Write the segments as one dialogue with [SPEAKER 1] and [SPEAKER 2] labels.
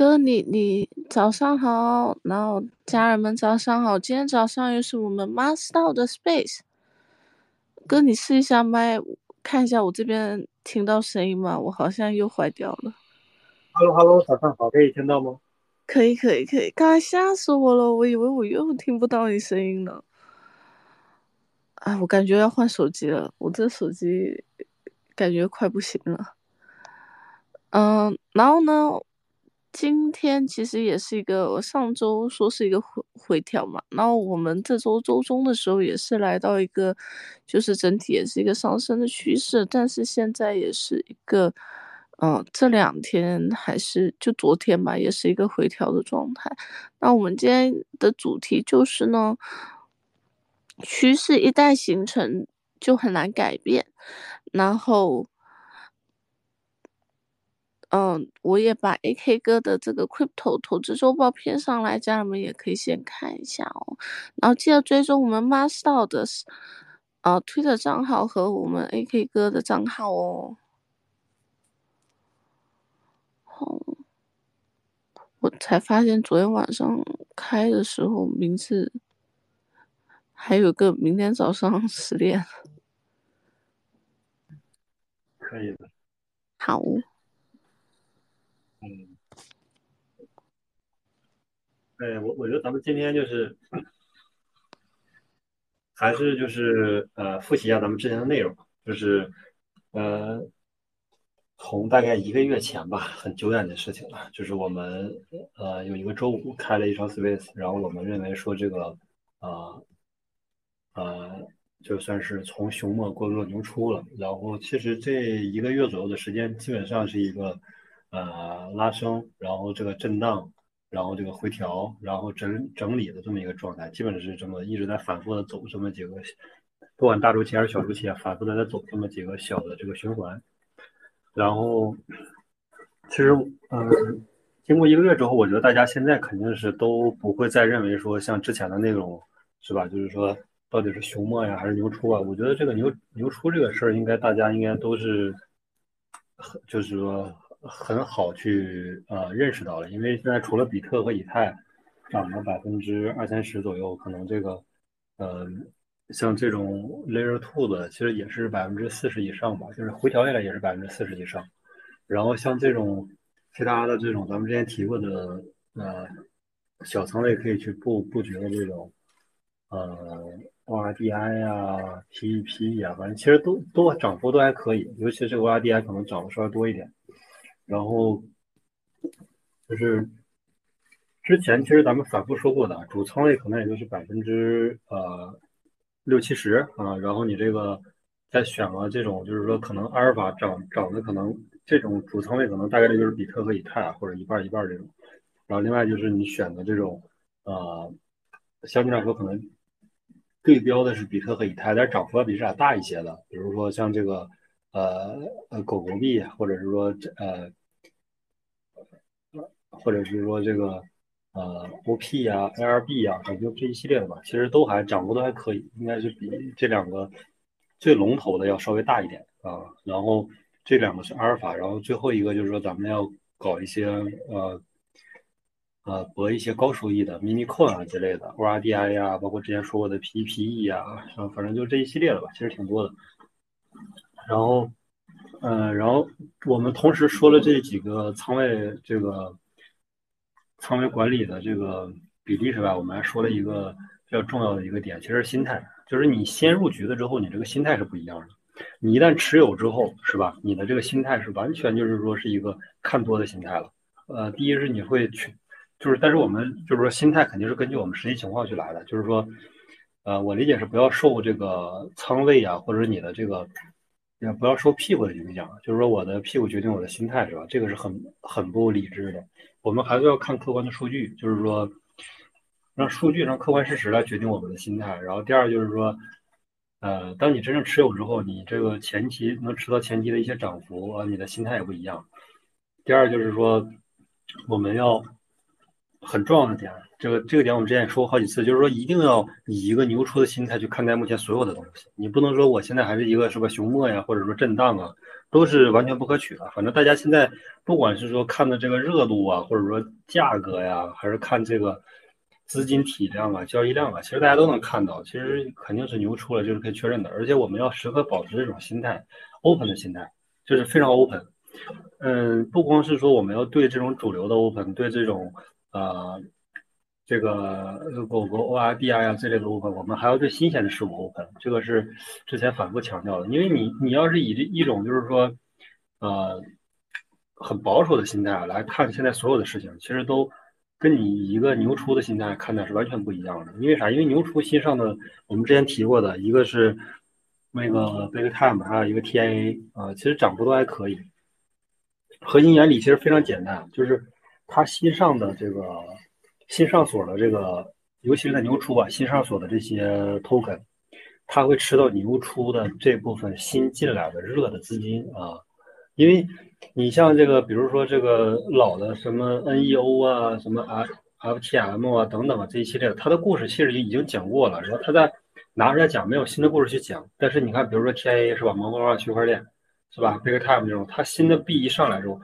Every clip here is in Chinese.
[SPEAKER 1] 哥，你你早上好，然后家人们早上好。今天早上又是我们 Master 的 Space。哥，你试一下麦，看一下我这边听到声音吗？我好像又坏掉了。
[SPEAKER 2] Hello Hello，早上好，可以听到吗？
[SPEAKER 1] 可以可以可以，刚才吓死我了，我以为我又听不到你声音了。哎，我感觉要换手机了，我这手机感觉快不行了。嗯，然后呢？今天其实也是一个，我上周说是一个回回调嘛，然后我们这周周中的时候也是来到一个，就是整体也是一个上升的趋势，但是现在也是一个，嗯，这两天还是就昨天吧，也是一个回调的状态。那我们今天的主题就是呢，趋势一旦形成就很难改变，然后。嗯，我也把 AK 哥的这个 Crypto 投资周报片上来，家人们也可以先看一下哦。然后记得追踪我们 Master 的啊 Twitter 账号和我们 AK 哥的账号哦。好，我才发现昨天晚上开的时候名字还有个明天早上 十点。
[SPEAKER 2] 可以的。
[SPEAKER 1] 好。
[SPEAKER 2] 嗯，哎，我我觉得咱们今天就是，还是就是呃，复习一下咱们之前的内容，就是呃，从大概一个月前吧，很久远的事情了，就是我们呃有一个周五开了一场 Space，然后我们认为说这个啊呃，就算是从熊末过渡牛初了，然后其实这一个月左右的时间，基本上是一个。呃，拉升，然后这个震荡，然后这个回调，然后整整理的这么一个状态，基本是这么一直在反复的走这么几个，不管大周期还是小周期啊，反复的在走这么几个小的这个循环。然后，其实，嗯，经过一个月之后，我觉得大家现在肯定是都不会再认为说像之前的那种，是吧？就是说，到底是熊末呀还是牛初啊？我觉得这个牛牛初这个事儿，应该大家应该都是，就是说。很好去呃认识到了，因为现在除了比特和以太涨了百分之二三十左右，可能这个呃像这种 Layer Two 的其实也是百分之四十以上吧，就是回调下来也是百分之四十以上。然后像这种其他的这种咱们之前提过的呃小仓位可以去布布局的这种呃 ORDI 呀 PEP 呀，反正其实都都涨幅都还可以，尤其是 ORDI 可能涨的稍微多一点。然后就是之前其实咱们反复说过的，主仓位可能也就是百分之呃六七十啊，然后你这个再选了这种，就是说可能阿尔法涨涨的可能这种主仓位可能大概率就是比特和以太啊或者一半一半这种，然后另外就是你选的这种呃相对来说可能对标的是比特和以太，但涨幅要比这俩大一些的，比如说像这个呃呃狗狗币，或者是说这呃。或者是说这个呃 OP 呀、ARB 呀，就这一系列的吧，其实都还涨幅都还可以，应该是比这两个最龙头的要稍微大一点啊。然后这两个是阿尔法，然后最后一个就是说咱们要搞一些呃呃博一些高收益的 mini coin 啊之类的 ORDI 呀，包括之前说过的 PEPE 呀，反正就这一系列的吧，其实挺多的。然后嗯，然后我们同时说了这几个仓位这个。仓位管理的这个比例是吧？我们还说了一个比较重要的一个点，其实心态，就是你先入局了之后，你这个心态是不一样的。你一旦持有之后，是吧？你的这个心态是完全就是说是一个看多的心态了。呃，第一是你会去，就是但是我们就是说心态肯定是根据我们实际情况去来的。就是说，呃，我理解是不要受这个仓位啊，或者你的这个也不要受屁股的影响。就是说我的屁股决定我的心态，是吧？这个是很很不理智的。我们还是要看客观的数据，就是说，让数据、让客观事实来决定我们的心态。然后第二就是说，呃，当你真正持有之后，你这个前期能吃到前期的一些涨幅啊，你的心态也不一样。第二就是说，我们要很重要的点，这个这个点我们之前也说过好几次，就是说一定要以一个牛初的心态去看待目前所有的东西。你不能说我现在还是一个什么熊末呀，或者说震荡啊，都是完全不可取的。反正大家现在不管是说看的这个热度啊，或者说价格呀，还是看这个资金体量啊、交易量啊，其实大家都能看到，其实肯定是牛出了，就是可以确认的。而且我们要时刻保持这种心态，open 的心态，就是非常 open。嗯，不光是说我们要对这种主流的 open，对这种呃。这个狗狗 O R D I 呀这类的 open，我们还要对新鲜的事物 open，这个是之前反复强调的。因为你你要是以这一种就是说，呃，很保守的心态来看现在所有的事情，其实都跟你一个牛初的心态看待是完全不一样的。因为啥？因为牛初新上的，我们之前提过的一个是那个 Big Time，还有一个 T I A 啊，其实涨幅都还可以。核心原理其实非常简单，就是它新上的这个。新上锁的这个，尤其是在牛出啊，新上锁的这些 token，它会吃到牛出的这部分新进来的热的资金啊。因为你像这个，比如说这个老的什么 NEO 啊，什么 F FTM 啊等等啊这一系列，它的故事其实已经讲过了，然后它在拿出来讲，没有新的故事去讲。但是你看，比如说 TIA 是吧，毛毛化区块链是吧，Big Time 这种，它新的币一上来之后，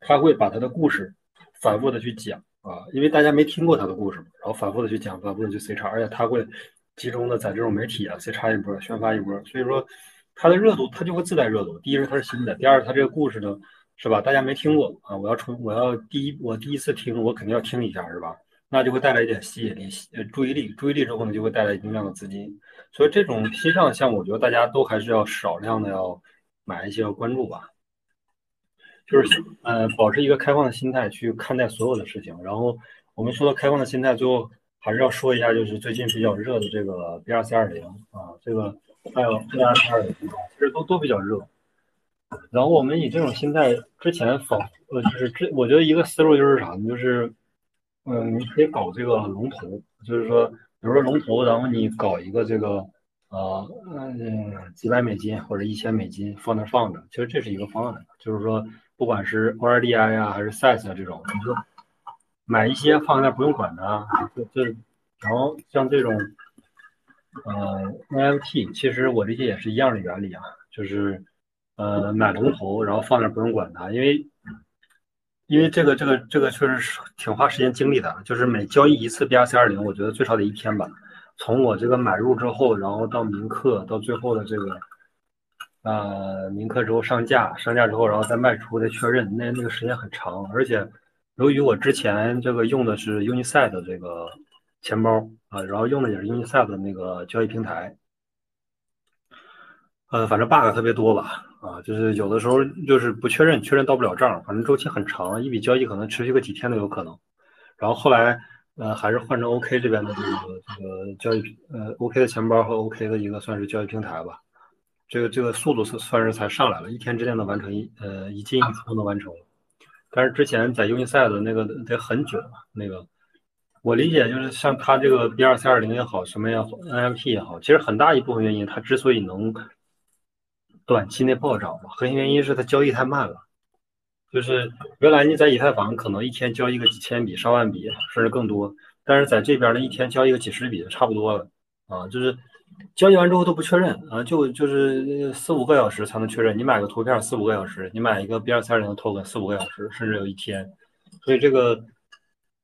[SPEAKER 2] 它会把它的故事反复的去讲。啊，因为大家没听过他的故事，然后反复的去讲，反复的去 C 叉，而且他会集中的在这种媒体啊 C 叉一波，宣发一波，所以说他的热度他就会自带热度。第一是他是新的，第二他这个故事呢，是吧？大家没听过啊，我要重我要第一我第一次听，我肯定要听一下，是吧？那就会带来一点吸引力，呃，注意力，注意力之后呢，就会带来一定量的资金。所以这种新上的项目，我觉得大家都还是要少量的要买一些，要关注吧。就是呃，保持一个开放的心态去看待所有的事情。然后我们说到开放的心态，最后还是要说一下，就是最近比较热的这个 B R C 二零啊，这个还有 B R C 二零，其实都都比较热。然后我们以这种心态，之前仿呃，就是这，我觉得一个思路就是啥呢？就是嗯，你可以搞这个龙头，就是说，比如说龙头，然后你搞一个这个呃嗯几百美金或者一千美金放那放着，其实这是一个方案，就是说。不管是 O R D I 啊，还是 S I S 啊，这种，你说买一些放在那不用管的，就就，然后像这种，呃 N F T，其实我理解也是一样的原理啊，就是呃买龙头，然后放那不用管它，因为因为这个这个这个确实是挺花时间精力的，就是每交易一次 B R C 二零，我觉得最少得一天吧，从我这个买入之后，然后到铭刻，到最后的这个。呃，铭刻之后上架，上架之后然后再卖出再确认，那那个时间很长。而且由于我之前这个用的是 Unisat 的这个钱包啊，然后用的也是 Unisat 的那个交易平台，呃，反正 bug 特别多吧，啊，就是有的时候就是不确认，确认到不了账，反正周期很长，一笔交易可能持续个几天都有可能。然后后来呃，还是换成 OK 这边的这个这个交易呃 OK 的钱包和 OK 的一个算是交易平台吧。这个这个速度算算是才上来了，一天之内能完成一呃一进一出能完成了，但是之前在 Unisat 的那个得很久了。那个我理解就是像它这个 B 二三二零也好，什么也好，NFT 也好，其实很大一部分原因它之所以能短期内暴涨嘛，核心原因是它交易太慢了。就是原来你在以太坊可能一天交易个几千笔、上万笔甚至更多，但是在这边呢一天交易个几十笔就差不多了啊，就是。交易完之后都不确认啊，就就是四五个小时才能确认。你买个图片四五个小时，你买一个 B 二三零的 token 四五个小时，甚至有一天。所以这个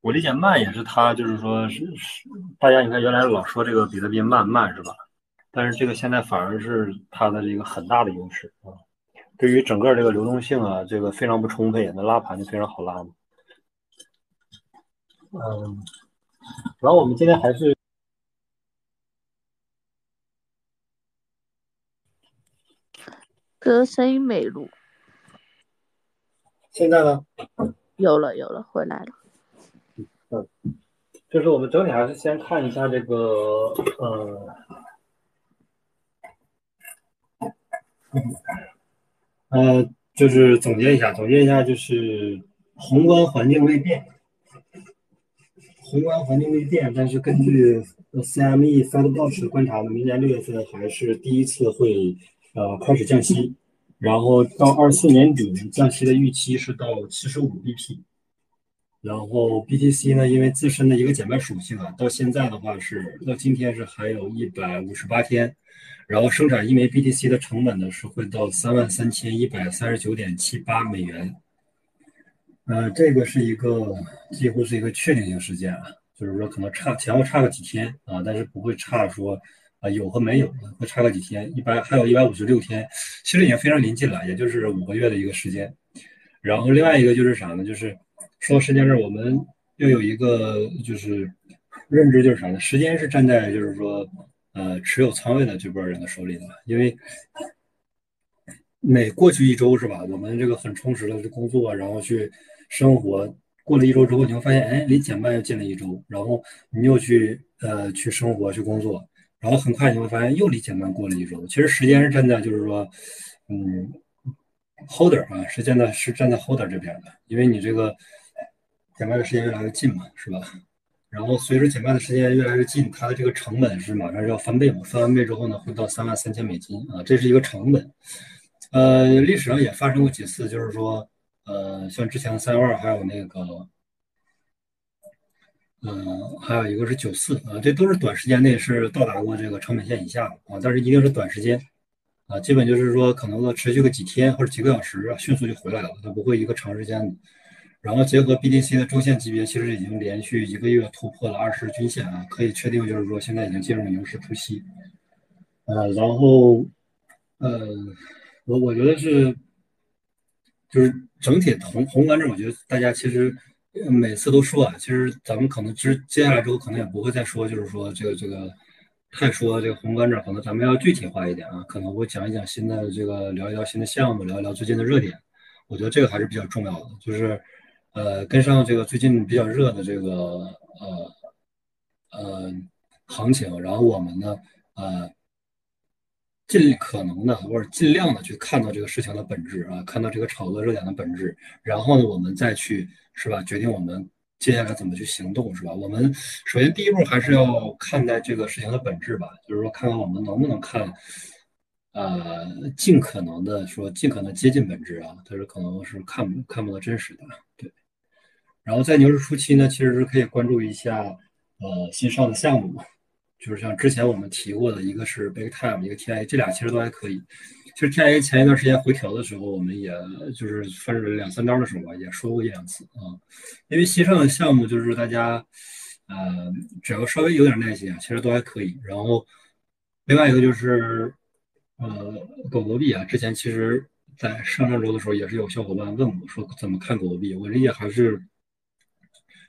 [SPEAKER 2] 我理解慢也是它，就是说是是大家你看原来老说这个比特币慢慢是吧？但是这个现在反而是它的一个很大的优势啊。对于整个这个流动性啊，这个非常不充沛，那拉盘就非常好拉嘛。嗯，然后我们今天还是。
[SPEAKER 3] 哥声音没录，
[SPEAKER 2] 现在呢？
[SPEAKER 3] 有了，有了，回来了。
[SPEAKER 2] 嗯，就是我们整体还是先看一下这个，呃，呃，就是总结一下，总结一下，就是宏观环境未变，宏观环境未变，但是根据 CME FedWatch 观察呢，明年六月份还是第一次会。呃，开始降息，然后到二四年底降息的预期是到七十五 BP，然后 BTC 呢，因为自身的一个减半属性啊，到现在的话是到今天是还有一百五十八天，然后生产一枚 BTC 的成本呢是会到三万三千一百三十九点七八美元。呃，这个是一个几乎是一个确定性事件啊，就是说可能差前后差个几天啊，但是不会差说啊有和没有会差个几天，一般还有一百五十六天，其实已经非常临近了，也就是五个月的一个时间。然后另外一个就是啥呢？就是说时间这我们又有一个就是认知就是啥呢？时间是站在就是说呃持有仓位的这波人的手里的，因为。每过去一周是吧？我们这个很充实的去工作，然后去生活。过了一周之后，你会发现，哎，离减半又近了一周。然后你又去呃去生活去工作，然后很快你会发现又离减半过了一周。其实时间是站在就是说，嗯，holder 啊，是站在是站在 holder 这边的，因为你这个减半的时间越来越近嘛，是吧？然后随着减半的时间越来越近，它的这个成本是马上要翻倍嘛，翻完倍之后呢，会到三万三千美金啊，这是一个成本。呃，历史上也发生过几次，就是说，呃，像之前的三幺二，还有那个，嗯，还有一个是九四啊，这都是短时间内是到达过这个成本线以下啊，但是一定是短时间啊，基本就是说可能持续个几天或者几个小时，迅速就回来了，它不会一个长时间的。然后结合 BTC 的周线级别，其实已经连续一个月突破了二十均线啊，可以确定就是说现在已经进入牛市初期。呃，然后，呃。我我觉得是，就是整体宏宏观这，我觉得大家其实每次都说啊，其实咱们可能之接下来之后可能也不会再说，就是说这个这个太说这个宏观这，可能咱们要具体化一点啊，可能会讲一讲新的这个聊一聊新的项目，聊一聊最近的热点。我觉得这个还是比较重要的，就是呃跟上这个最近比较热的这个呃呃行情，然后我们呢呃。尽可能的或者尽量的去看到这个事情的本质啊，看到这个炒作热点的本质，然后呢，我们再去是吧，决定我们接下来怎么去行动是吧？我们首先第一步还是要看待这个事情的本质吧，就是说看看我们能不能看，呃，尽可能的说尽可能接近本质啊，但是可能是看看不到真实的，对。然后在牛市初期呢，其实是可以关注一下呃新上的项目。就是像之前我们提过的，一个是 Big Time，一个 TIA，这俩其实都还可以。其实 TIA 前一段时间回调的时候，我们也就是分了两三刀的时候吧，也说过一两次啊。因为新上的项目就是大家，呃，只要稍微有点耐心啊，其实都还可以。然后另外一个就是，呃，狗狗币啊，之前其实在上上周的时候也是有小伙伴问我说怎么看狗狗币，我理解还是，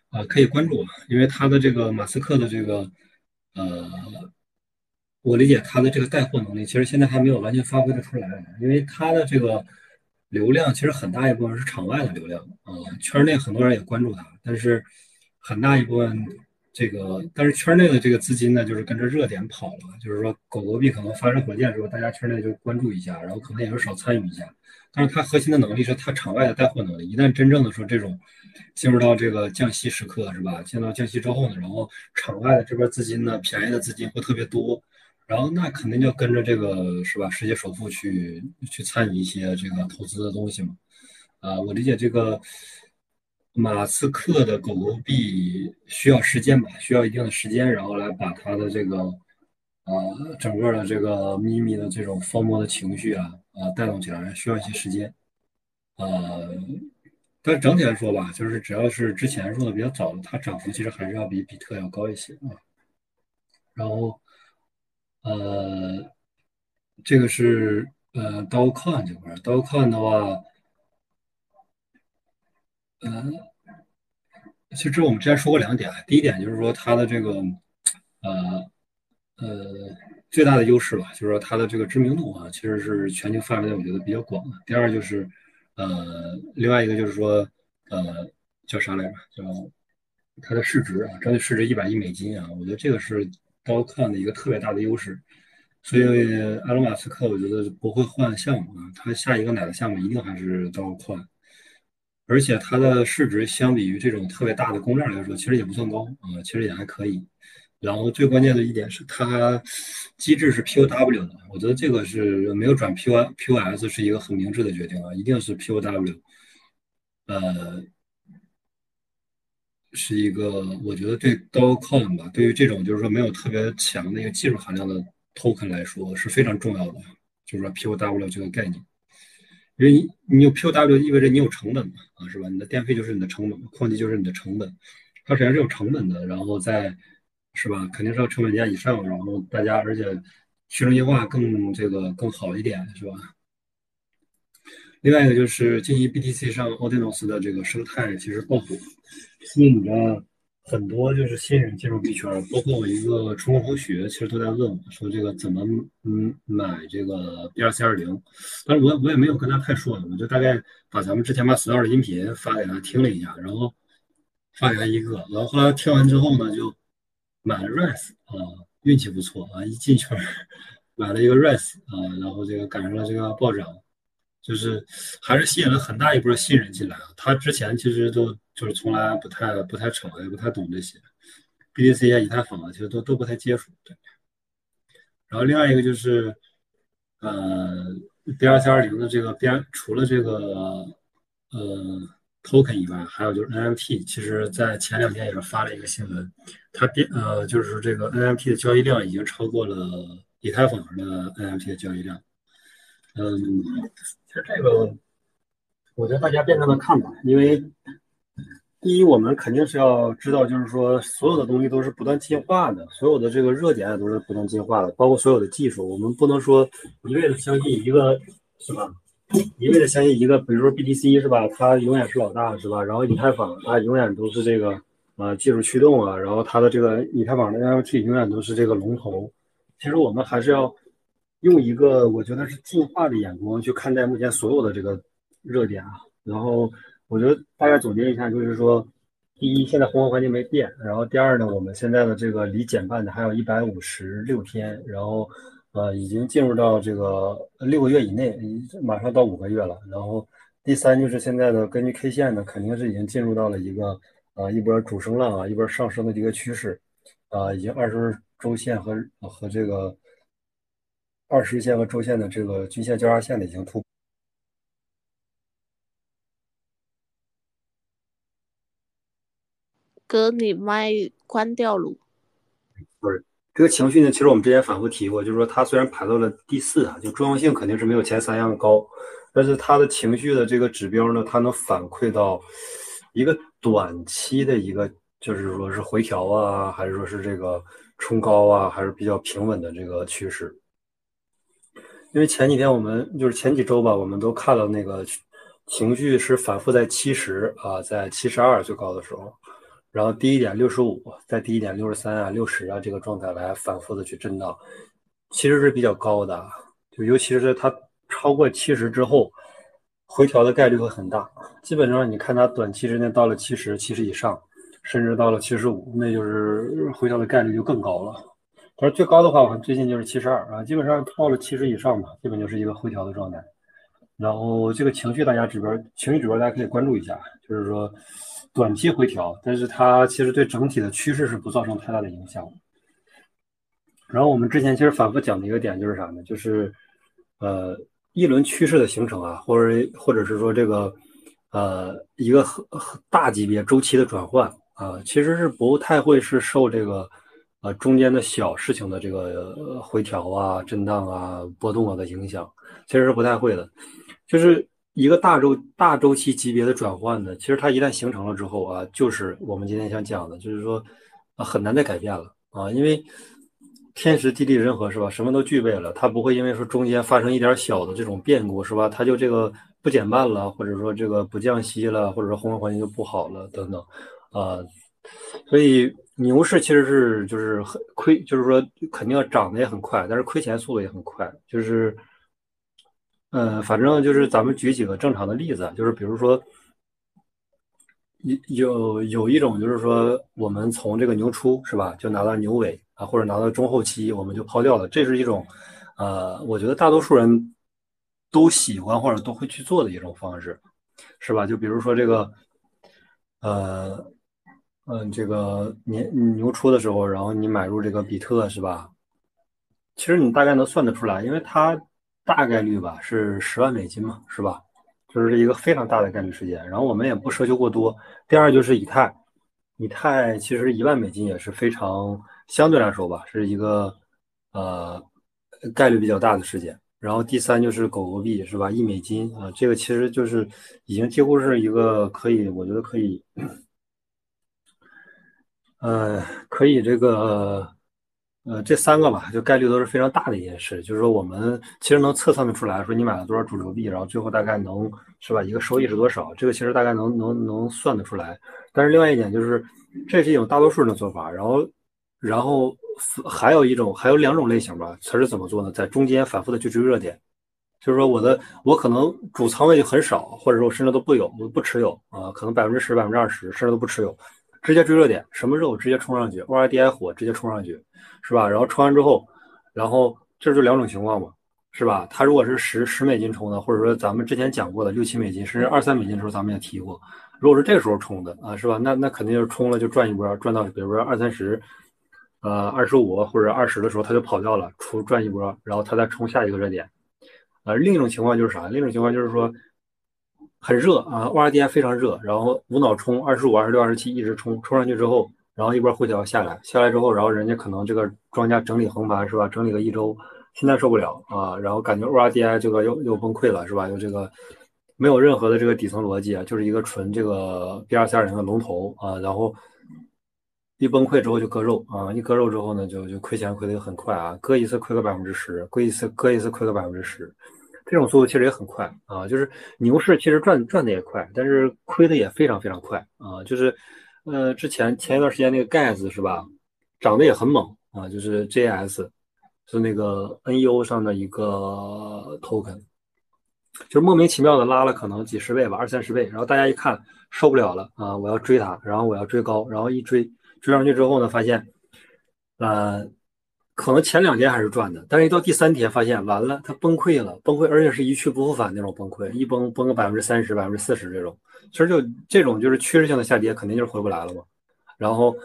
[SPEAKER 2] 啊，可以关注啊，因为它的这个马斯克的这个。呃，我理解他的这个带货能力，其实现在还没有完全发挥的出来，因为他的这个流量其实很大一部分是场外的流量啊，圈内很多人也关注他，但是很大一部分这个，但是圈内的这个资金呢，就是跟着热点跑了，就是说狗狗币可能发生火箭的时候，大家圈内就关注一下，然后可能也就少参与一下。但是它核心的能力是它场外的带货能力。一旦真正的说这种进入到这个降息时刻，是吧？见到降息之后呢，然后场外的这边资金呢，便宜的资金会特别多，然后那肯定就跟着这个是吧？世界首富去去参与一些这个投资的东西嘛。啊，我理解这个马斯克的狗狗币需要时间吧，需要一定的时间，然后来把它的这个啊整个的这个咪咪的这种疯魔的情绪啊。啊，带动起来需要一些时间，呃，但整体来说吧，就是只要是之前入的比较早的，它涨幅其实还是要比比特要高一些啊。然后，呃，这个是呃刀矿这块，刀矿的话，呃，其实我们之前说过两点，第一点就是说它的这个，呃，呃。最大的优势吧，就是说它的这个知名度啊，其实是全球范围内我觉得比较广的。第二就是，呃，另外一个就是说，呃，叫啥来着？叫它的市值啊，整体市值一百亿美金啊，我觉得这个是刀矿的一个特别大的优势。所以埃隆马斯克我觉得不会换项目啊，他下一个哪个项目一定还是刀矿，而且它的市值相比于这种特别大的公链来说，其实也不算高啊，其实也还可以。然后最关键的一点是它机制是 POW 的，我觉得这个是没有转 PO POS 是一个很明智的决定啊，一定是 POW，呃，是一个我觉得对 d o c o n 吧，对于这种就是说没有特别强的一个技术含量的 token 来说是非常重要的，就是说 POW 这个概念，因为你你有 POW 意味着你有成本嘛，啊是吧？你的电费就是你的成本，矿机就是你的成本，它实际上是有成本的，然后再是吧？肯定是要成本价以上，然后大家而且去中心化更这个更好一点，是吧？另外一个就是近期 BTC 上 Ordinals 的这个生态其实爆火，吸引着很多就是新人进入币圈，包括我一个初中同学，其实都在问我说这个怎么嗯买这个 BRC 二零，但是我我也没有跟他太说，我就大概把咱们之前把 Star 的音频发给他听了一下，然后发给他一个，然后后来听完之后呢，就买了 Rise 啊，运气不错啊，一进圈 买了一个 Rise 啊，然后这个赶上了这个暴涨。就是还是吸引了很大一波新人进来啊！他之前其实都就是从来不太不太炒，也不太懂这些 BDC 啊、以太坊啊，其实都都不太接触。对。然后另外一个就是，呃，BRC 二零的这个边除了这个呃 token 以外，还有就是 NFT，其实在前两天也是发了一个新闻，它变呃就是这个 NFT 的交易量已经超过了以太坊的 NFT 的交易量。嗯。其实这个，我觉得大家辩证的看吧，因为第一，我们肯定是要知道，就是说所有的东西都是不断进化的，所有的这个热点也都是不断进化的，包括所有的技术，我们不能说一味的相信一个，是吧？一味的相信一个，比如说 BTC 是吧？它永远是老大是吧？然后以太坊它永远都是这个呃技术驱动啊，然后它的这个以太坊的 NFT 永远都是这个龙头。其实我们还是要。用一个我觉得是进化的眼光去看待目前所有的这个热点啊，然后我觉得大概总结一下，就是说，第一，现在宏观环境没变，然后第二呢，我们现在的这个离减半的还有一百五十六天，然后呃已经进入到这个六个月以内，马上到五个月了，然后第三就是现在的根据 K 线呢，肯定是已经进入到了一个呃一波主升浪啊，一波上升的一个趋势，啊，已经二十周线和和这个。二十日线和周线的这个均线交叉线呢已经突破。
[SPEAKER 3] 哥，你麦关掉了。
[SPEAKER 2] 不是这个情绪呢？其实我们之前反复提过，就是说它虽然排到了第四啊，就重要性肯定是没有前三样高，但是它的情绪的这个指标呢，它能反馈到一个短期的一个，就是说是回调啊，还是说是这个冲高啊，还是比较平稳的这个趋势。因为前几天我们就是前几周吧，我们都看到那个情绪是反复在七十啊，在七十二最高的时候，然后低一点六十五，再低一点六十三啊、六十啊这个状态来反复的去震荡，其实是比较高的，就尤其是它超过七十之后，回调的概率会很大。基本上你看它短期之内到了七十、七十以上，甚至到了七十五，那就是回调的概率就更高了。但是最高的话，我看最近就是七十二啊，基本上到了七十以上吧，基本就是一个回调的状态。然后这个情绪大家指标，情绪指标大家可以关注一下，就是说短期回调，但是它其实对整体的趋势是不造成太大的影响。然后我们之前其实反复讲的一个点就是啥呢？就是呃一轮趋势的形成啊，或者或者是说这个呃一个很大级别周期的转换啊，其实是不太会是受这个。呃，中间的小事情的这个回调啊、震荡啊、波动啊的影响，其实是不太会的。就是一个大周大周期级别的转换呢，其实它一旦形成了之后啊，就是我们今天想讲的，就是说啊，很难再改变了啊，因为天时地利人和是吧，什么都具备了，它不会因为说中间发生一点小的这种变故是吧，它就这个不减半了，或者说这个不降息了，或者说宏观环境就不好了等等啊，所以。牛市其实是就是很亏，就是说肯定要涨得也很快，但是亏钱速度也很快。就是，嗯，反正就是咱们举几个正常的例子，就是比如说，有有一种就是说，我们从这个牛初是吧，就拿到牛尾啊，或者拿到中后期，我们就抛掉了，这是一种，呃，我觉得大多数人都喜欢或者都会去做的一种方式，是吧？就比如说这个，呃。嗯，这个年牛初的时候，然后你买入这个比特是吧？其实你大概能算得出来，因为它大概率吧是十万美金嘛，是吧？就是一个非常大的概率事件。然后我们也不奢求过多。第二就是以太，以太其实一万美金也是非常相对来说吧，是一个呃概率比较大的事件。然后第三就是狗狗币是吧？一美金啊，这个其实就是已经几乎是一个可以，我觉得可以，呃，可以这个，呃，这三个吧，就概率都是非常大的一件事。就是说我们其实能测算得出来，说你买了多少主流币，然后最后大概能是吧？一个收益是多少？这个其实大概能能能算得出来。但是另外一点就是，这是一种大多数人的做法。然后，然后。还有一种，还有两种类型吧。它是怎么做呢？在中间反复的去追热点，就是说我的我可能主仓位就很少，或者说我甚至都不有，我不持有啊，可能百分之十、百分之二十，甚至都不持有，直接追热点，什么热我直接冲上去，ORDI 火直接冲上去，是吧？然后冲完之后，然后这就两种情况嘛，是吧？它如果是十十美金冲的，或者说咱们之前讲过的六七美金，甚至二三美金的时候，咱们也提过，如果是这个时候冲的啊，是吧？那那肯定就是冲了就赚一波，赚到比如说二三十。呃，二十五或者二十的时候，他就跑掉了，出赚一波，然后他再冲下一个热点。呃，另一种情况就是啥？另一种情况就是说很热啊，ORDI 非常热，然后无脑冲二十五、二十六、二十七一直冲，冲上去之后，然后一波回调下来，下来之后，然后人家可能这个庄家整理横盘是吧？整理个一周，现在受不了啊，然后感觉 ORDI 这个又又崩溃了是吧？又这个没有任何的这个底层逻辑啊，就是一个纯这个 B 二三二零的龙头啊，然后。一崩溃之后就割肉啊！一割肉之后呢，就就亏钱亏的很快啊！割一次亏个百分之十，割一次割一次亏个百分之十，这种速度其实也很快啊！就是牛市其实赚赚的也快，但是亏的也非常非常快啊！就是呃，之前前一段时间那个盖子是吧，涨得也很猛啊！就是 JS 是那个 NEO 上的一个 token，就是莫名其妙的拉了可能几十倍吧，二三十倍，然后大家一看受不了了啊！我要追它，然后我要追高，然后一追。追上去之后呢，发现，呃，可能前两天还是赚的，但是一到第三天发现完了，它崩溃了，崩溃，而且是一去不复返那种崩溃，一崩崩个百分之三十、百分之四十这种，其实就这种就是趋势性的下跌，肯定就是回不来了嘛。然后，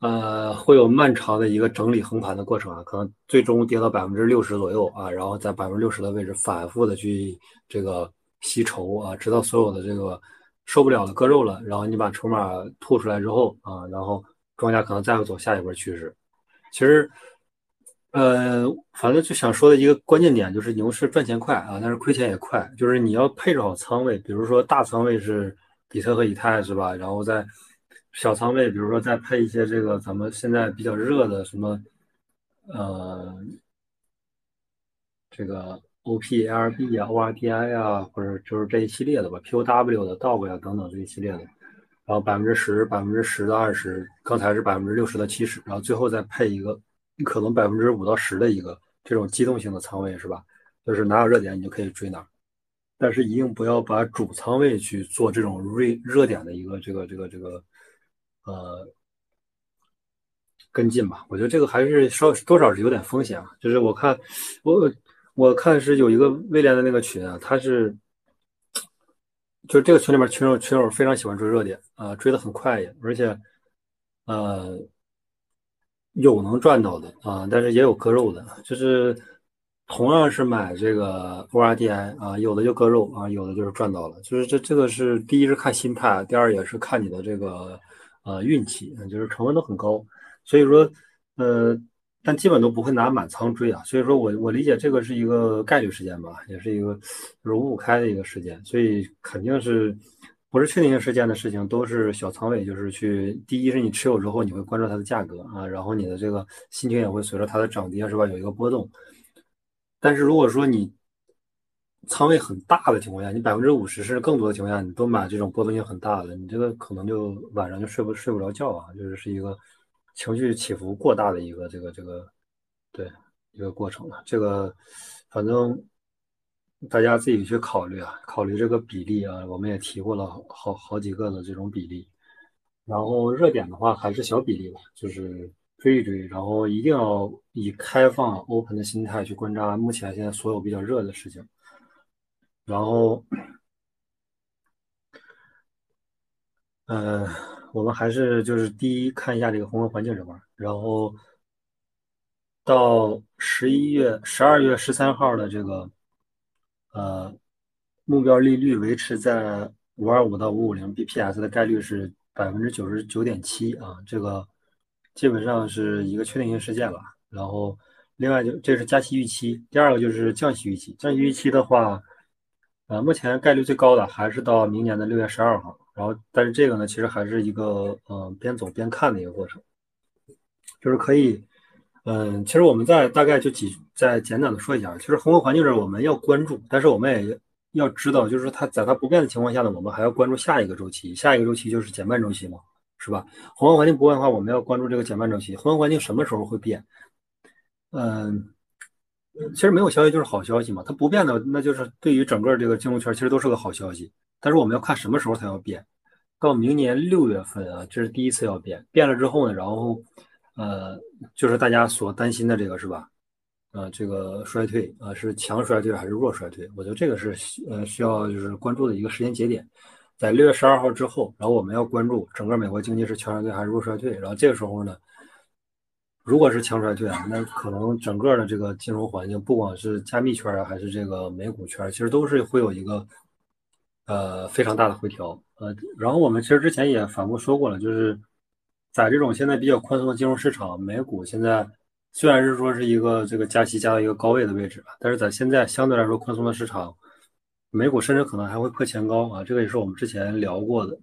[SPEAKER 2] 呃，会有漫长的一个整理横盘的过程啊，可能最终跌到百分之六十左右啊，然后在百分之六十的位置反复的去这个吸筹啊，直到所有的这个受不了了割肉了，然后你把筹码吐出来之后啊，然后。庄家可能再会走下一波趋势。其实，呃，反正就想说的一个关键点就是牛市赚钱快啊，但是亏钱也快。就是你要配置好仓位，比如说大仓位是比特和以太是吧？然后在小仓位，比如说再配一些这个咱们现在比较热的什么，呃，这个 OPLB 啊、ORDI 啊，或者就是这一系列的吧，POW 的、DOG 呀等等这一系列的。然后百分之十、百分之十到二十，刚才是百分之六十到七十，然后最后再配一个可能百分之五到十的一个这种机动性的仓位，是吧？就是哪有热点你就可以追哪，但是一定不要把主仓位去做这种热热点的一个这个这个这个呃跟进吧。我觉得这个还是稍多少是有点风险啊。就是我看我我看是有一个威廉的那个群啊，他是。就这个群里面群友群友非常喜欢追热点啊，追的很快也，而且呃有能赚到的啊，但是也有割肉的，就是同样是买这个 ORDI 啊，有的就割肉啊，有的就是赚到了，就是这这个是第一是看心态，第二也是看你的这个呃运气，就是成本都很高，所以说呃。但基本都不会拿满仓追啊，所以说我我理解这个是一个概率事件吧，也是一个就是五五开的一个事件，所以肯定是不是确定性事件的事情都是小仓位，就是去第一是你持有之后你会关注它的价格啊，然后你的这个心情也会随着它的涨跌是吧有一个波动。但是如果说你仓位很大的情况下，你百分之五十甚至更多的情况下，你都买这种波动性很大的，你这个可能就晚上就睡不睡不着觉啊，就是是一个。情绪起伏过大的一个这个这个，对一个过程了。这个反正大家自己去考虑啊，考虑这个比例啊。我们也提过了好好几个的这种比例。然后热点的话还是小比例吧，就是追一追，然后一定要以开放 open 的心态去观察目前现在所有比较热的事情。然后，嗯。我们还是就是第一看一下这个宏观环境这块，然后到十一月、十二月十三号的这个呃目标利率维持在五二五到五五零 bps 的概率是百分之九十九点七啊，这个基本上是一个确定性事件了。然后另外就这是加息预期，第二个就是降息预期。降息预期的话，呃，目前概率最高的还是到明年的六月十二号。然后，但是这个呢，其实还是一个嗯边走边看的一个过程，就是可以，嗯，其实我们再大概就几再简短的说一下，其实宏观环境这我们要关注，但是我们也要知道，就是说它在它不变的情况下呢，我们还要关注下一个周期，下一个周期就是减半周期嘛，是吧？宏观环境不变的话，我们要关注这个减半周期，宏观环境什么时候会变？嗯，其实没有消息就是好消息嘛，它不变的，那就是对于整个这个金融圈其实都是个好消息。但是我们要看什么时候它要变，到明年六月份啊，这是第一次要变。变了之后呢，然后，呃，就是大家所担心的这个是吧？呃，这个衰退啊，是强衰退还是弱衰退？我觉得这个是呃需要就是关注的一个时间节点，在六月十二号之后，然后我们要关注整个美国经济是强衰退还是弱衰退。然后这个时候呢，如果是强衰退啊，那可能整个的这个金融环境，不管是加密圈啊，还是这个美股圈，其实都是会有一个。呃，非常大的回调，呃，然后我们其实之前也反复说过了，就是在这种现在比较宽松的金融市场，美股现在虽然是说是一个这个加息加到一个高位的位置但是在现在相对来说宽松的市场，美股甚至可能还会破前高啊，这个也是我们之前聊过的，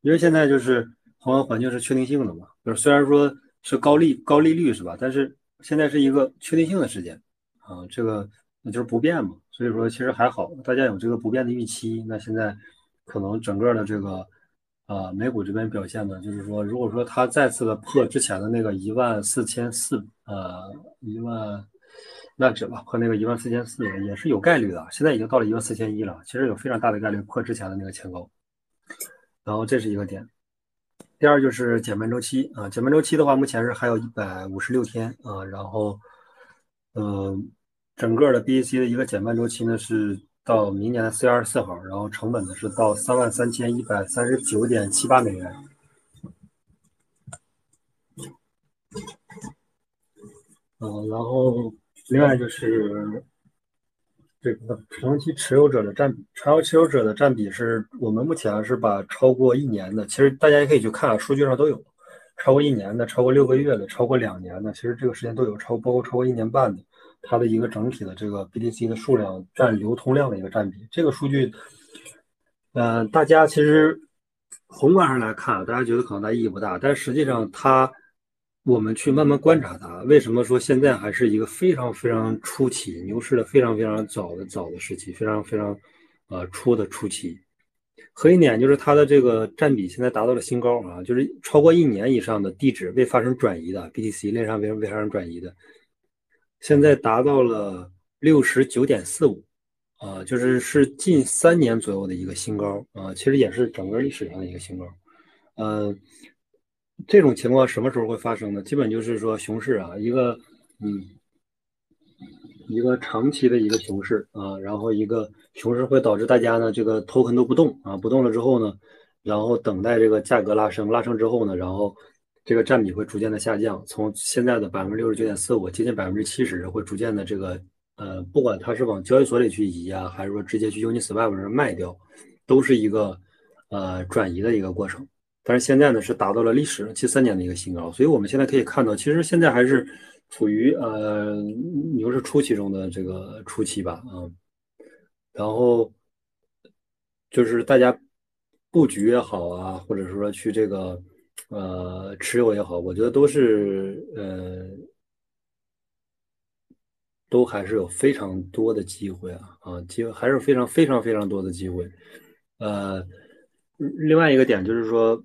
[SPEAKER 2] 因为现在就是宏观环境是确定性的嘛，就是虽然说是高利高利率是吧，但是现在是一个确定性的时间啊，这个那就是不变嘛。所以说，其实还好，大家有这个不变的预期。那现在可能整个的这个呃美股这边表现呢，就是说，如果说它再次的破之前的那个一万四千四，呃一万那止吧，破那个一万四千四也是有概率的。现在已经到了一万四千一了，其实有非常大的概率破之前的那个前高。然后这是一个点。第二就是减半周期啊，减半周期的话，目前是还有一百五十六天啊，然后嗯。整个的 BAC 的一个减半周期呢，是到明年的四月二十四号，然后成本呢是到三万三千一百三十九点七八美元。嗯，然后另外就是这个长期持有者的占比，长期持有者的占比是我们目前是把超过一年的，其实大家也可以去看，啊数据上都有，超过一年的、超过六个月的、超过两年的，其实这个时间都有，超包括超过一年半的。它的一个整体的这个 BTC 的数量占流通量的一个占比，这个数据，呃，大家其实宏观上来看，大家觉得可能它意义不大，但实际上它，我们去慢慢观察它，为什么说现在还是一个非常非常初期牛市的非常非常早的早的时期，非常非常呃初的初期，核心点就是它的这个占比现在达到了新高啊，就是超过一年以上的地址未发生转移的 BTC 链上未未发生转移的。现在达到了六十九点四五，啊，就是是近三年左右的一个新高啊，其实也是整个历史上的一个新高。嗯，这种情况什么时候会发生呢？基本就是说熊市啊，一个嗯，一个长期的一个熊市啊，然后一个熊市会导致大家呢这个头 n 都不动啊，不动了之后呢，然后等待这个价格拉升，拉升之后呢，然后。这个占比会逐渐的下降，从现在的百分之六十九点四五，接近百分之七十，会逐渐的这个，呃，不管它是往交易所里去移啊，还是说直接去 Uniswap 上卖掉，都是一个，呃，转移的一个过程。但是现在呢，是达到了历史七三年的一个新高，所以我们现在可以看到，其实现在还是处于呃牛市初期中的这个初期吧，啊，然后就是大家布局也好啊，或者说去这个。呃，持有也好，我觉得都是呃，都还是有非常多的机会啊啊，机会还是非常非常非常多的机会。呃，另外一个点就是说，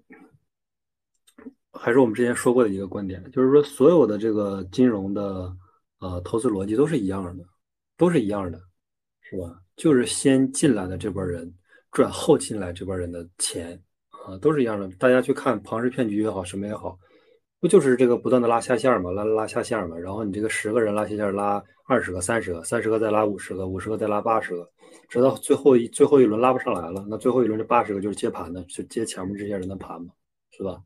[SPEAKER 2] 还是我们之前说过的一个观点，就是说所有的这个金融的呃投资逻辑都是一样的，都是一样的，是吧？就是先进来的这波人赚后进来这波人的钱。啊，都是一样的。大家去看庞氏骗局也好，什么也好，不就是这个不断的拉下线嘛，拉拉下线嘛。然后你这个十个人拉下线，拉二十个、三十个，三十个再拉五十个，五十个再拉八十个，直到最后一最后一轮拉不上来了，那最后一轮这八十个就是接盘的，就接前面这些人的盘嘛，是吧？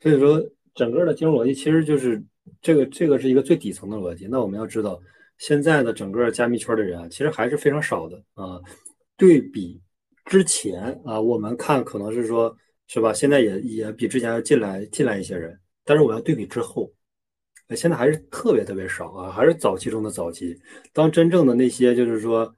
[SPEAKER 2] 所以说，整个的金融逻辑其实就是这个，这个是一个最底层的逻辑。那我们要知道，现在的整个加密圈的人啊，其实还是非常少的啊，对比。之前啊，我们看可能是说，是吧？现在也也比之前要进来进来一些人，但是我要对比之后，现在还是特别特别少啊，还是早期中的早期。当真正的那些就是说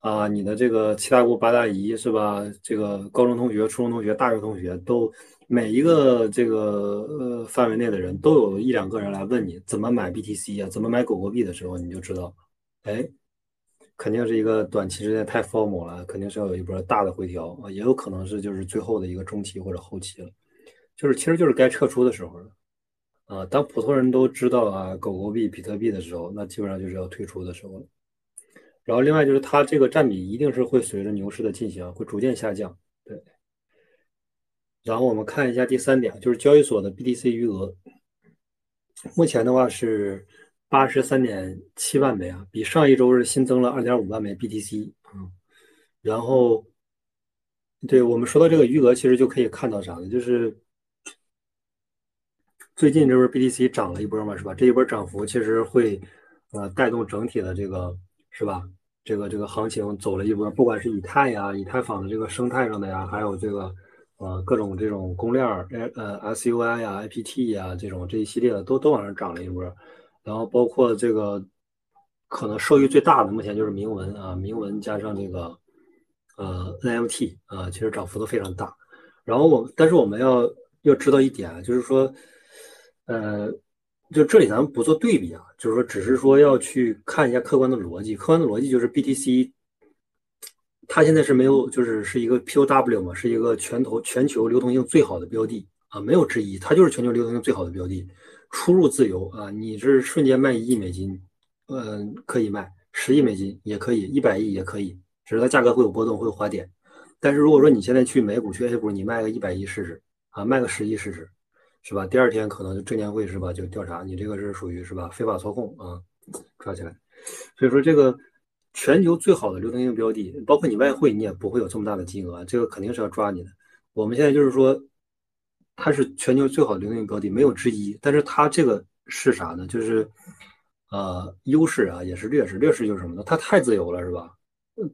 [SPEAKER 2] 啊，你的这个七大姑八大姨是吧？这个高中同学、初中同学、大学同学都每一个这个呃范围内的人都有一两个人来问你怎么买 BTC 啊，怎么买狗狗币的时候，你就知道，哎，肯定是一个短期之内太 formal 了，肯定是要有一波大的回调啊，也有可能是就是最后的一个中期或者后期了，就是其实就是该撤出的时候了。啊，当普通人都知道啊狗狗币、比特币的时候，那基本上就是要退出的时候了。然后另外就是它这个占比一定是会随着牛市的进行会逐渐下降。对。然后我们看一下第三点，就是交易所的 BTC 余额，目前的话是八十三点七万枚啊，比上一周是新增了二点五万枚 BTC 嗯，然后，对我们说到这个余额，其实就可以看到啥呢？就是。最近这不是 BTC 涨了一波嘛，是吧？这一波涨幅其实会，呃，带动整体的这个，是吧？这个这个行情走了一波，不管是以太呀、以太坊的这个生态上的呀，还有这个，呃，各种这种公链儿，呃，SUI 呀、IPT 呀这种这一系列的都都往上涨了一波。然后包括这个可能受益最大的，目前就是铭文啊，铭文加上这个，呃，NFT 啊，其实涨幅都非常大。然后我，但是我们要要知道一点啊，就是说。呃，就这里咱们不做对比啊，就是说，只是说要去看一下客观的逻辑。客观的逻辑就是 BTC，它现在是没有，就是是一个 POW 嘛，是一个全球全球流通性最好的标的啊，没有之一，它就是全球流通性最好的标的，出入自由啊，你是瞬间卖一亿美金，嗯，可以卖十亿美金也可以，一百亿也可以，只是它价格会有波动，会有滑点。但是如果说你现在去美股去 A 股，你卖个一百亿试试啊，卖个十亿试试。是吧？第二天可能就证监会是吧，就调查你这个是属于是吧非法操控啊，抓起来。所以说这个全球最好的流动性标的，包括你外汇，你也不会有这么大的金额，这个肯定是要抓你的。我们现在就是说，它是全球最好的流动性标的，没有之一。但是它这个是啥呢？就是呃优势啊，也是劣势。劣势就是什么呢？它太自由了，是吧？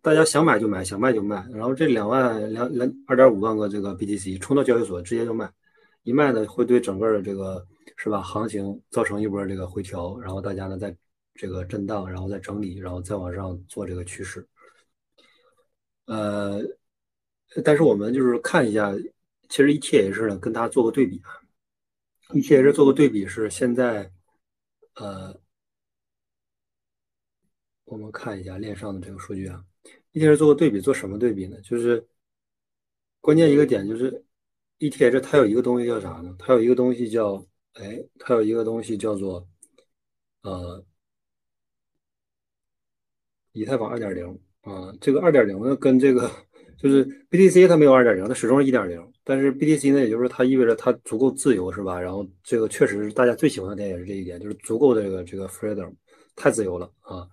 [SPEAKER 2] 大家想买就买，想卖就卖。然后这两万两两二点五万个这个 BTC 冲到交易所，直接就卖。一卖呢，会对整个的这个是吧行情造成一波这个回调，然后大家呢在这个震荡，然后再整理，然后再往上做这个趋势。呃，但是我们就是看一下，其实 ETH 呢跟它做个对比啊，ETH 做个对比是现在，呃，我们看一下链上的这个数据啊，ETH 做个对比，做什么对比呢？就是关键一个点就是。ETH 它有一个东西叫啥呢？它有一个东西叫，哎，它有一个东西叫做，呃，以太坊二点零啊。这个二点零呢，跟这个就是 BTC 它没有二点零，它始终是一点零。但是 BTC 呢，也就是它意味着它足够自由，是吧？然后这个确实是大家最喜欢的点，也是这一点，就是足够的这个这个 freedom，太自由了啊！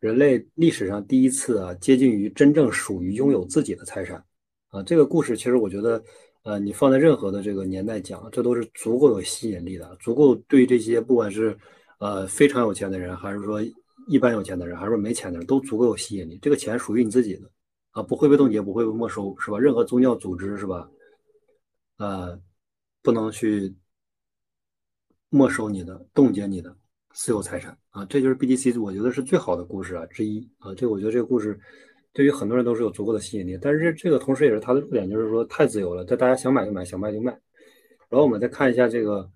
[SPEAKER 2] 人类历史上第一次啊，接近于真正属于拥有自己的财产啊。这个故事其实我觉得。呃，你放在任何的这个年代讲，这都是足够有吸引力的，足够对这些不管是呃非常有钱的人，还是说一般有钱的人，还是说没钱的人，都足够有吸引力。这个钱属于你自己的啊，不会被冻结，不会被没收，是吧？任何宗教组织是吧？呃，不能去没收你的、冻结你的私有财产啊。这就是 BTC，我觉得是最好的故事啊之一啊。这我觉得这个故事。对于很多人都是有足够的吸引力，但是这个同时也是它的弱点，就是说太自由了，这大家想买就买，想卖就卖。然后我们再看一下这个，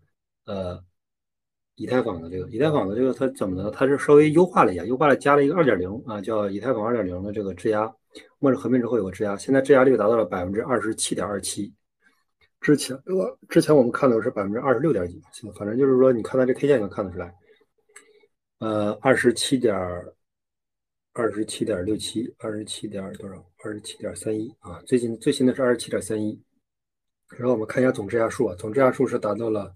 [SPEAKER 2] 呃，以太坊的这个，以太坊的这个它怎么呢？它是稍微优化了一下，优化了加了一个二点零啊，叫以太坊二点零的这个质押，末日合并之后有个质押，现在质押率达到了百分之二十七点二七，之前我之前我们看的是百分之二十六点几，反正就是说你看它这 K 线能看得出来，呃，二十七点。二十七点六七，二十七点多少？二十七点三一啊！最近最新的是二十七点三一。然后我们看一下总质押数啊，总质押数是达到了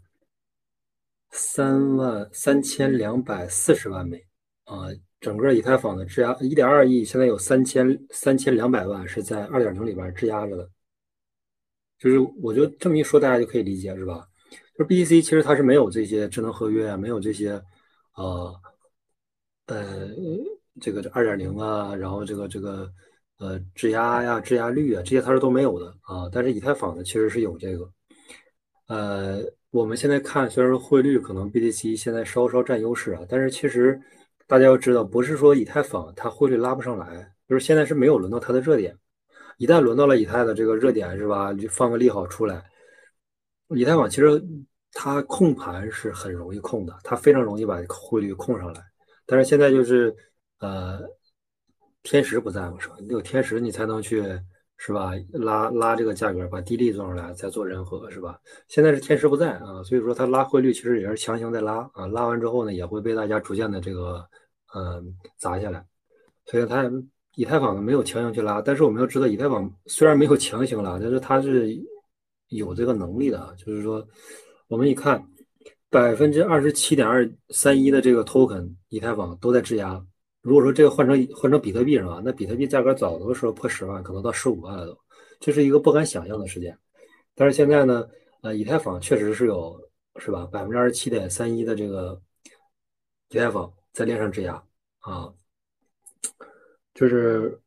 [SPEAKER 2] 三万三千两百四十万枚啊。整个以太坊的质押一点二亿，现在有三千三千两百万是在二点零里边质押着的。就是我觉得这么一说，大家就可以理解是吧？就是 BTC 其实它是没有这些智能合约啊，没有这些呃呃。这个二点零啊，然后这个这个呃质押呀、质押率啊，这些它是都没有的啊。但是以太坊呢，其实是有这个。呃，我们现在看，虽然说汇率可能 BTC 现在稍稍占优势啊，但是其实大家要知道，不是说以太坊它汇率拉不上来，就是现在是没有轮到它的热点。一旦轮到了以太的这个热点，是吧？就放个利好出来，以太坊其实它控盘是很容易控的，它非常容易把汇率控上来。但是现在就是呃，天时不在嘛，是吧？你有天时，你才能去。是吧？拉拉这个价格，把低利做出来，再做人和，是吧？现在是天时不在啊，所以说它拉汇率其实也是强行在拉啊，拉完之后呢，也会被大家逐渐的这个嗯砸下来。所以它以太坊呢没有强行去拉，但是我们要知道，以太坊虽然没有强行拉，但是它是有这个能力的。就是说，我们一看百分之二十七点二三一的这个 token 以太坊都在质押。如果说这个换成换成比特币是吧？那比特币价格早都说破十万，可能到十五万了都，这是一个不敢想象的事件。但是现在呢，呃，以太坊确实是有是吧？百分之二十七点三一的这个以太坊在链上质押啊，就是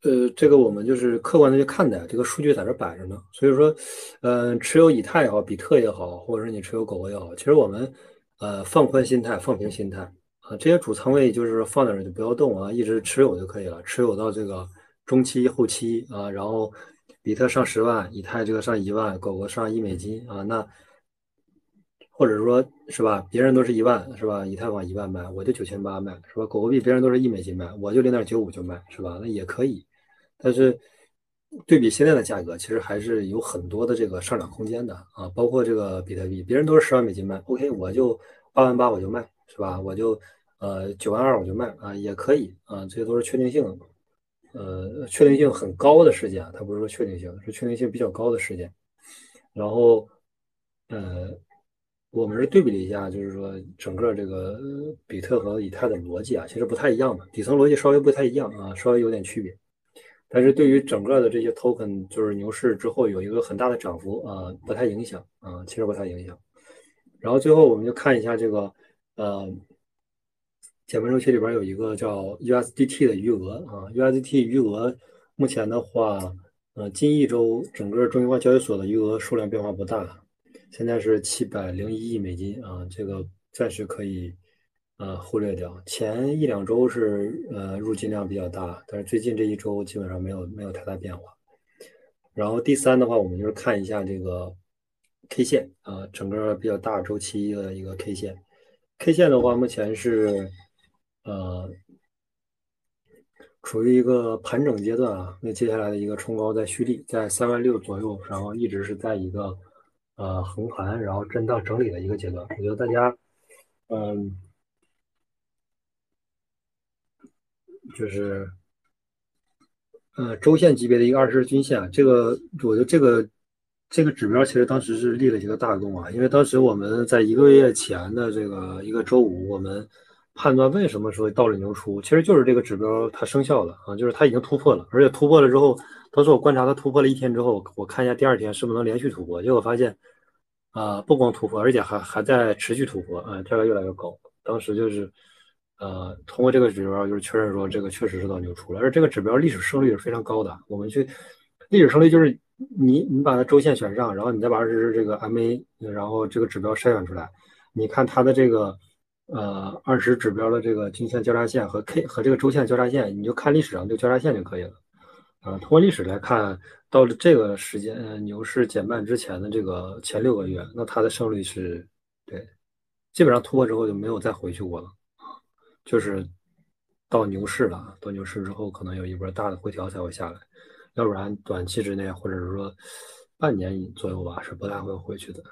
[SPEAKER 2] 呃，这个我们就是客观的去看待，这个数据在这摆着呢。所以说，嗯，持有以太也好，比特也好，或者是你持有狗狗也好，其实我们呃放宽心态，放平心态。啊，这些主仓位就是放在那就不要动啊，一直持有就可以了，持有到这个中期、后期啊，然后比特上十万，以太这个上一万，狗狗上一美金啊，那或者说是吧，别人都是一万是吧？以太坊一万卖，我就九千八卖是吧？狗狗币别人都是一美金卖，我就零点九五就卖是吧？那也可以，但是对比现在的价格，其实还是有很多的这个上涨空间的啊，包括这个比特币，别人都是十万美金卖，OK，我就八万八我就卖是吧？我就。呃，九万二我就卖啊，也可以啊，这些都是确定性，呃，确定性很高的事件，它不是说确定性，是确定性比较高的事件。然后，呃，我们是对比了一下，就是说整个这个比特和以太的逻辑啊，其实不太一样的，底层逻辑稍微不太一样啊，稍微有点区别。但是对于整个的这些 token，就是牛市之后有一个很大的涨幅啊，不太影响啊，其实不太影响。然后最后我们就看一下这个，呃。减半周期里边有一个叫 USDT 的余额啊，USDT 余额目前的话，呃，近一周整个中心化交易所的余额数量变化不大，现在是七百零一亿美金啊，这个暂时可以呃忽略掉。前一两周是呃入金量比较大，但是最近这一周基本上没有没有太大变化。然后第三的话，我们就是看一下这个 K 线啊，整个比较大周期的一个 K 线，K 线的话目前是。呃，处于一个盘整阶段啊，那接下来的一个冲高在蓄力，在三万六左右，然后一直是在一个呃横盘，然后震荡整理的一个阶段。我觉得大家，嗯，就是呃周线级别的一个二十日均线，这个我觉得这个这个指标其实当时是立了一个大功啊，因为当时我们在一个月前的这个一个周五，我们。判断为什么说到了牛出，其实就是这个指标它生效了啊，就是它已经突破了，而且突破了之后，当时我观察它突破了一天之后，我看一下第二天是不是能连续突破，结果发现啊，不光突破，而且还还在持续突破啊，价格越来越高。当时就是呃，通过这个指标就是确认说这个确实是到牛出了，而这个指标历史胜率是非常高的。我们去历史胜率就是你你把它周线选上，然后你再把这这个 MA，然后这个指标筛选出来，你看它的这个。呃，二十指标的这个均线交叉线和 K 和这个周线交叉线，你就看历史上这个交叉线就可以了。啊，通过历史来看，到了这个时间，牛市减半之前的这个前六个月，那它的胜率是，对，基本上突破之后就没有再回去过了。就是到牛市了，到牛市之后可能有一波大的回调才会下来，要不然短期之内或者是说半年左右吧，是不太会回去的。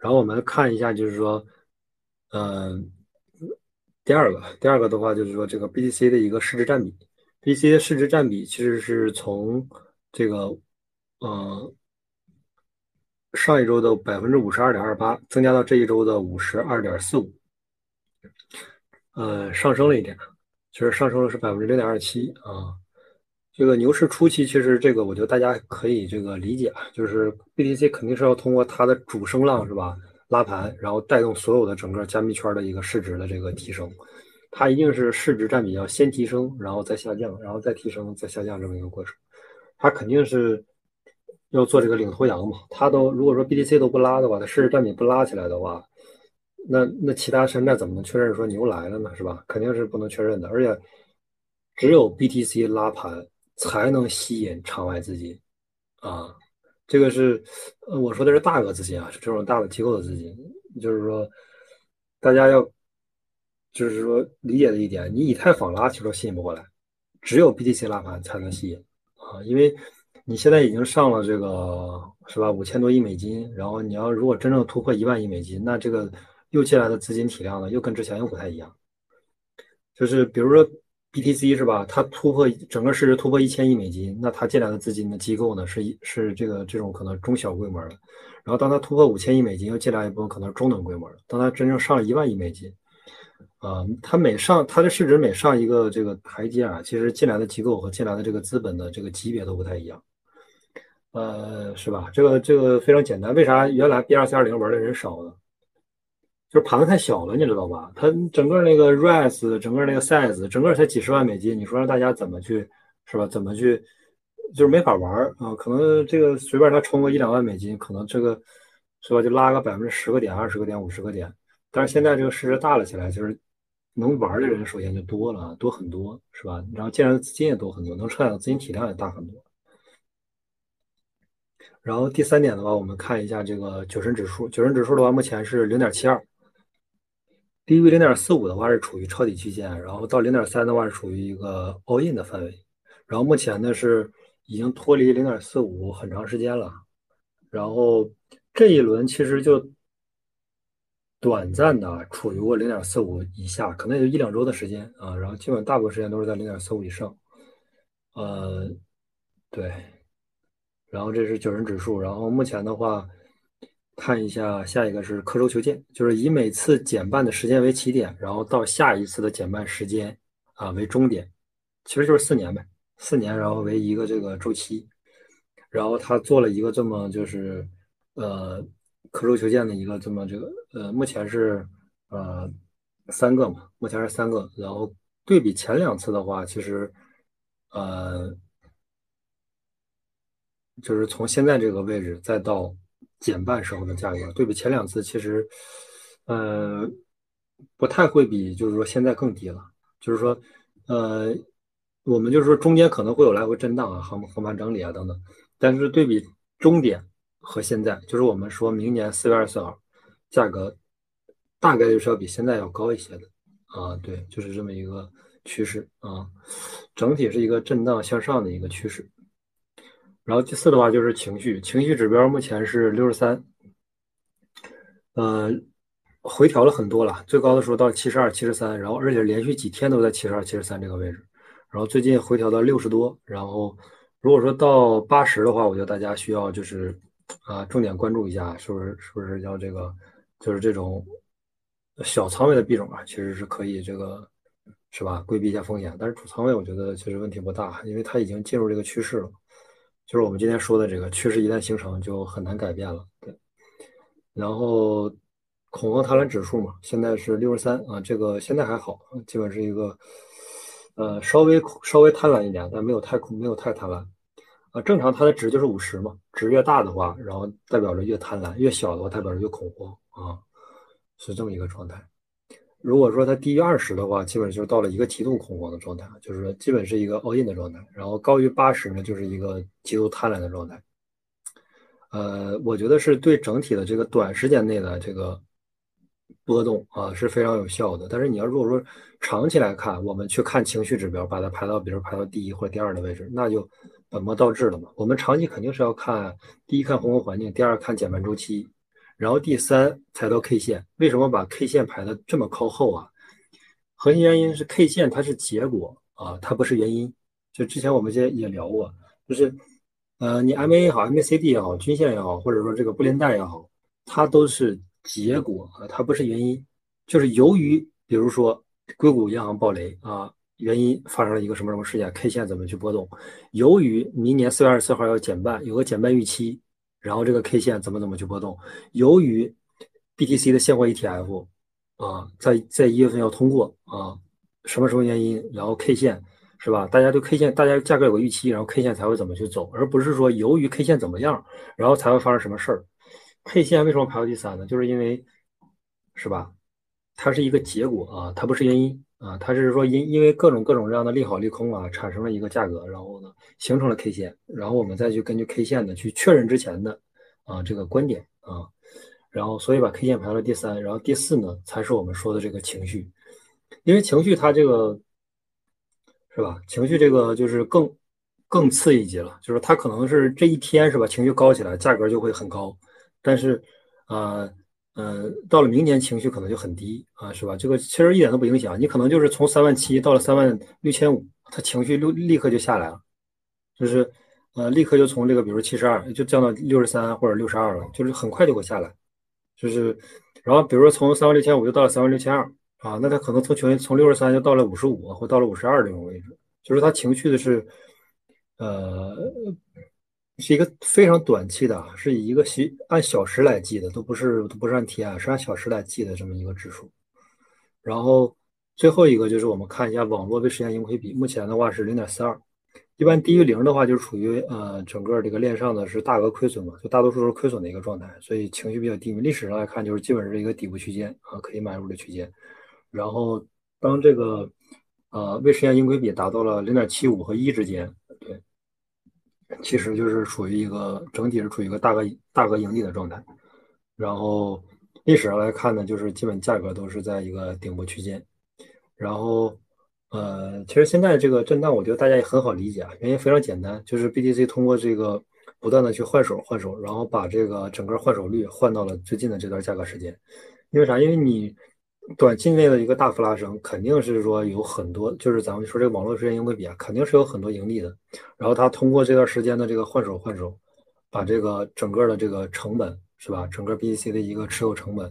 [SPEAKER 2] 然后我们看一下，就是说。嗯，第二个，第二个的话就是说，这个 BTC 的一个市值占比，BTC 的市值占比其实是从这个，呃，上一周的百分之五十二点二八增加到这一周的五十二点四五，呃，上升了一点，其实上升了是百分之零点二七啊。这个牛市初期，其实这个我觉得大家可以这个理解，就是 BTC 肯定是要通过它的主升浪，是吧？拉盘，然后带动所有的整个加密圈的一个市值的这个提升，它一定是市值占比要先提升，然后再下降，然后再提升，再下降这么一个过程。它肯定是要做这个领头羊嘛，它都如果说 BTC 都不拉的话，它市值占比不拉起来的话，那那其他山寨怎么能确认说牛来了呢？是吧？肯定是不能确认的，而且只有 BTC 拉盘才能吸引场外资金啊，这个是呃我说的是大额资金啊，是这种大的机构的资金，就是说大家要就是说理解的一点，你以太坊拉其实都吸引不过来。只有 BTC 拉盘才能吸引啊，因为你现在已经上了这个是吧？五千多亿美金，然后你要如果真正突破一万亿美金，那这个又进来的资金体量呢，又跟之前又不太一样。就是比如说 BTC 是吧？它突破整个市值突破一千亿美金，那它进来的资金的机构呢，是一是这个这种可能中小规模的。然后当它突破五千亿美金，又进来一部分可能中等规模的。当它真正上了一万亿美金。啊，它每上它的市值每上一个这个台阶啊，其实进来的机构和进来的这个资本的这个级别都不太一样，呃，是吧？这个这个非常简单，为啥原来 B 二三二零玩的人少呢？就是盘子太小了，你知道吧？它整个那个 rise，整个那个 size，整个才几十万美金，你说让大家怎么去，是吧？怎么去，就是没法玩啊？可能这个随便他充个一两万美金，可能这个是吧？就拉个百分之十个点、二十个点、五十个点，但是现在这个市值大了起来，就是。能玩的人首先就多了，多很多，是吧？然后进来的资金也多很多，能承载的资金体量也大很多。然后第三点的话，我们看一下这个酒神指数。酒神指数的话，目前是零点七二，低于零点四五的话是处于抄底区间，然后到零点三的话是处于一个 all in 的范围。然后目前呢是已经脱离零点四五很长时间了。然后这一轮其实就。短暂的处于过零点四五以下，可能也就一两周的时间啊，然后基本大部分时间都是在零点四五以上，呃，对，然后这是九人指数，然后目前的话，看一下下一个是刻舟求剑，就是以每次减半的时间为起点，然后到下一次的减半时间啊为终点，其实就是四年呗，四年然后为一个这个周期，然后他做了一个这么就是呃。刻舟求剑的一个这么这个呃，目前是呃三个嘛，目前是三个。然后对比前两次的话，其实呃就是从现在这个位置再到减半时候的价格，对比前两次，其实呃不太会比就是说现在更低了。就是说呃我们就是说中间可能会有来回震荡啊，横横盘整理啊等等，但是对比终点。和现在就是我们说明年四月二十四号，价格大概率是要比现在要高一些的啊，对，就是这么一个趋势啊，整体是一个震荡向上的一个趋势。然后第四的话就是情绪，情绪指标目前是六十三，呃，回调了很多了，最高的时候到七十二、七十三，然后而且连续几天都在七十二、七十三这个位置，然后最近回调到六十多，然后如果说到八十的话，我觉得大家需要就是。啊，重点关注一下，是不是是不是要这个，就是这种小仓位的币种啊，其实是可以这个是吧，规避一下风险。但是主仓位我觉得其实问题不大，因为它已经进入这个趋势了，就是我们今天说的这个趋势一旦形成就很难改变了。对，然后恐慌贪婪指数嘛，现在是六十三啊，这个现在还好，基本是一个呃稍微稍微贪婪一点，但没有太恐没有太贪婪。啊，正常它的值就是五十嘛，值越大的话，然后代表着越贪婪；越小的话，代表着越恐慌啊，是这么一个状态。如果说它低于二十的话，基本就是到了一个极度恐慌的状态，就是说基本是一个 all in 的状态。然后高于八十呢，就是一个极度贪婪的状态。呃，我觉得是对整体的这个短时间内的这个波动啊是非常有效的。但是你要如果说长期来看，我们去看情绪指标，把它排到比如排到第一或者第二的位置，那就。本末倒置了嘛？我们长期肯定是要看，第一看宏观环境，第二看减半周期，然后第三才到 K 线。为什么把 K 线排的这么靠后啊？核心原因是 K 线它是结果啊，它不是原因。就之前我们也也聊过，就是呃，你 MA 也好，MACD 也好，均线也好，或者说这个布林带也好，它都是结果啊，它不是原因。就是由于比如说硅谷银行暴雷啊。原因发生了一个什么什么事件？K 线怎么去波动？由于明年四月二十四号要减半，有个减半预期，然后这个 K 线怎么怎么去波动？由于 BTC 的现货 ETF 啊，在在一月份要通过啊，什么什么原因？然后 K 线是吧？大家对 K 线，大家价格有个预期，然后 K 线才会怎么去走，而不是说由于 K 线怎么样，然后才会发生什么事儿。K 线为什么排到第三呢？就是因为，是吧？它是一个结果啊，它不是原因啊，它是说因因为各种各种这样的利好利空啊，产生了一个价格，然后呢形成了 K 线，然后我们再去根据 K 线呢去确认之前的啊这个观点啊，然后所以把 K 线排到第三，然后第四呢才是我们说的这个情绪，因为情绪它这个。是吧？情绪这个就是更更次一级了，就是它可能是这一天是吧？情绪高起来，价格就会很高。但是，呃，呃，到了明年情绪可能就很低啊，是吧？这个其实一点都不影响。你可能就是从三万七到了三万六千五，它情绪立立刻就下来了，就是呃，立刻就从这个比如七十二就降到六十三或者六十二了，就是很快就会下来。就是，然后比如说从三万六千五就到了三万六千二。啊，那他可能从从从六十三就到了五十五，或到了五十二这种位置，就是他情绪的是，呃，是一个非常短期的，是以一个小按小时来计的，都不是都不是按天，是按小时来计的这么一个指数。然后最后一个就是我们看一下网络被实现盈亏比，目前的话是零点四二，一般低于零的话就是处于呃整个这个链上的是大额亏损嘛，就大多数都是亏损的一个状态，所以情绪比较低迷。历史上来看，就是基本是一个底部区间啊，可以买入的区间。然后，当这个呃未实现盈亏比达到了零点七五和一之间，其实就是处于一个整体是处于一个大额大额盈利的状态。然后历史上来看呢，就是基本价格都是在一个顶部区间。然后呃，其实现在这个震荡，我觉得大家也很好理解啊，原因非常简单，就是 BTC 通过这个不断的去换手换手，然后把这个整个换手率换到了最近的这段价格时间。因为啥？因为你。短期内的一个大幅拉升，肯定是说有很多，就是咱们说这个网络时间盈亏比啊，肯定是有很多盈利的。然后它通过这段时间的这个换手换手，把这个整个的这个成本是吧，整个 BTC 的一个持有成本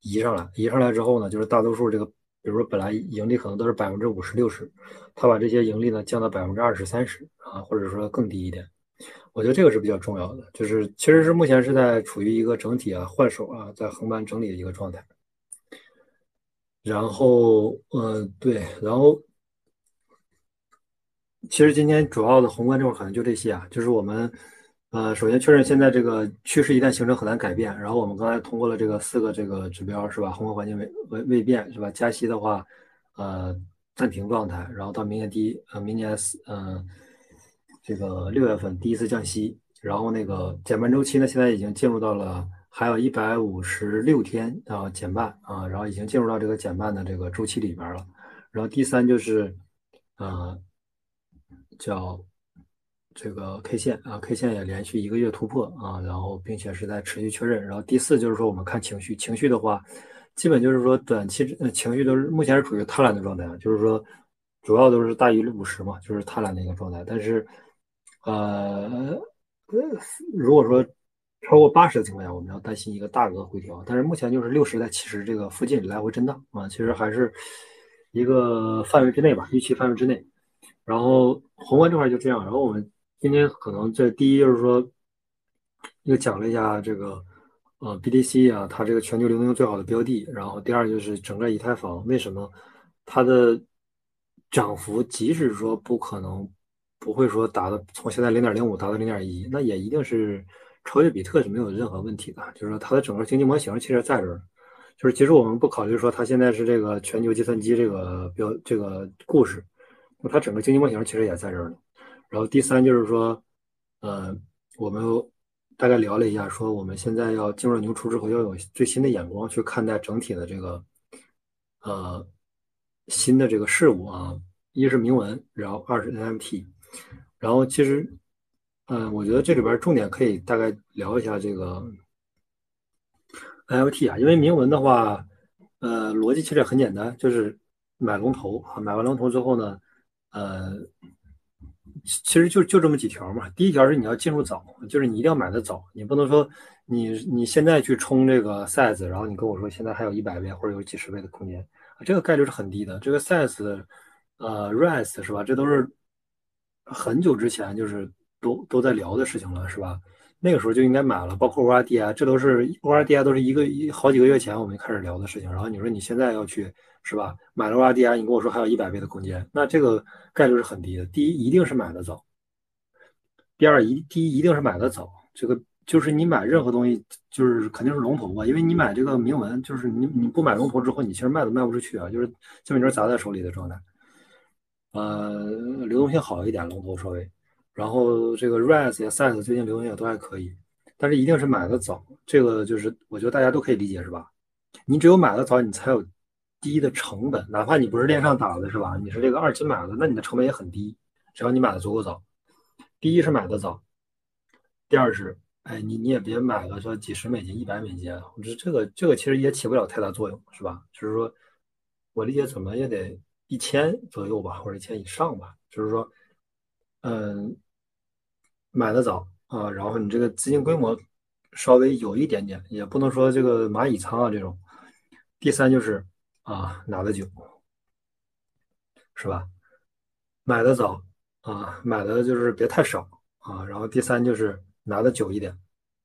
[SPEAKER 2] 移上来，移上来之后呢，就是大多数这个，比如说本来盈利可能都是百分之五十六十，他把这些盈利呢降到百分之二十三十啊，或者说更低一点。我觉得这个是比较重要的，就是其实是目前是在处于一个整体啊换手啊在横盘整理的一个状态。然后，嗯，对，然后，其实今天主要的宏观这块可能就这些啊，就是我们，呃，首先确认现在这个趋势一旦形成很难改变，然后我们刚才通过了这个四个这个指标是吧？宏观环境未未未变是吧？加息的话，呃，暂停状态，然后到明年第一，呃，明年四，嗯，这个六月份第一次降息，然后那个减半周期呢，现在已经进入到了。还有一百五十六天啊减半啊，然后已经进入到这个减半的这个周期里边了。然后第三就是，呃，叫这个 K 线啊，K 线也连续一个月突破啊，然后并且是在持续确认。然后第四就是说我们看情绪，情绪的话，基本就是说短期情绪都是目前是处于贪婪的状态，就是说主要都是大于五十嘛，就是贪婪的一个状态。但是，呃，如果说超过八十的情况下，我们要担心一个大额回调，但是目前就是六十在七十这个附近来回震荡啊，其实还是一个范围之内吧，预期范围之内。然后宏观这块就这样，然后我们今天可能这第一就是说又讲了一下这个呃 BTC 啊，它这个全球流动性最好的标的，然后第二就是整个以太坊为什么它的涨幅即使说不可能不会说达到从现在零点零五达到零点一，那也一定是。超越比特是没有任何问题的，就是说它的整个经济模型其实在这儿，就是其实我们不考虑说它现在是这个全球计算机这个标这个故事，那它整个经济模型其实也在这儿呢。然后第三就是说，呃，我们大概聊了一下，说我们现在要进入牛初之后，要有最新的眼光去看待整体的这个呃新的这个事物啊，一是铭文，然后二是 NFT，然后其实。嗯，我觉得这里边重点可以大概聊一下这个 IoT 啊，因为铭文的话，呃，逻辑其实很简单，就是买龙头啊，买完龙头之后呢，呃，其实就就这么几条嘛。第一条是你要进入早，就是你一定要买的早，你不能说你你现在去冲这个 size，然后你跟我说现在还有一百倍或者有几十倍的空间，这个概率是很低的。这个 size，呃，rise 是吧？这都是很久之前就是。都都在聊的事情了，是吧？那个时候就应该买了，包括 ORDI，这都是 ORDI 都是一个一好几个月前我们开始聊的事情。然后你说你现在要去是吧？买了 ORDI，你跟我说还有一百倍的空间，那这个概率是很低的。第一，一定是买的早；第二，一第一一定是买的早。这个就是你买任何东西，就是肯定是龙头吧，因为你买这个铭文，就是你你不买龙头之后，你其实卖都卖不出去啊，就是基本就是砸在手里的状态。呃，流动性好一点，龙头稍微。然后这个 rise 呀，size 最近流行也都还可以，但是一定是买的早，这个就是我觉得大家都可以理解是吧？你只有买的早，你才有低的成本，哪怕你不是链上打的是吧？你是这个二级买的，那你的成本也很低，只要你买的足够早。第一是买的早，第二是，哎，你你也别买个说几十美金、一百美金，我觉得这个这个其实也起不了太大作用，是吧？就是说，我理解怎么也得一千左右吧，或者一千以上吧，就是说，嗯。买的早啊，然后你这个资金规模稍微有一点点，也不能说这个蚂蚁仓啊这种。第三就是啊，拿的久，是吧？买的早啊，买的就是别太少啊。然后第三就是拿的久一点，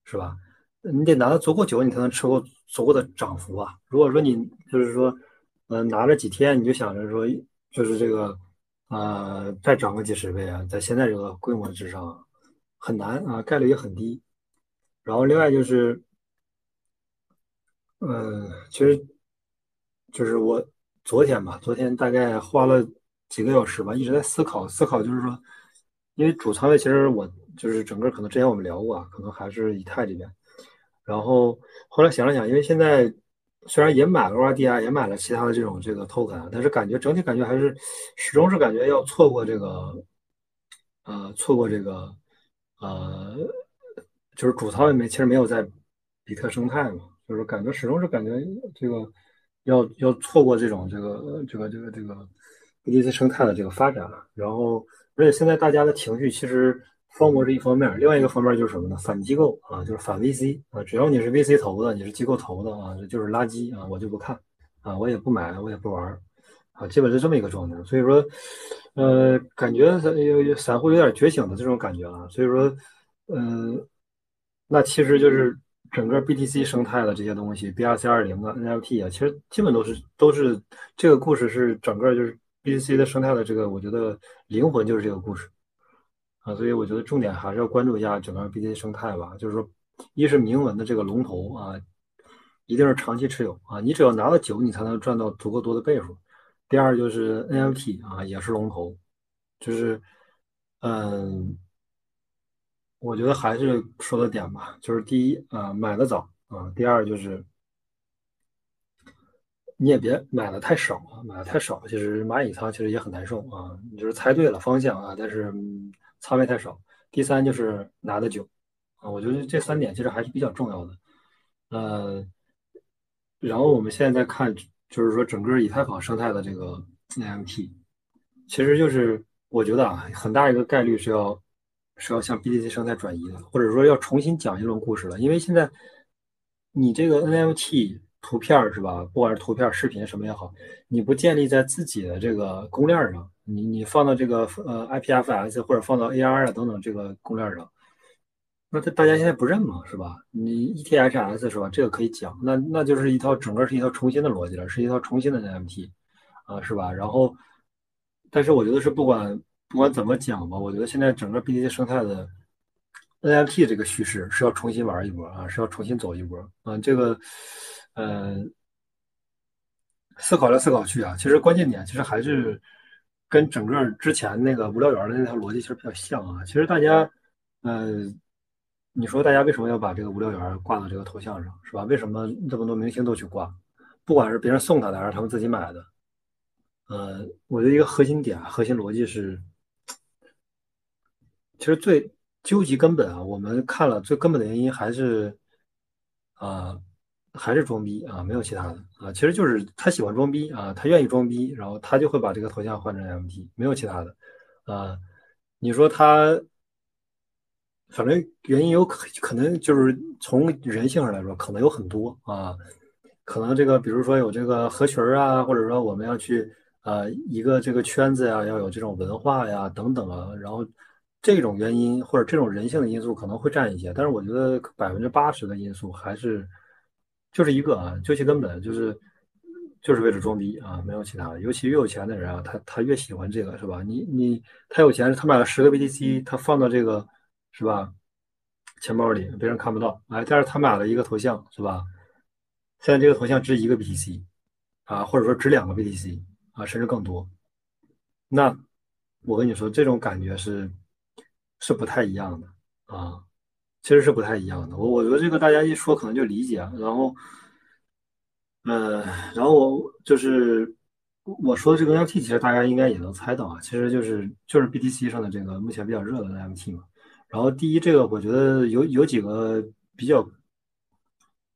[SPEAKER 2] 是吧？你得拿的足够久，你才能吃够足够的涨幅啊。如果说你就是说，嗯，拿了几天你就想着说，就是这个啊，再涨个几十倍啊，在现在这个规模之上。很难啊，概率也很低。然后另外就是，嗯，其实就是我昨天吧，昨天大概花了几个小时吧，一直在思考思考，就是说，因为主仓位其实我就是整个可能之前我们聊过啊，可能还是以太这边。然后后来想了想，因为现在虽然也买了 RDI，也买了其他的这种这个 token，但是感觉整体感觉还是始终是感觉要错过这个，呃，错过这个。呃，就是主操里面其实没有在比特生态嘛，就是感觉始终是感觉这个要要错过这种这个这个这个这个 BTC 生态的这个发展。然后，而且现在大家的情绪其实方模是一方面，另外一个方面就是什么呢？反机构啊，就是反 VC 啊，只要你是 VC 投的，你是机构投的啊，就是垃圾啊，我就不看啊，我也不买，我也不玩啊，基本是这么一个状态。所以说。呃，感觉散有散户有点觉醒的这种感觉了，所以说，嗯，那其实就是整个 BTC 生态的这些东西，BRC 二零啊，NFT 啊，其实基本都是都是这个故事是整个就是 BTC 的生态的这个，我觉得灵魂就是这个故事啊，所以我觉得重点还是要关注一下整个 BTC 生态吧，就是说，一是铭文的这个龙头啊，一定是长期持有啊，你只要拿到久，你才能赚到足够多的倍数。第二就是 NFT 啊，也是龙头，就是，嗯，我觉得还是说的点吧，就是第一啊，买的早啊，第二就是你也别买的太少啊，买的太少，其实蚂蚁仓其实也很难受啊，你就是猜对了方向啊，但是仓位太少。第三就是拿的久啊，我觉得这三点其实还是比较重要的。呃，然后我们现在看。就是说，整个以太坊生态的这个 NFT，其实就是我觉得啊，很大一个概率是要是要向 BTC 生态转移的，或者说要重新讲一轮故事了。因为现在你这个 NFT 图片是吧，不管是图片、视频什么也好，你不建立在自己的这个公链上，你你放到这个呃 IPFS 或者放到 AR 啊等等这个公链上。那这大家现在不认嘛，是吧？你 ETHS 是吧？这个可以讲，那那就是一套整个是一套重新的逻辑了，是一套重新的 NFT 啊，是吧？然后，但是我觉得是不管不管怎么讲吧，我觉得现在整个 BTC 生态的 NFT 这个叙事是要重新玩一波啊，是要重新走一波啊。这个，嗯，思考来思考去啊，其实关键点其实还是跟整个之前那个无聊猿的那套逻辑其实比较像啊。其实大家，嗯。你说大家为什么要把这个无聊猿挂到这个头像上，是吧？为什么这么多明星都去挂？不管是别人送他的还是他们自己买的，呃，我的一个核心点、核心逻辑是，其实最究极根本啊，我们看了最根本的原因还是，啊，还是装逼啊，没有其他的啊，其实就是他喜欢装逼啊，他愿意装逼，然后他就会把这个头像换成 MT，没有其他的啊。你说他？反正原因有可可能就是从人性上来说，可能有很多啊，可能这个比如说有这个合群啊，或者说我们要去啊一个这个圈子呀，要有这种文化呀等等啊，然后这种原因或者这种人性的因素可能会占一些，但是我觉得百分之八十的因素还是就是一个啊，究其根本就是就是为了装逼啊，没有其他的。尤其越有钱的人啊，他他越喜欢这个是吧？你你他有钱，他买了十个 BTC，他放到这个是吧钱包里，别人看不到。哎，但是他买了一个头像是吧？现在这个头像值一个 BTC 啊，或者说值两个 BTC 啊，甚至更多。那我跟你说，这种感觉是。是不太一样的啊，其实是不太一样的。我我觉得这个大家一说可能就理解，然后，呃，然后我就是我说的这个 NFT，其实大家应该也能猜到啊，其实就是就是 BTC 上的这个目前比较热的 NFT 嘛。然后第一，这个我觉得有有几个比较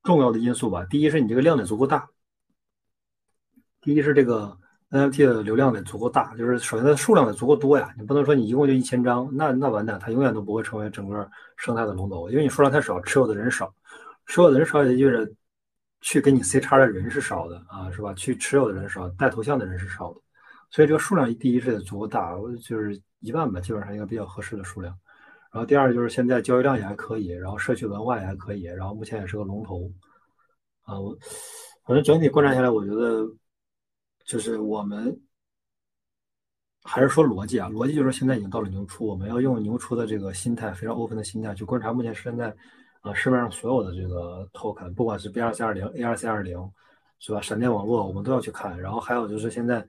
[SPEAKER 2] 重要的因素吧。第一是你这个量得足够大，第一是这个。NFT 的流量得足够大，就是首先它数量得足够多呀，你不能说你一共就一千张，那那完蛋，它永远都不会成为整个生态的龙头，因为你数量太少，持有的人少，持有的人少也意味着去给你 C 叉的人是少的啊，是吧？去持有的人少，带头像的人是少的，所以这个数量第一是得足够大，就是一万吧，基本上一个比较合适的数量。然后第二就是现在交易量也还可以，然后社区文化也还可以，然后目前也是个龙头啊，我反正整体观察下来，我觉得。就是我们还是说逻辑啊，逻辑就是现在已经到了牛初，我们要用牛初的这个心态，非常 open 的心态去观察目前现在啊市面上所有的这个 token，不管是 B 二 C 二零、A 二 C 二零，是吧？闪电网络我们都要去看，然后还有就是现在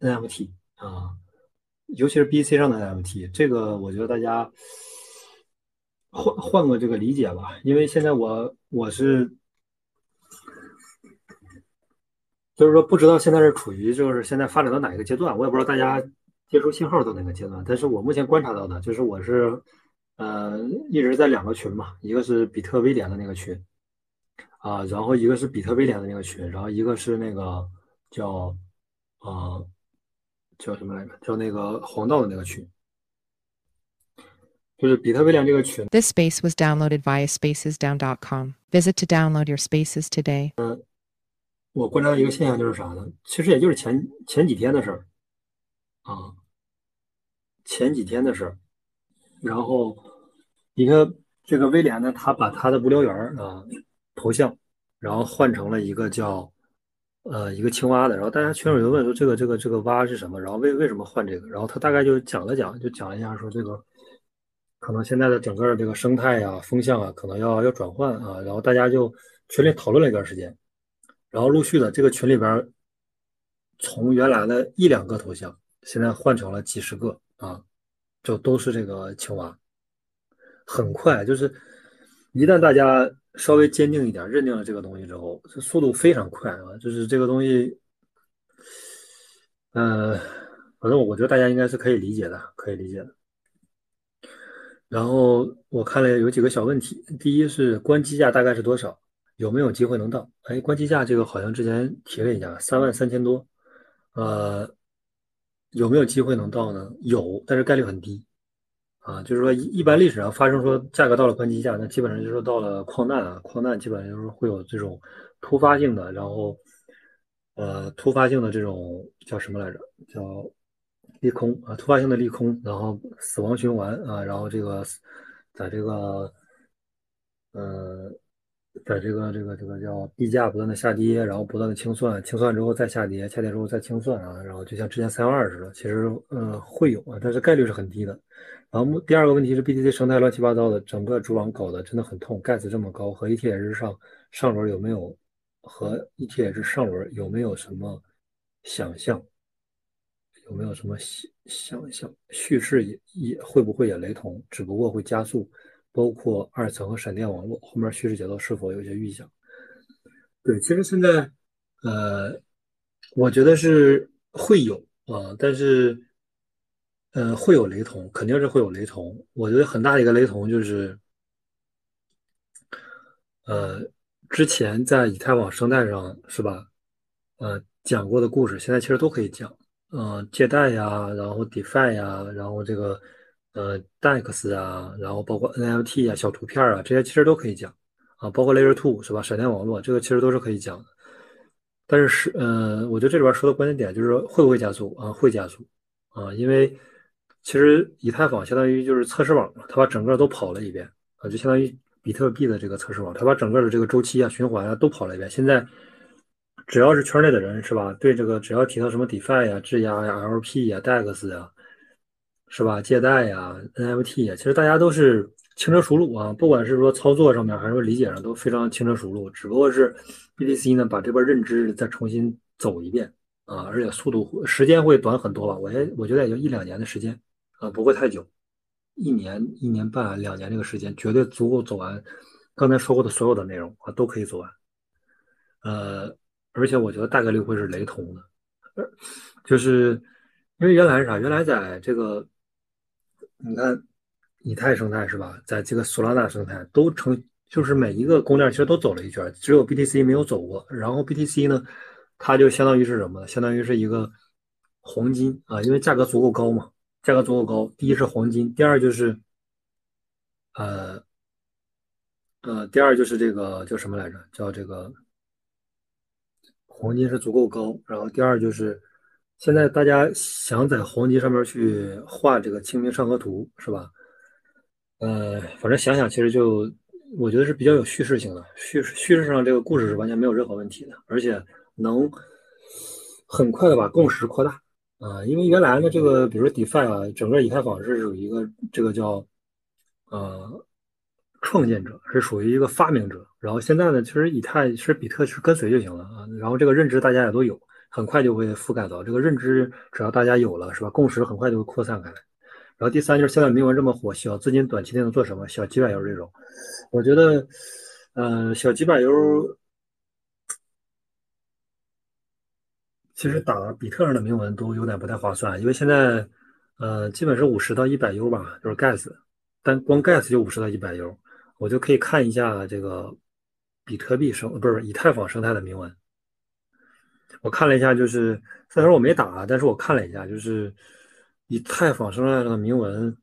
[SPEAKER 2] NFT 啊，尤其是 BC 上的 NFT，这个我觉得大家换换个这个理解吧，因为现在我我是。就是说，不知道现在是处于就是现在发展到哪一个阶段，我也不知道大家接收信号到哪个阶段。但是我目前观察到的，就是我是呃一直在两个群嘛，一个是比特威廉的那个群啊，然后一个是比特威廉的那个群，然后一个是那个叫啊叫什么来着？叫那个黄道的那个群，就是比特威廉这个群。
[SPEAKER 4] This space was downloaded via spacesdown.com. Visit to download your spaces today.
[SPEAKER 2] 嗯。我观察到一个现象就是啥呢？其实也就是前前几天的事儿啊，前几天的事儿。然后一个这个威廉呢，他把他的无聊猿啊头像，然后换成了一个叫呃一个青蛙的。然后大家群友就问说这个这个这个蛙是什么？然后为为什么换这个？然后他大概就讲了讲，就讲了一下说这个可能现在的整个这个生态呀、风向啊，可能要要转换啊。然后大家就群里讨论了一段时间。然后陆续的，这个群里边，从原来的一两个头像，现在换成了几十个啊，就都是这个青蛙。很快，就是一旦大家稍微坚定一点，认定了这个东西之后，这速度非常快啊！就是这个东西，嗯，反正我觉得大家应该是可以理解的，可以理解的。然后我看了有几个小问题，第一是关机价大概是多少？有没有机会能到？哎，关机价这个好像之前提了一下，三万三千多。呃，有没有机会能到呢？有，但是概率很低。啊，就是说一一般历史上发生说价格到了关机价，那基本上就是到了矿难啊，矿难基本上就是会有这种突发性的，然后呃突发性的这种叫什么来着？叫利空啊，突发性的利空，然后死亡循环啊，然后这个在这个呃。在这个这个这个叫币价不断的下跌，然后不断的清算，清算之后再下跌，下跌之后再清算啊，然后就像之前三幺二似的，其实呃会有啊，但是概率是很低的。然后第二个问题是 BTC 生态乱七八糟的，整个主网搞得真的很痛，盖子这么高，和 ETH 上上轮有没有和 ETH 上轮有没有什么想象？有没有什么想想象？叙事也也会不会也雷同？只不过会加速。包括二层和闪电网络后面叙事节奏是否有些预想？对，其实现在，呃，我觉得是会有啊，但是，呃，会有雷同，肯定是会有雷同。我觉得很大的一个雷同就是，呃，之前在以太网生态上是吧？呃，讲过的故事，现在其实都可以讲。嗯，借贷呀，然后 DeFi 呀，然后这个。呃，DEX 啊，然后包括 NFT 啊、小图片啊，这些其实都可以讲啊，包括 Layer Two 是吧？闪电网络这个其实都是可以讲的。但是是，呃，我觉得这里边说的关键点就是会不会加速啊？会加速啊，因为其实以太坊相当于就是测试网嘛，它把整个都跑了一遍啊，就相当于比特币的这个测试网，它把整个的这个周期啊、循环啊都跑了一遍。现在只要是圈内的人是吧，对这个只要提到什么 DeFi 呀、质押呀、LP 呀、DEX 呀，是吧？借贷呀、NFT 呀，其实大家都是轻车熟路啊，不管是说操作上面还是说理解上都非常轻车熟路，只不过是 BTC 呢把这边认知再重新走一遍啊，而且速度时间会短很多吧，我也我觉得也就一两年的时间。啊，不会太久，一年、一年半、两年这个时间绝对足够走完刚才说过的所有的内容啊，都可以走完。呃，而且我觉得大概率会是雷同的，就是因为原来是啥？原来在这个你看以太生态是吧？在这个索拉纳生态都成，就是每一个公链其实都走了一圈，只有 BTC 没有走过。然后 BTC 呢，它就相当于是什么呢？相当于是一个黄金啊，因为价格足够高嘛。价格足够高，第一是黄金，第二就是，呃，呃，第二就是这个叫什么来着？叫这个黄金是足够高，然后第二就是现在大家想在黄金上面去画这个清明上河图，是吧？呃，反正想想其实就我觉得是比较有叙事性的，叙叙事上这个故事是完全没有任何问题的，而且能很快的把共识扩大。啊，因为原来呢，这个比如说 DeFi 啊，整个以太坊是属于一个这个叫呃创建者，是属于一个发明者。然后现在呢，其实以太是比特是跟随就行了啊。然后这个认知大家也都有，很快就会覆盖到这个认知，只要大家有了是吧？共识很快就会扩散开来。然后第三就是现在铭文这么火，小资金短期内能做什么？小几百油这种，我觉得，呃，小几百油。其实打比特上的铭文都有点不太划算，因为现在，呃，基本是五十到一百 U 吧，就是 Gas，但光 Gas 就五十到一百 U，我就可以看一下这个比特币生不是以太坊生态的铭文。我看了一下，就是虽然说我没打，但是我看了一下，就是以太坊生态的铭文，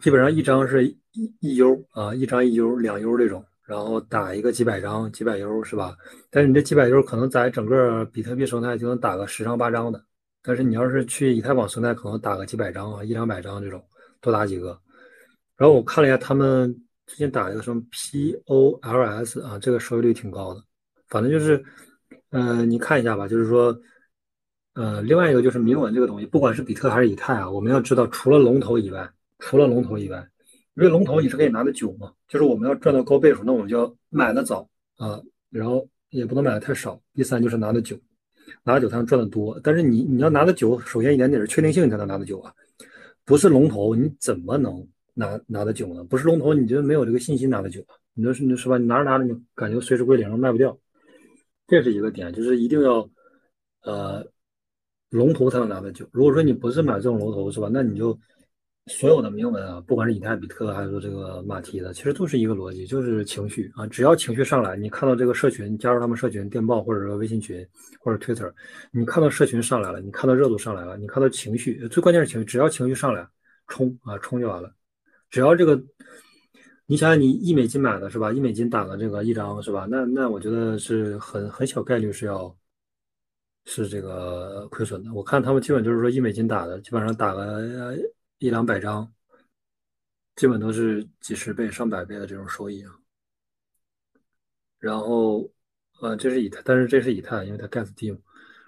[SPEAKER 2] 基本上一张是一一 U 啊，一张一 U，两 U 这种。然后打一个几百张、几百 U 是吧？但是你这几百 U 可能在整个比特币生态就能打个十张八张的，但是你要是去以太坊生态，可能打个几百张啊，一两百张这种，多打几个。然后我看了一下他们最近打一个什么 POLS 啊，这个收益率挺高的。反正就是，嗯，你看一下吧，就是说，呃，另外一个就是铭文这个东西，不管是比特还是以太啊，我们要知道，除了龙头以外，除了龙头以外。因为龙头你是可以拿的久嘛，就是我们要赚到高倍数，那我们就要买的早啊，然后也不能买的太少。第三就是拿的久，拿的久才能赚的多。但是你你要拿的久，首先一点得是确定性，你才能拿的久啊。不是龙头，你怎么能拿拿的久呢？不是龙头，你就没有这个信心拿的久。你就是你是吧？你拿着拿着，你感觉随时归零，卖不掉。这是一个点，就是一定要呃龙头才能拿的久。如果说你不是买这种龙头是吧？那你就。所有的铭文啊，不管是以太、比特还是说这个马蹄的，其实都是一个逻辑，就是情绪啊。只要情绪上来，你看到这个社群，加入他们社群电报，或者说微信群，或者 Twitter，你看到社群上来了，你看到热度上来了，你看到情绪，最关键是情绪，只要情绪上来，冲啊冲就完了。只要这个，你想想，你一美金买的是吧？一美金打了这个一张是吧？那那我觉得是很很小概率是要是这个亏损的。我看他们基本就是说一美金打的，基本上打个。一两百张，基本都是几十倍、上百倍的这种收益啊。然后，呃，这是以太，但是这是以太，因为它 gas 低嘛。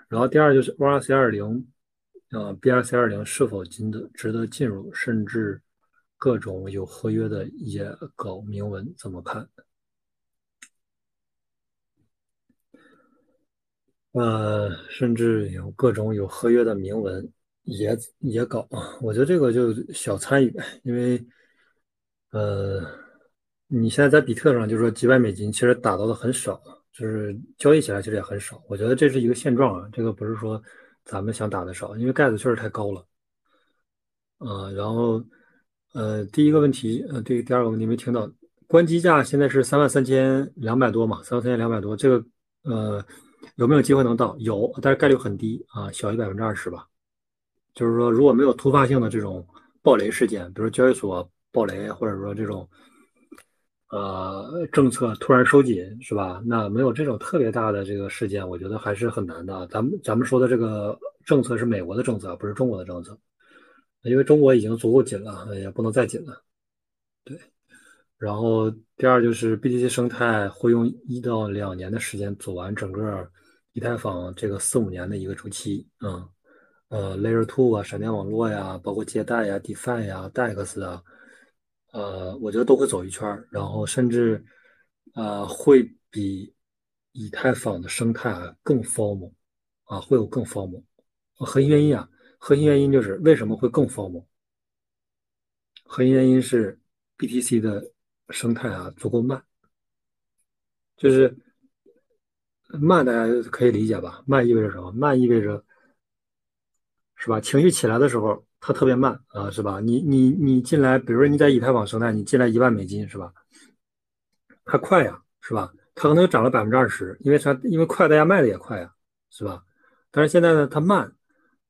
[SPEAKER 2] 然后第二就是 RC 二零，呃，BRC 二零是否值得值得进入，甚至各种有合约的也搞铭文，怎么看？呃，甚至有各种有合约的铭文。也也搞啊，我觉得这个就小参与，因为，呃，你现在在比特上就是说几百美金，其实打到的很少，就是交易起来其实也很少。我觉得这是一个现状啊，这个不是说咱们想打的少，因为盖子确实太高了。呃，然后，呃，第一个问题，呃，对，第二个问题没听到，关机价现在是三万三千两百多嘛，三万三千两百多，这个，呃，有没有机会能到？有，但是概率很低啊，小于百分之二十吧。就是说，如果没有突发性的这种暴雷事件，比如交易所暴雷，或者说这种呃政策突然收紧，是吧？那没有这种特别大的这个事件，我觉得还是很难的。咱们咱们说的这个政策是美国的政策，不是中国的政策。因为中国已经足够紧了，也不能再紧了。对，然后第二就是 BTC 生态会用一到两年的时间走完整个以太坊这个四五年的一个周期，嗯，呃，Layer Two 啊，闪电网络呀，包括借贷呀、DeFi 呀、DEX 啊，呃，我觉得都会走一圈儿，然后甚至呃会比以太坊的生态更 formal 啊，会有更 formal。核心原因啊，核心原因就是为什么会更疯核心原因是 BTC 的生态啊足够慢，就是慢，大家可以理解吧？慢意味着什么？慢意味着是吧？情绪起来的时候，它特别慢啊，是吧？你你你进来，比如说你在以太坊生态，你进来一万美金是吧？它快呀，是吧？它可能又涨了百分之二十，因为啥？因为快，大家卖的也快呀，是吧？但是现在呢，它慢，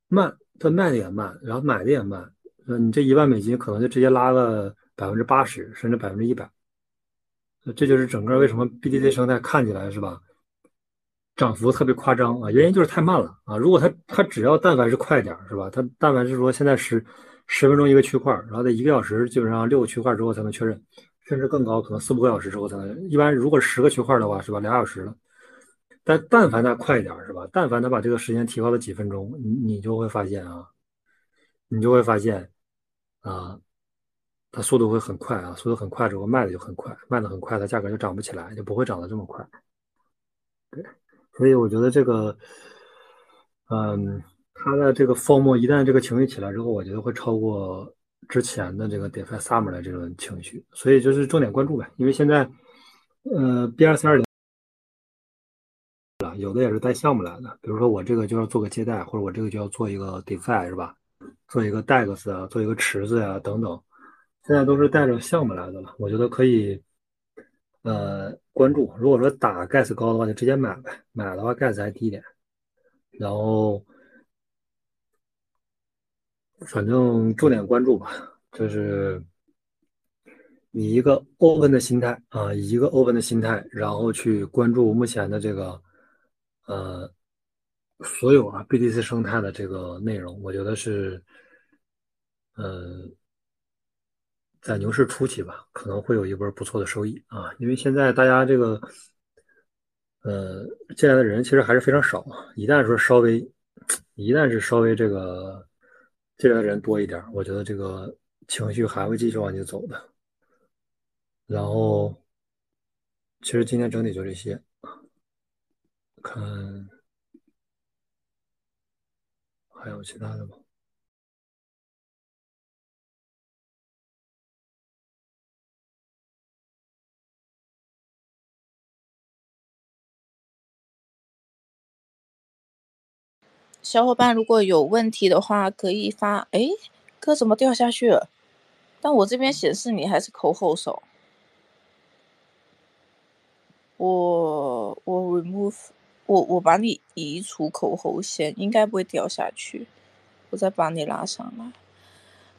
[SPEAKER 2] 慢，它卖的也慢，然后买的也慢。那你这一万美金可能就直接拉了百分之八十，甚至百分之一百。这就是整个为什么 BTC 生态看起来是吧，涨幅特别夸张啊？原因就是太慢了啊！如果它它只要但凡是快点是吧？它但凡是说现在十十分钟一个区块，然后在一个小时基本上六个区块之后才能确认，甚至更高，可能四五个小时之后才能。一般如果十个区块的话是吧，俩小时了。但但凡他快一点是吧？但凡他把这个时间提高了几分钟，你你就会发现啊，你就会发现啊。它速度会很快啊，速度很快之后卖的就很快，卖的很快，它价格就涨不起来，就不会涨得这么快。对，所以我觉得这个，嗯，它的这个 form 一旦这个情绪起来之后，我觉得会超过之前的这个 DeFi Summer 的这种情绪，所以就是重点关注呗。因为现在，呃，BRC 二零有的也是带项目来的，比如说我这个就要做个借贷，或者我这个就要做一个 DeFi 是吧？做一个 DEX 啊，做一个池子呀等等。现在都是带着项目来的了，我觉得可以，呃，关注。如果说打 gas 高的话，就直接买呗。买的话 gas 还低一点，然后反正重点关注吧。就是以一个 open 的心态啊，以一个 open 的心态，然后去关注目前的这个呃所有啊 BTC 生态的这个内容，我觉得是，呃。在牛市初期吧，可能会有一波不错的收益啊，因为现在大家这个，呃，进来的人其实还是非常少。一旦说稍微，一旦是稍微这个进来的人多一点，我觉得这个情绪还会继续往前走的。然后，其实今天整体就这些，看还有其他的吗？
[SPEAKER 1] 小伙伴如果有问题的话，可以发。哎，哥怎么掉下去了？但我这边显示你还是口后手。我我 remove 我我把你移除口后线，应该不会掉下去。我再把你拉上来。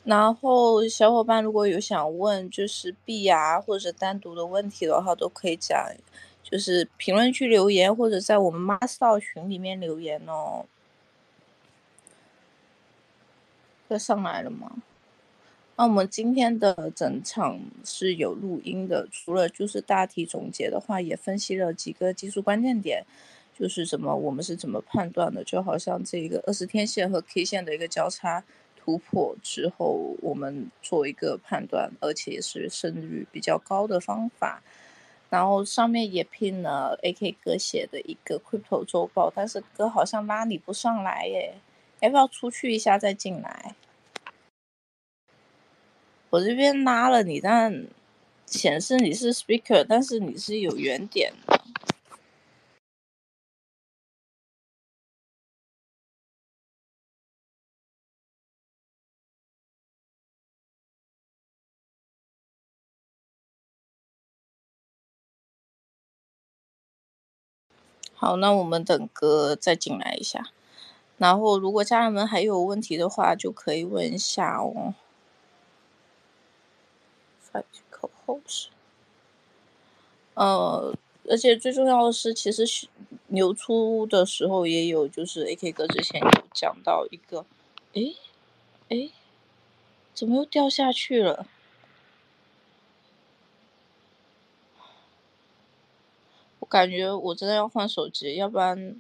[SPEAKER 1] 然后小伙伴如果有想问就是币啊或者单独的问题的话，都可以讲，就是评论区留言或者在我们 master 群里面留言哦。又上来了吗？那我们今天的整场是有录音的，除了就是大体总结的话，也分析了几个技术关键点，就是什么我们是怎么判断的，就好像这个二十天线和 K 线的一个交叉突破之后，我们做一个判断，而且是胜率比较高的方法。然后上面也拼了 AK 哥写的一个 Crypto 周报，但是哥好像拉你不上来耶。要不要出去一下再进来？我这边拉了你，但显示你是 speaker，但是你是有圆点的。好，那我们等哥再进来一下。然后，如果家人们还有问题的话，就可以问一下哦。发口后是，呃，而且最重要的是，其实流出的时候也有，就是 AK 哥之前有讲到一个，诶诶怎么又掉下去了？感觉我真的要换手机，要不然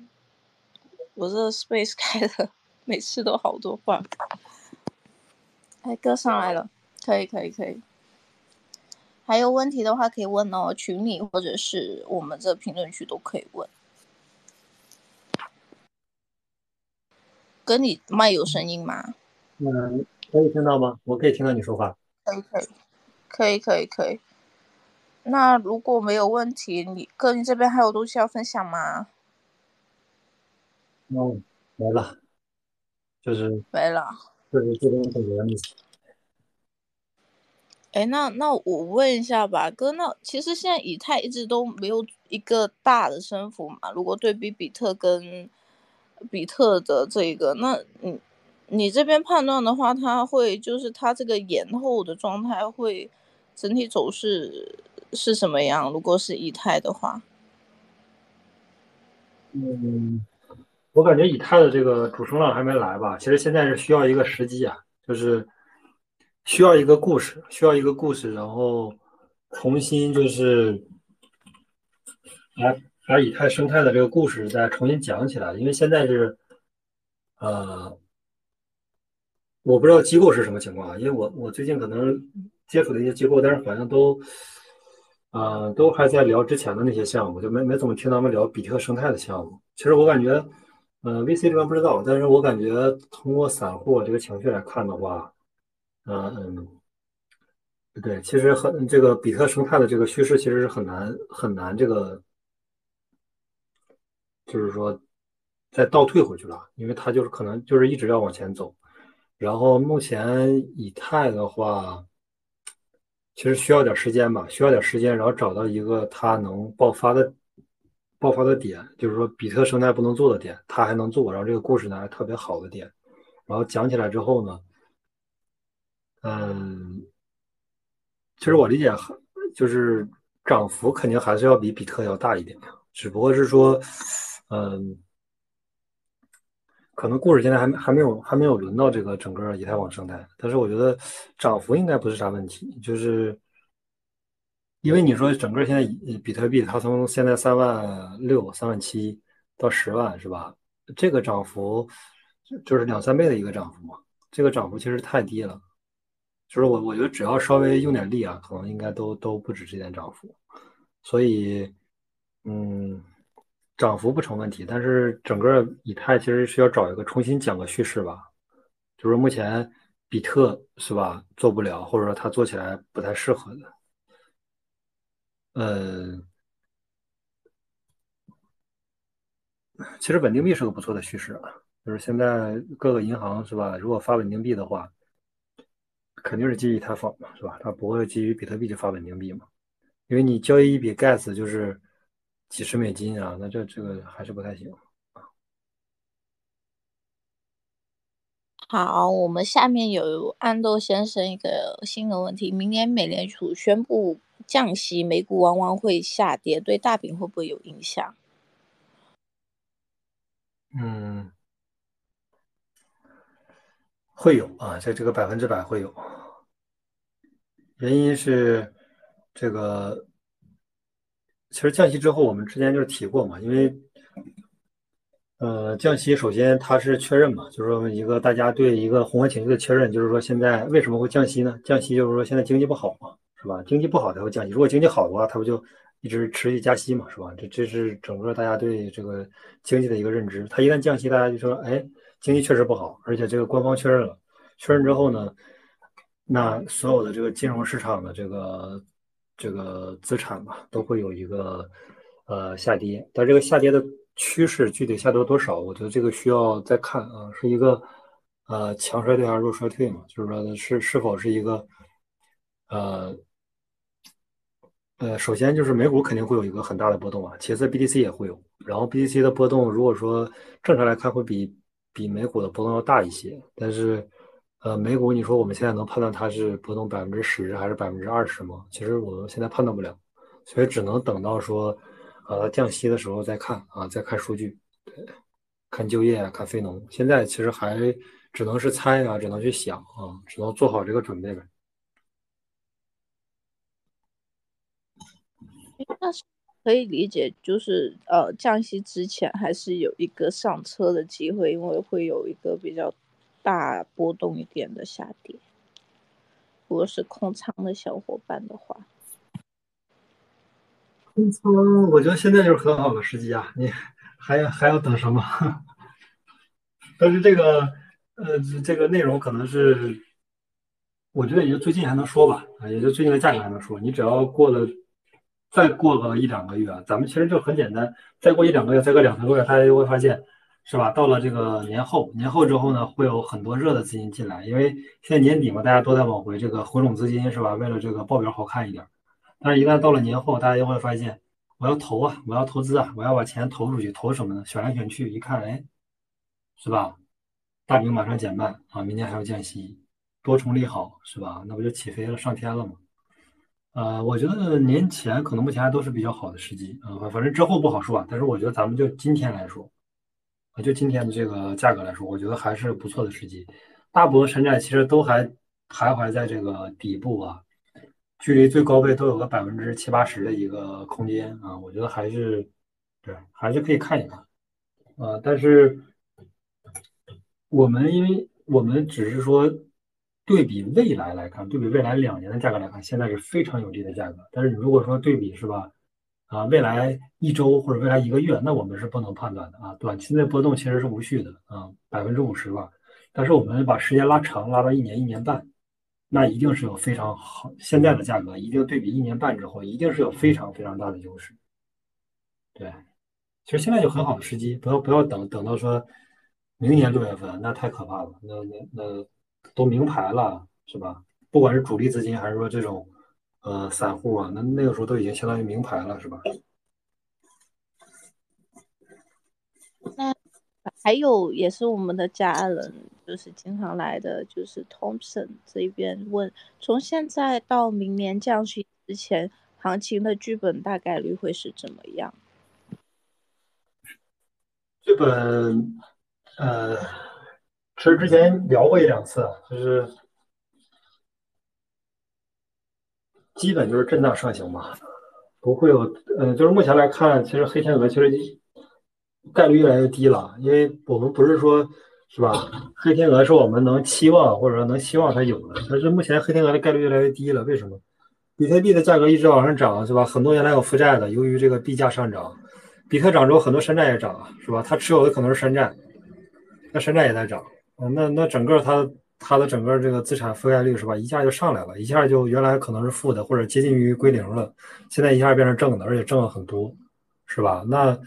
[SPEAKER 1] 我这 Space 开的每次都好多话。哎，哥上来了，可以可以可以。还有问题的话可以问哦，群里或者是我们这评论区都可以问。跟，你麦有声音吗？
[SPEAKER 2] 嗯，可以听到吗？我可以听到你说话。
[SPEAKER 1] 可以可以可以可以可以。那如果没有问题，你哥你这边还有东西要分享吗？
[SPEAKER 2] 嗯，没了，就是
[SPEAKER 1] 没了。
[SPEAKER 2] 就是这边总结的意思。
[SPEAKER 1] 哎，那那我问一下吧，哥，那其实现在以太一直都没有一个大的升幅嘛？如果对比比特跟比特的这个，那你你这边判断的话，它会就是它这个延后的状态会整体走势是什么样？如果是以太的话，
[SPEAKER 2] 嗯，我感觉以太的这个主升浪还没来吧？其实现在是需要一个时机啊，就是需要一个故事，需要一个故事，然后重新就是来把以太生态的这个故事再重新讲起来。因为现在是，呃，我不知道机构是什么情况，因为我我最近可能接触的一些机构，但是好像都。呃，都还在聊之前的那些项目，就没没怎么听他们聊比特生态的项目。其实我感觉，呃，VC 这边不知道，但是我感觉通过散户这个情绪来看的话，嗯嗯，对，其实很这个比特生态的这个趋势其实是很难很难这个，就是说再倒退回去了，因为它就是可能就是一直要往前走。然后目前以太的话。其实需要点时间吧，需要点时间，然后找到一个它能爆发的爆发的点，就是说比特生态不能做的点，它还能做，然后这个故事呢还特别好的点，然后讲起来之后呢，嗯，其实我理解，就是涨幅肯定还是要比比特要大一点，只不过是说，嗯，可能故事现在还还没有还没有轮到这个整个以太网生态，但是我觉得涨幅应该不是啥问题，就是因为你说整个现在比特币它从现在三万六、三万七到十万是吧？这个涨幅就是两三倍的一个涨幅嘛，这个涨幅其实太低了，就是我我觉得只要稍微用点力啊，可能应该都都不止这点涨幅，所以嗯。涨幅不成问题，但是整个以太其实需要找一个重新讲个叙事吧，就是目前比特是吧做不了，或者说它做起来不太适合的。嗯，其实稳定币是个不错的叙事啊，就是现在各个银行是吧，如果发稳定币的话，肯定是基于以太坊嘛，是吧？它不会基于比特币就发稳定币嘛，因为你交易一笔 gas 就是。几十美金啊，那这这个还是不太行
[SPEAKER 1] 好，我们下面有安豆先生一个新的问题：明年美联储宣布降息，美股往往会下跌，对大饼会不会有影响？
[SPEAKER 2] 嗯，会有啊，在这个百分之百会有。原因是这个。其实降息之后，我们之前就是提过嘛，因为，呃，降息首先它是确认嘛，就是说一个大家对一个宏观情绪的确认，就是说现在为什么会降息呢？降息就是说现在经济不好嘛，是吧？经济不好才会降息，如果经济好的话，它不就一直持续加息嘛，是吧？这这是整个大家对这个经济的一个认知。它一旦降息，大家就说，哎，经济确实不好，而且这个官方确认了，确认之后呢，那所有的这个金融市场的这个。这个资产嘛，都会有一个呃下跌，但这个下跌的趋势具体下跌多少，我觉得这个需要再看啊，是一个呃强衰退还是弱衰退嘛？就是说是是否是一个呃呃，首先就是美股肯定会有一个很大的波动啊，其次 BTC 也会有，然后 BTC 的波动如果说正常来看会比比美股的波动要大一些，但是。呃，美股，你说我们现在能判断它是波动百分之十还是百分之二十吗？其实我们现在判断不了，所以只能等到说，呃，降息的时候再看啊，再看数据，对，看就业啊，看非农。现在其实还
[SPEAKER 5] 只能是猜啊，只能去想啊，只能做好这个准备呗。
[SPEAKER 1] 那是可以理解，就是呃降息之前还是有一个上车的机会，因为会有一个比较大波动一点的下跌。如果是空仓的小伙伴的话，
[SPEAKER 2] 空仓，我觉得现在就是很好的时机啊！你还要还要等什么？但是这个呃这个内容可能是，我觉得也就最近还能说吧，啊，也就最近的价格还能说。你只要过了。再过个一两个月，咱们其实就很简单。再过一两个月，再过两三个月，大家就会发现，是吧？到了这个年后，年后之后呢，会有很多热的资金进来，因为现在年底嘛，大家都在往回这个回笼资金，是吧？为了这个报表好看一点。但是，一旦到了年后，大家就会发现，我要投啊，我要投资啊，我要把钱投出去，投什么呢？选来选去，一看，哎，是吧？大饼马上减半啊，明年还要降息，多重利好，是吧？那不就起飞了，上天了吗？呃，我觉得年前可能目前还都是比较好的时机啊，反正之后不好说啊。但是我觉得咱们就今天来说，就今天的这个价格来说，我觉得还是不错的时机。大部分山寨其实都还徘徊在这个底部啊，距离最高位都有个百分之七八十的一个空间啊，我觉得还是对，还是可以看一看啊。但是我们因为我们只是说。对比未来来看，对比未来两年的价格来看，现在是非常有利的价格。但是你如果说对比是吧，啊，未来一周或者未来一个月，那我们是不能判断的啊。短期内波动其实是无序的啊，百分之五十吧。但是我们把时间拉长，拉到一年、一年半，那一定是有非常好。现在的价格一定对比一年半之后，一定是有非常非常大的优势。对，其实现在就很好的时机，不要不要等等到说明年六月份，那太可怕了。那那那。都明牌了，是吧？不管是主力资金还是说这种呃散户啊，那那个时候都已经相当于名牌了，是吧？
[SPEAKER 1] 那还有也是我们的家人，就是经常来的，就是 Thompson 这边问，从现在到明年降息之前，行情的剧本大概率会是怎么样？
[SPEAKER 2] 剧本，呃。其实之前聊过一两次，就是基本就是震荡上行吧，不会有，嗯，就是目前来看，其实黑天鹅其实概率越来越低了，因为我们不是说，是吧？黑天鹅是我们能期望或者说能希望它有的，但是目前黑天鹅的概率越来越低了，为什么？比特币的价格一直往上涨，是吧？很多原来有负债的，由于这个币价上涨，比特涨之后，很多山寨也涨，是吧？它持有的可能是山寨，那山寨也在涨。那那整个它它的整个这个资产覆盖率是吧，一下就上来了，一下就原来可能是负的或者接近于归零了，现在一下变成正的，而且正了很多，是吧？那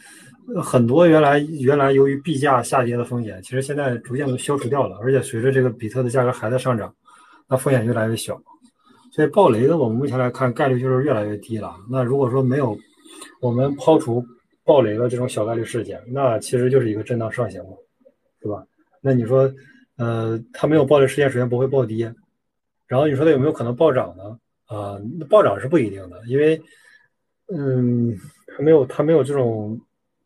[SPEAKER 2] 很多原来原来由于币价下跌的风险，其实现在逐渐都消除掉了，而且随着这个比特的价格还在上涨，那风险越来越小，所以暴雷的我们目前来看概率就是越来越低了。那如果说没有我们抛除暴雷的这种小概率事件，那其实就是一个震荡上行嘛，是吧？那你说，呃，它没有暴雷事件，首先不会暴跌，然后你说它有没有可能暴涨呢？啊，那暴涨是不一定的，因为，嗯，它没有它没有这种，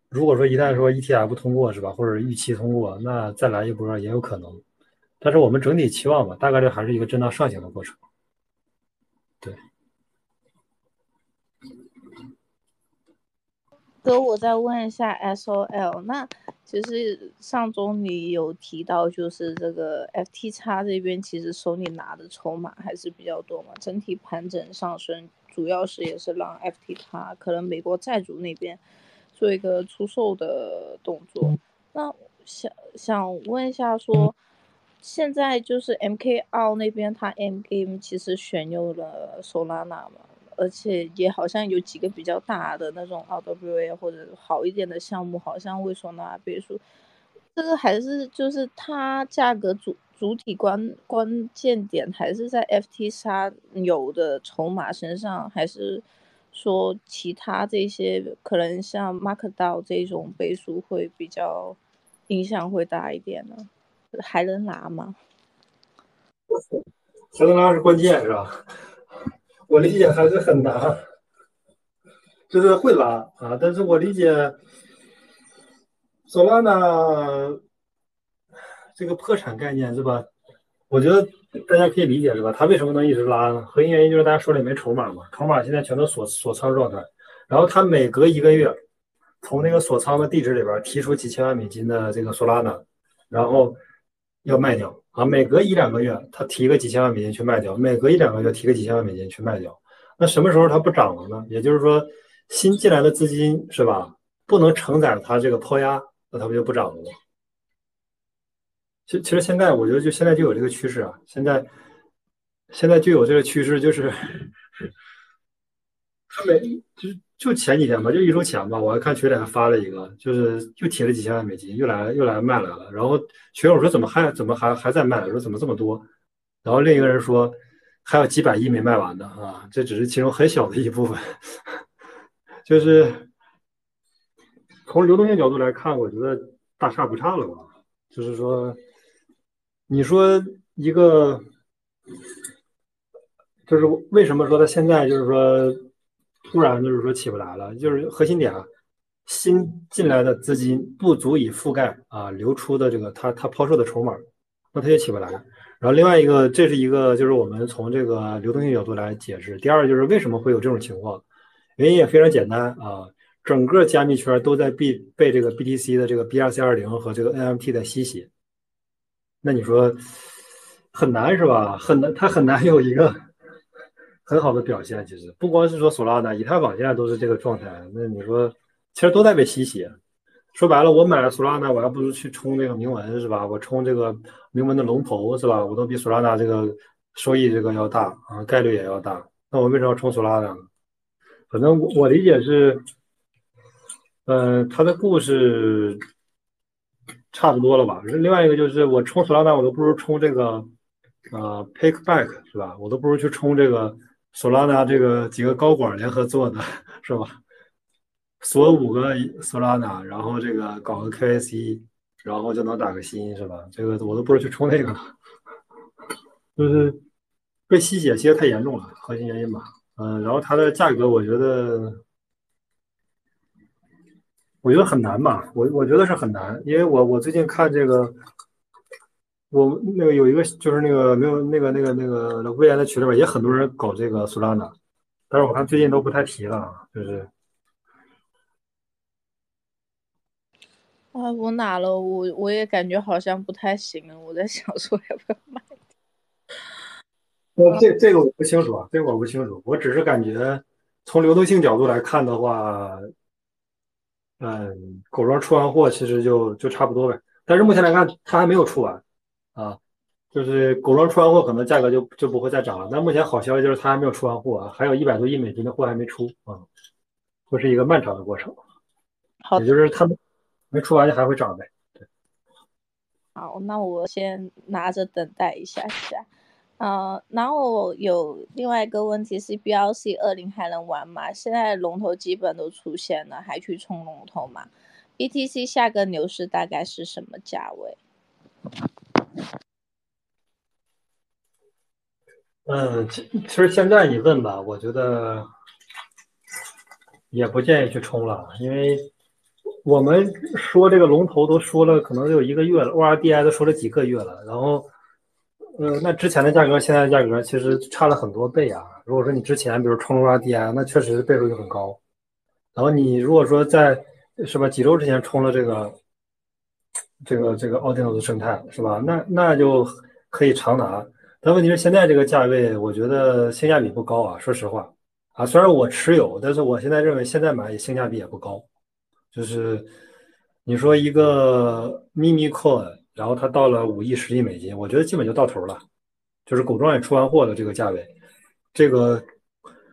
[SPEAKER 2] 如果说一旦说 ETF 通过是吧，或者预期通过，那再来一波也有可能，但是我们整体期望吧，大概率还是一个震荡上行的过程，对。
[SPEAKER 1] 哥，我再问一下 SOL，那其实上周你有提到，就是这个 FTX 这边其实手里拿的筹码还是比较多嘛，整体盘整上升，主要是也是让 FTX 可能美国债主那边做一个出售的动作。那想想问一下，说现在就是 MKR 那边，它 M Game 其实选用了 Solana 嘛？而且也好像有几个比较大的那种 RWA 或者好一点的项目，好像未收纳倍数。这个还是就是它价格主主体关关键点还是在 FTX 有的筹码身上，还是说其他这些可能像 Markdo 这种倍数会比较影响会大一点呢？还能拿吗？
[SPEAKER 2] 还能拿是关键是吧？我理解还是很难，就是会拉啊，但是我理解，索拉呢，这个破产概念是吧？我觉得大家可以理解是吧？它为什么能一直拉呢？核心原因就是大家手里没筹码嘛，筹码现在全都锁锁仓状态，然后它每隔一个月从那个锁仓的地址里边提出几千万美金的这个索拉纳，然后要卖掉啊，每隔一两个月它提个几千万美金去卖掉，每隔一两个月提个几千万美金去卖掉，那什么时候它不涨了呢？也就是说新进来的资金是吧，不能承载它这个抛压，那它不就不涨了吗？其其实现在我觉得就现在就有这个趋势啊，现在现在就有这个趋势，就是 他每就是就前几天吧，就一周前吧，我还看群里还发了一个，就是又提了几千万美金，又来又来卖来了。然后群友说怎么还怎么还还在卖？说怎么这么多？然后另一个人说还有几百亿没卖完的啊，这只是其中很小的一部分。就是从流动性角度来看，我觉得大差不差了吧，就是说。你说一个，就是为什么说他现在就是说突然就是说起不来了？就是核心点啊，新进来的资金不足以覆盖啊流出的这个它它抛售的筹码，那它就起不来。然后另外一个，这是一个就是我们从这个流动性角度来解释。第二就是为什么会有这种情况？原因也非常简单啊，整个加密圈都在被被这个 BTC 的这个 BRC 二零和这个 NMT 的吸血。那你说很难是吧？很难，它很难有一个很好的表现。其实不光是说索拉纳、以太坊现在都是这个状态。那你说，其实都在被吸血。说白了，我买了索拉纳，我还不如去冲这个铭文是吧？我冲这个铭文的龙头是吧？我都比索拉纳这个收益这个要大啊，概率也要大。那我为什么要冲索拉纳呢？反正我我理解是，嗯，他的故事。差不多了吧？另外一个就是我冲索拉纳，我都不如冲这个，呃，Pickback 是吧？我都不如去冲这个索拉纳这个几个高管联合做的，是吧？锁五个索拉纳，然后这个搞个 KYC，然后就能打个新，是吧？这个我都不知道去冲那个，就是被吸血吸的太严重了，核心原因吧。嗯，然后它的价格，我觉得。我觉得很难吧，我我觉得是很难，因为我我最近看这个，我那个有一个就是那个没有那个那个那个威廉的群里边也很多人搞这个苏拉娜，但是我看最近都不太提了，就是。
[SPEAKER 1] 啊，我哪了？我我也感觉好像不太行了，我在想说要不要卖。
[SPEAKER 2] 我这这个我不清楚啊，这个我不清楚，我只是感觉从流动性角度来看的话。嗯，狗庄出完货其实就就差不多呗，但是目前来看它还没有出完啊，就是狗庄出完货可能价格就就不会再涨了。但目前好消息就是它还没有出完货啊，还有一百多亿美金的货还没出啊，会是一个漫长的过程。
[SPEAKER 1] 好，
[SPEAKER 2] 也就是他们没出完就还会涨呗。对，
[SPEAKER 1] 好，那我先拿着等待一下下。呃，然后有另外一个问题是，BLC 二零还能玩吗？现在龙头基本都出现了，还去冲龙头吗？BTC 下个牛市大概是什么价位？
[SPEAKER 2] 嗯，其其实现在你问吧，我觉得也不建议去冲了，因为我们说这个龙头都说了，可能有一个月了，ORDI 都说了几个月了，然后。呃，那之前的价格，现在的价格其实差了很多倍啊。如果说你之前比如冲 ORDI，那确实倍数就很高。然后你如果说在是吧几周之前冲了这个这个这个奥迪诺斯生态是吧？那那就可以长拿。但问题是现在这个价位，我觉得性价比不高啊。说实话啊，虽然我持有，但是我现在认为现在买性价比也不高。就是你说一个 Mimi Coin。然后它到了五亿、十亿美金，我觉得基本就到头了，就是狗庄也出完货的这个价位。这个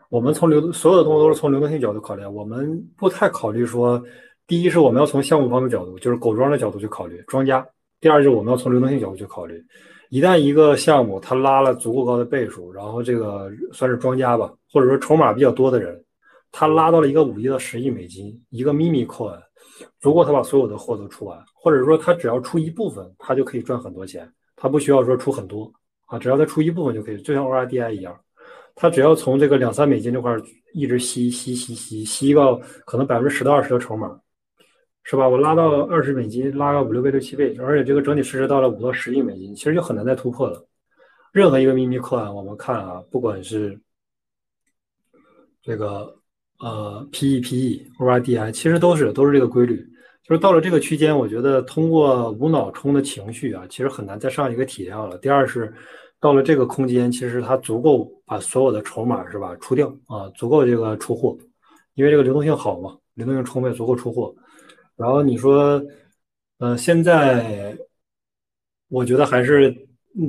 [SPEAKER 2] 我们从流所有的东西都是从流动性角度考虑，我们不太考虑说，第一是我们要从项目方的角度，就是狗庄的角度去考虑庄家；第二就是我们要从流动性角度去考虑。一旦一个项目它拉了足够高的倍数，然后这个算是庄家吧，或者说筹码比较多的人，他拉到了一个五亿到十亿美金，一个秘密扣 n 如果他把所有的货都出完，或者说他只要出一部分，他就可以赚很多钱。他不需要说出很多啊，只要他出一部分就可以，就像 ORDI 一样，他只要从这个两三美金这块一直吸吸吸吸吸到可能百分之十到二十的筹码，是吧？我拉到二十美金，拉个五六倍、六七倍，而且这个整体市值到了五到十亿美金，其实就很难再突破了。任何一个秘密课案，我们看啊，不管是这个呃 PE、PE、ORDI，其实都是都是这个规律。就是到了这个区间，我觉得通过无脑冲的情绪啊，其实很难再上一个体量了。第二是到了这个空间，其实它足够把所有的筹码是吧出掉啊，足够这个出货，因为这个流动性好嘛，流动性充沛，足够出货。然后你说，呃，现在我觉得还是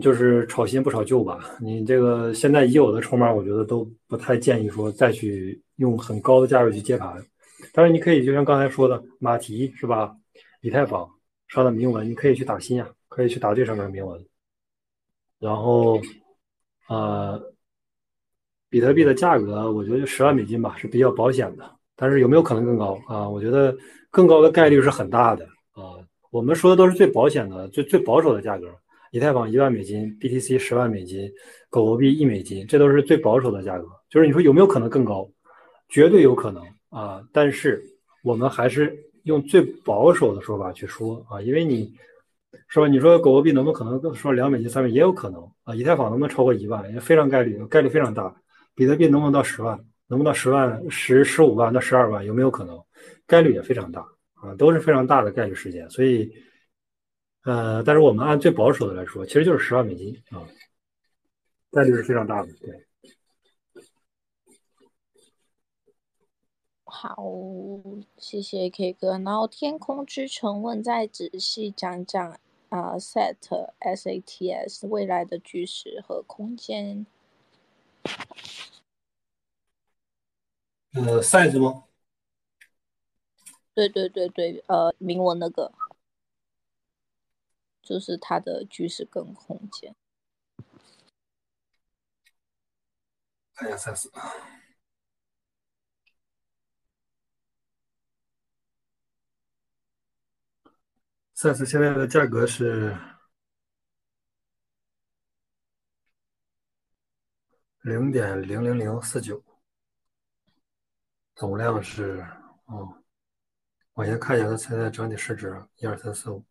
[SPEAKER 2] 就是炒新不炒旧吧。你这个现在已有的筹码，我觉得都不太建议说再去用很高的价位去接盘。但是你可以就像刚才说的马蹄是吧？以太坊上的铭文，你可以去打新呀，可以去打这上面的铭文。然后，呃，比特币的价格，我觉得就十万美金吧，是比较保险的。但是有没有可能更高啊？我觉得更高的概率是很大的啊。我们说的都是最保险的、最最保守的价格。以太坊一万美金，BTC 十万美金，狗狗币一美金，这都是最保守的价格。就是你说有没有可能更高？绝对有可能。啊，但是我们还是用最保守的说法去说啊，因为你是吧？你说狗狗币能不能可能说两美金、三美也有可能啊？以太坊能不能超过一万？也非常概率，概率非常大。比特币能不能到十万？能不能到十万、十十五万到十二万？有没有可能？概率也非常大啊，都是非常大的概率事件。所以，呃，但是我们按最保守的来说，其实就是十万美金啊，概率是非常大的，对。
[SPEAKER 1] 好，谢谢 K 哥。然后天空之城问再仔细讲讲啊，SAT SATS 未来的巨石和空间。
[SPEAKER 2] 呃，size 吗？
[SPEAKER 1] 对对对对，呃，铭文那个，就是它的趋势跟空间。
[SPEAKER 2] 看一下 size。赛斯现在的价格是零点零零零四九，总量是哦，我先看一下它现在整体市值，一二三四五，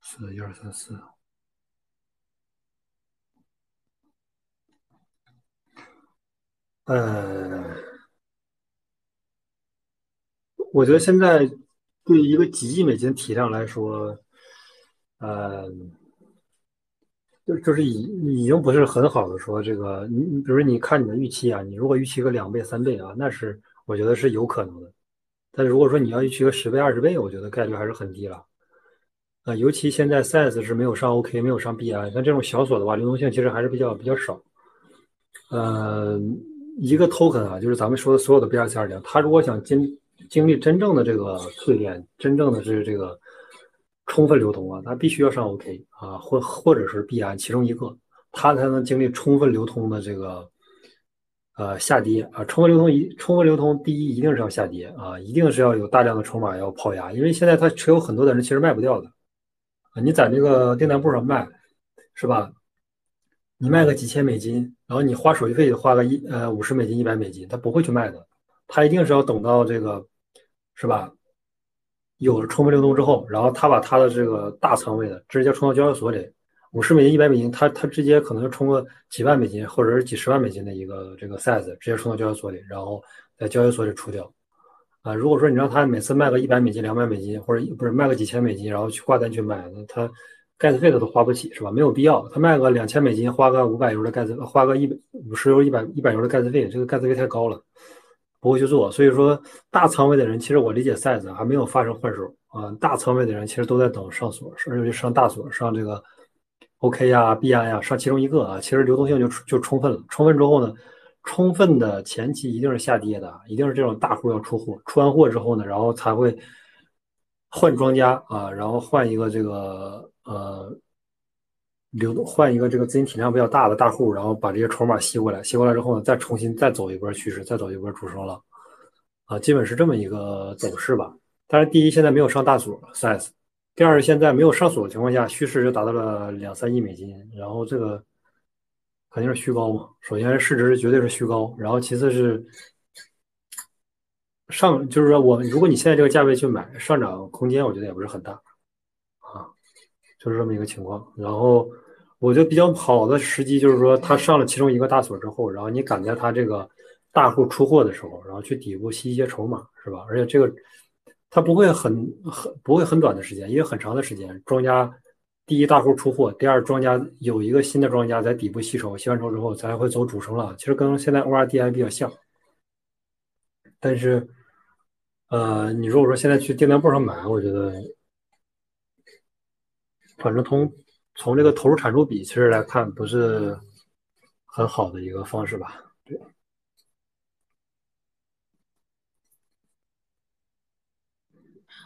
[SPEAKER 2] 四一二三四，呃，我觉得现在。对一个几亿美金体量来说，呃，就就是已已经不是很好的说这个，你你比如你看你的预期啊，你如果预期个两倍三倍啊，那是我觉得是有可能的。但如果说你要去个十倍二十倍，我觉得概率还是很低了。啊，尤其现在 size 是没有上 OK，没有上 BI，像这种小锁的话，流动性其实还是比较比较少。呃，一个 token 啊，就是咱们说的所有的 BRC 二零，它如果想经。经历真正的这个淬炼，真正的是这个充分流通啊，它必须要上 OK 啊，或或者是 BI 其中一个，它才能经历充分流通的这个呃下跌啊。充分流通一充分流通，第一一定是要下跌啊，一定是要有大量的筹码要抛压，因为现在它持有很多的人其实卖不掉的啊。你在那个订单簿上卖是吧？你卖个几千美金，然后你花手续费花个一呃五十美金一百美金，他不会去卖的，他一定是要等到这个。是吧？有了充分流动之后，然后他把他的这个大仓位的直接冲到交易所里，五十美金、一百美金，他他直接可能就冲个几万美金或者是几十万美金的一个这个 size，直接冲到交易所里，然后在交易所里出掉。啊，如果说你让他每次卖个一百美金、两百美金，或者不是卖个几千美金，然后去挂单去卖，那他盖子费他都花不起，是吧？没有必要。他卖个两千美金，花个五百油的盖子，花个一百五十油、一百一百油的盖子费，这个盖子费太高了。不会去做，所以说大仓位的人，其实我理解 size 还没有发生换手啊。大仓位的人其实都在等上锁，尤其上大锁，上这个 OK 呀、币安呀，上其中一个啊。其实流动性就就充分了，充分之后呢，充分的前期一定是下跌的，一定是这种大户要出货，出完货之后呢，然后才会换庄家啊，然后换一个这个呃。流动换一个这个资金体量比较大的大户，然后把这些筹码吸过来，吸过来之后呢，再重新再走一波趋势，再走一波主升浪，啊，基本是这么一个走势吧。但是第一，现在没有上大锁 size；第二，现在没有上锁的情况下，趋势就达到了两三亿美金，然后这个肯定是虚高嘛。首先市值绝对是虚高，然后其次是上就是说我如果你现在这个价位去买，上涨空间我觉得也不是很大啊，就是这么一个情况。然后我觉得比较好的时机就是说，它上了其中一个大锁之后，然后你赶在它这个大户出货的时候，然后去底部吸一些筹码，是吧？而且这个它不会很很不会很短的时间，因为很长的时间，庄家第一大户出货，第二庄家有一个新的庄家在底部吸筹，吸完筹之后才会走主升浪。其实跟现在 ORDI 比较像。但是，呃，你如果说现在去订单簿上买，我觉得，反正从从这个投入产出比其实来看，不是很好的一个方式吧？对。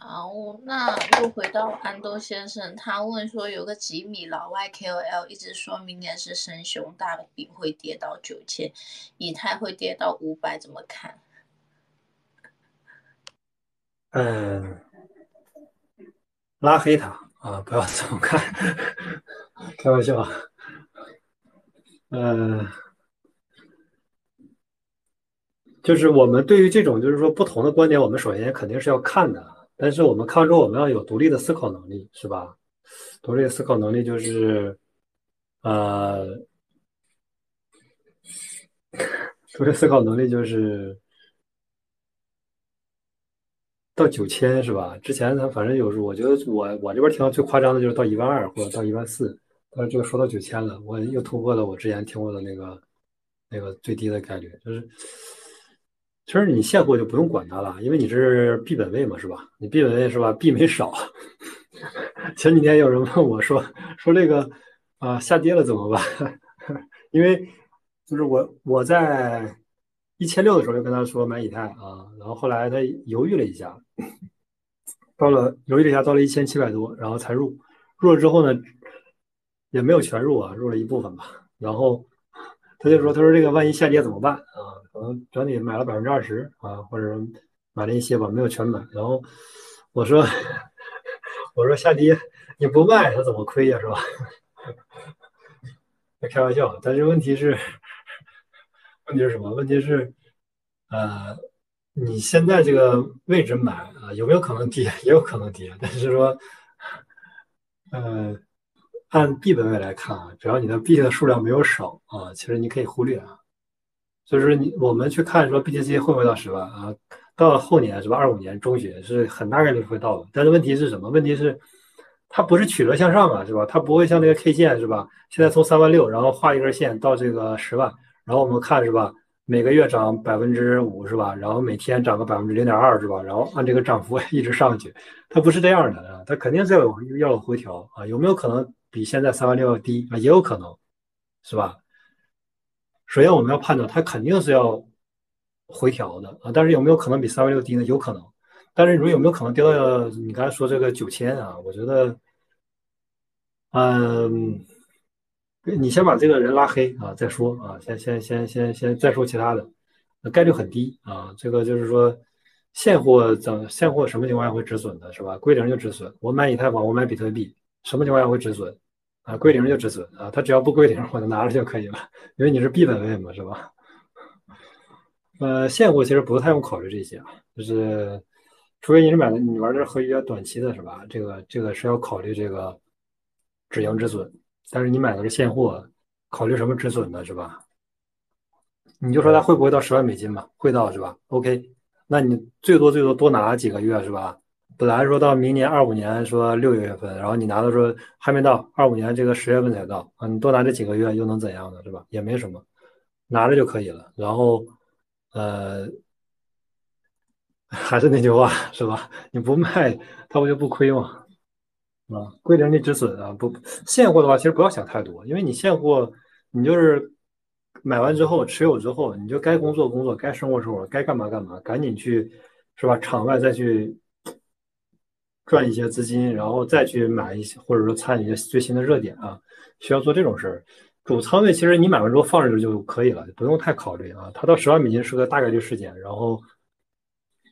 [SPEAKER 1] 好，那又回到安东先生，他问说，有个几米老外 KOL 一直说明年是生熊，大饼会跌到九千，以太会跌到五百，怎么看？
[SPEAKER 2] 嗯，拉黑他啊！不要这么看，开玩笑。嗯，就是我们对于这种就是说不同的观点，我们首先肯定是要看的。但是我们看完之后，我们要有独立的思考能力，是吧？独立思考能力就是，呃，独立思考能力就是。到九千是吧？之前他反正有时候，我觉得我我这边听到最夸张的就是到一万二或者到一万四，但是这个说到九千了，我又突破了我之前听过的那个那个最低的概率。就是其实你现货就不用管它了，因为你是币本位嘛，是吧？你币本位是吧？币没少。前几天有人问我说说这个啊下跌了怎么办？因为就是我我在。一千六的时候就跟他说买以太啊，然后后来他犹豫了一下，到了犹豫了一下，到了一千七百多，然后才入。入了之后呢，也没有全入啊，入了一部分吧。然后他就说：“他说这个万一下跌怎么办啊？可能整体买了百分之二十啊，或者买了一些吧，没有全买。”然后我说：“ 我说下跌你不卖他怎么亏呀？是吧？” 开玩笑，但是问题是。问题是什么？问题是，呃，你现在这个位置买啊，有没有可能跌？也有可能跌。但是说，呃，按 B 本位来看啊，只要你的币的数量没有少啊，其实你可以忽略啊。就是你我们去看说 BTC 会不会到十万啊？到了后年是吧？二五年中旬是很大概率会到的。但是问题是什么？问题是它不是曲折向上啊，是吧？它不会像那个 K 线是吧？现在从三万六，然后画一根线到这个十万。然后我们看是吧，每个月涨百分之五是吧？然后每天涨个百分之零点二是吧？然后按这个涨幅 一直上去，它不是这样的啊，它肯定是要有要有回调啊。有没有可能比现在三万六要低啊？也有可能，是吧？首先我们要判断它肯定是要回调的啊，但是有没有可能比三万六低呢？有可能。但是你说有没有可能跌到你刚才说这个九千啊？我觉得，嗯。你先把这个人拉黑啊，再说啊，先先先先先再说其他的，概率很低啊。这个就是说，现货怎现货什么情况下会止损的，是吧？归零就止损。我买以太坊，我买比特币，什么情况下会止损？啊，归零就止损啊。它只要不归零，我就拿着就可以了，因为你是币本位嘛，是吧？呃，现货其实不太用考虑这些啊，就是除非你是买的你玩的是合约短期的，是吧？这个这个是要考虑这个止盈止损。但是你买的是现货，考虑什么止损呢是吧？你就说它会不会到十万美金嘛？会到是吧？OK，那你最多最多多拿几个月是吧？本来说到明年二五年说六月份，然后你拿到说还没到二五年这个十月份才到啊，你多拿这几个月又能怎样呢？是吧？也没什么，拿着就可以了。然后呃，还是那句话是吧？你不卖它不就不亏吗？啊，归零的止损啊，不现货的话，其实不要想太多，因为你现货，你就是买完之后持有之后，你就该工作工作，该生活生活，该干嘛干嘛，赶紧去，是吧？场外再去赚一些资金，然后再去买一些，或者说参与一些最新的热点啊，需要做这种事儿。主仓位其实你买完之后放着就可以了，不用太考虑啊。它到十万美金是个大概率事件，然后，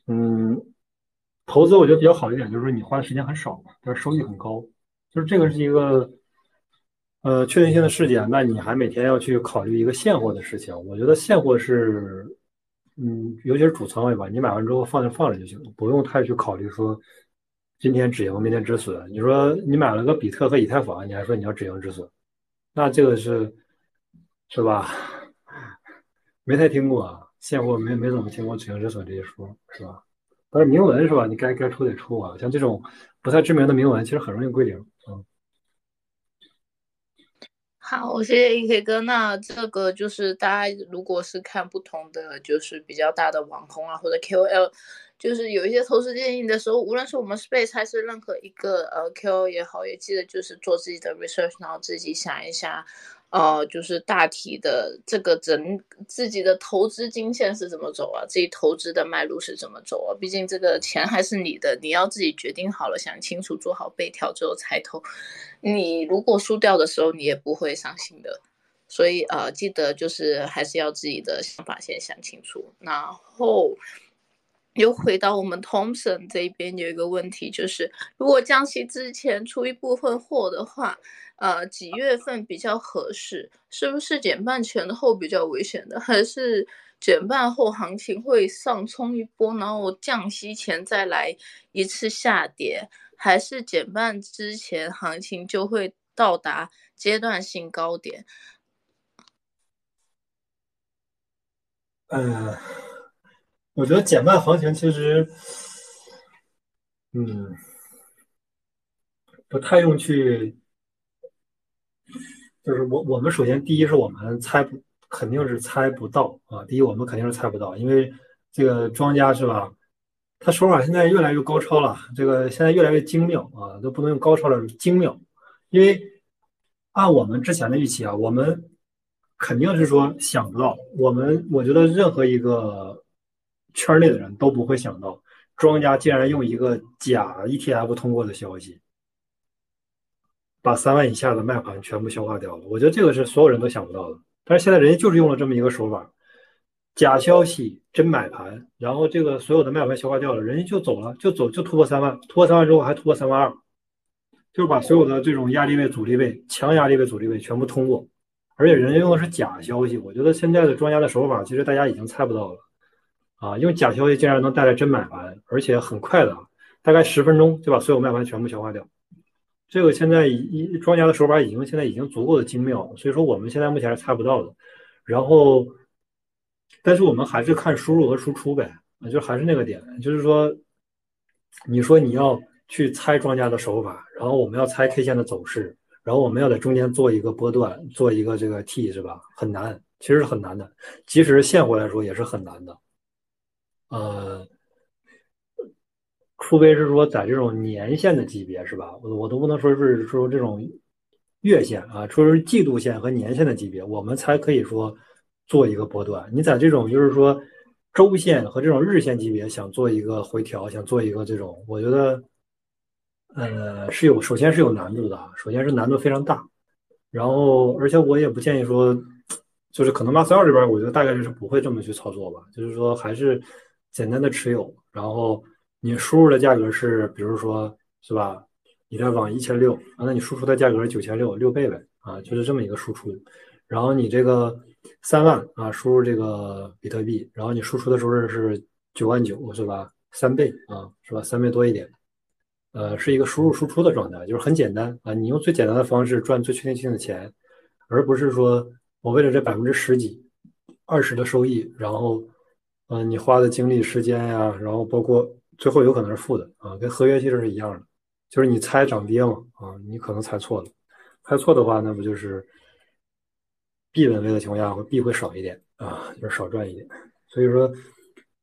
[SPEAKER 2] 嗯。投资我觉得比较好一点，就是你花的时间很少，但是收益很高，就是这个是一个呃确定性的事件。那你还每天要去考虑一个现货的事情，我觉得现货是嗯，尤其是主仓位吧，你买完之后放着放着就行，不用太去考虑说今天止盈，明天止损。你说你买了个比特和以太坊，你还说你要止盈止损，那这个是是吧？没太听过啊，现货没没怎么听过止盈止损这些说，是吧？但是铭文是吧？你该该出得出啊，像这种不太知名的铭文，其实很容易归零，嗯。
[SPEAKER 1] 好，谢谢 E K 哥。那这个就是大家如果是看不同的，就是比较大的网红啊，或者 K O L，就是有一些投资建议的时候，无论是我们 Space 还是任何一个呃 Q 也好，也记得就是做自己的 research，然后自己想一下。呃，就是大体的这个整自己的投资金线是怎么走啊？自己投资的脉络是怎么走啊？毕竟这个钱还是你的，你要自己决定好了，想清楚，做好备调之后才投。你如果输掉的时候，你也不会伤心的。所以呃，记得就是还是要自己的想法先想清楚。然后又回到我们 Thompson 这边有一个问题，就是如果降息之前出一部分货的话。呃，几月份比较合适？是不是减半前后比较危险的？还是减半后行情会上冲一波，然后降息前再来一次下跌？还是减半之前行情就会到达阶段性高点？
[SPEAKER 2] 嗯，我觉得减半行情其实，嗯，不太用去。就是我，我们首先第一是我们猜不，肯定是猜不到啊。第一，我们肯定是猜不到，因为这个庄家是吧？他手法现在越来越高超了，这个现在越来越精妙啊，都不能用高超了，精妙。因为按我们之前的预期啊，我们肯定是说想不到，我们我觉得任何一个圈内的人都不会想到，庄家竟然用一个假 ETF 通过的消息。把三万以下的卖盘全部消化掉了，我觉得这个是所有人都想不到的。但是现在人家就是用了这么一个手法，假消息真买盘，然后这个所有的卖盘消化掉了，人家就走了，就走就突破三万，突破三万之后还突破三万二，就是把所有的这种压力位、阻力位、强压力位、阻力位全部通过，而且人家用的是假消息。我觉得现在的庄家的手法其实大家已经猜不到了啊，用假消息竟然能带来真买盘，而且很快的，大概十分钟就把所有卖盘全部消化掉。这个现在一庄家的手法已经现在已经足够的精妙，所以说我们现在目前是猜不到的。然后，但是我们还是看输入和输出呗，就还是那个点，就是说，你说你要去猜庄家的手法，然后我们要猜 K 线的走势，然后我们要在中间做一个波段，做一个这个 T 是吧？很难，其实是很难的，即使是现货来说也是很难的，呃。除非是说在这种年限的级别是吧？我我都不能说是说这种月线啊，说是季度线和年线的级别，我们才可以说做一个波段。你在这种就是说周线和这种日线级别想做一个回调，想做一个这种，我觉得呃是有，首先是有难度的，首先是难度非常大。然后而且我也不建议说，就是可能马斯尔这边，我觉得大概率是不会这么去操作吧，就是说还是简单的持有，然后。你输入的价格是，比如说，是吧？以太坊一千六，啊，那你输出的价格是九千六，六倍呗，啊，就是这么一个输出。然后你这个三万啊，输入这个比特币，然后你输出的时候是九万九，是吧？三倍啊，是吧？三倍多一点，呃，是一个输入输出的状态，就是很简单啊。你用最简单的方式赚最确定性的钱，而不是说我为了这百分之十几、二十的收益，然后，嗯，你花的精力、时间呀，然后包括。最后有可能是负的啊，跟合约其实是一样的，就是你猜涨跌嘛啊，你可能猜错了，猜错的话，那不就是币稳位的情况下，会币会少一点啊，就是少赚一点。所以说，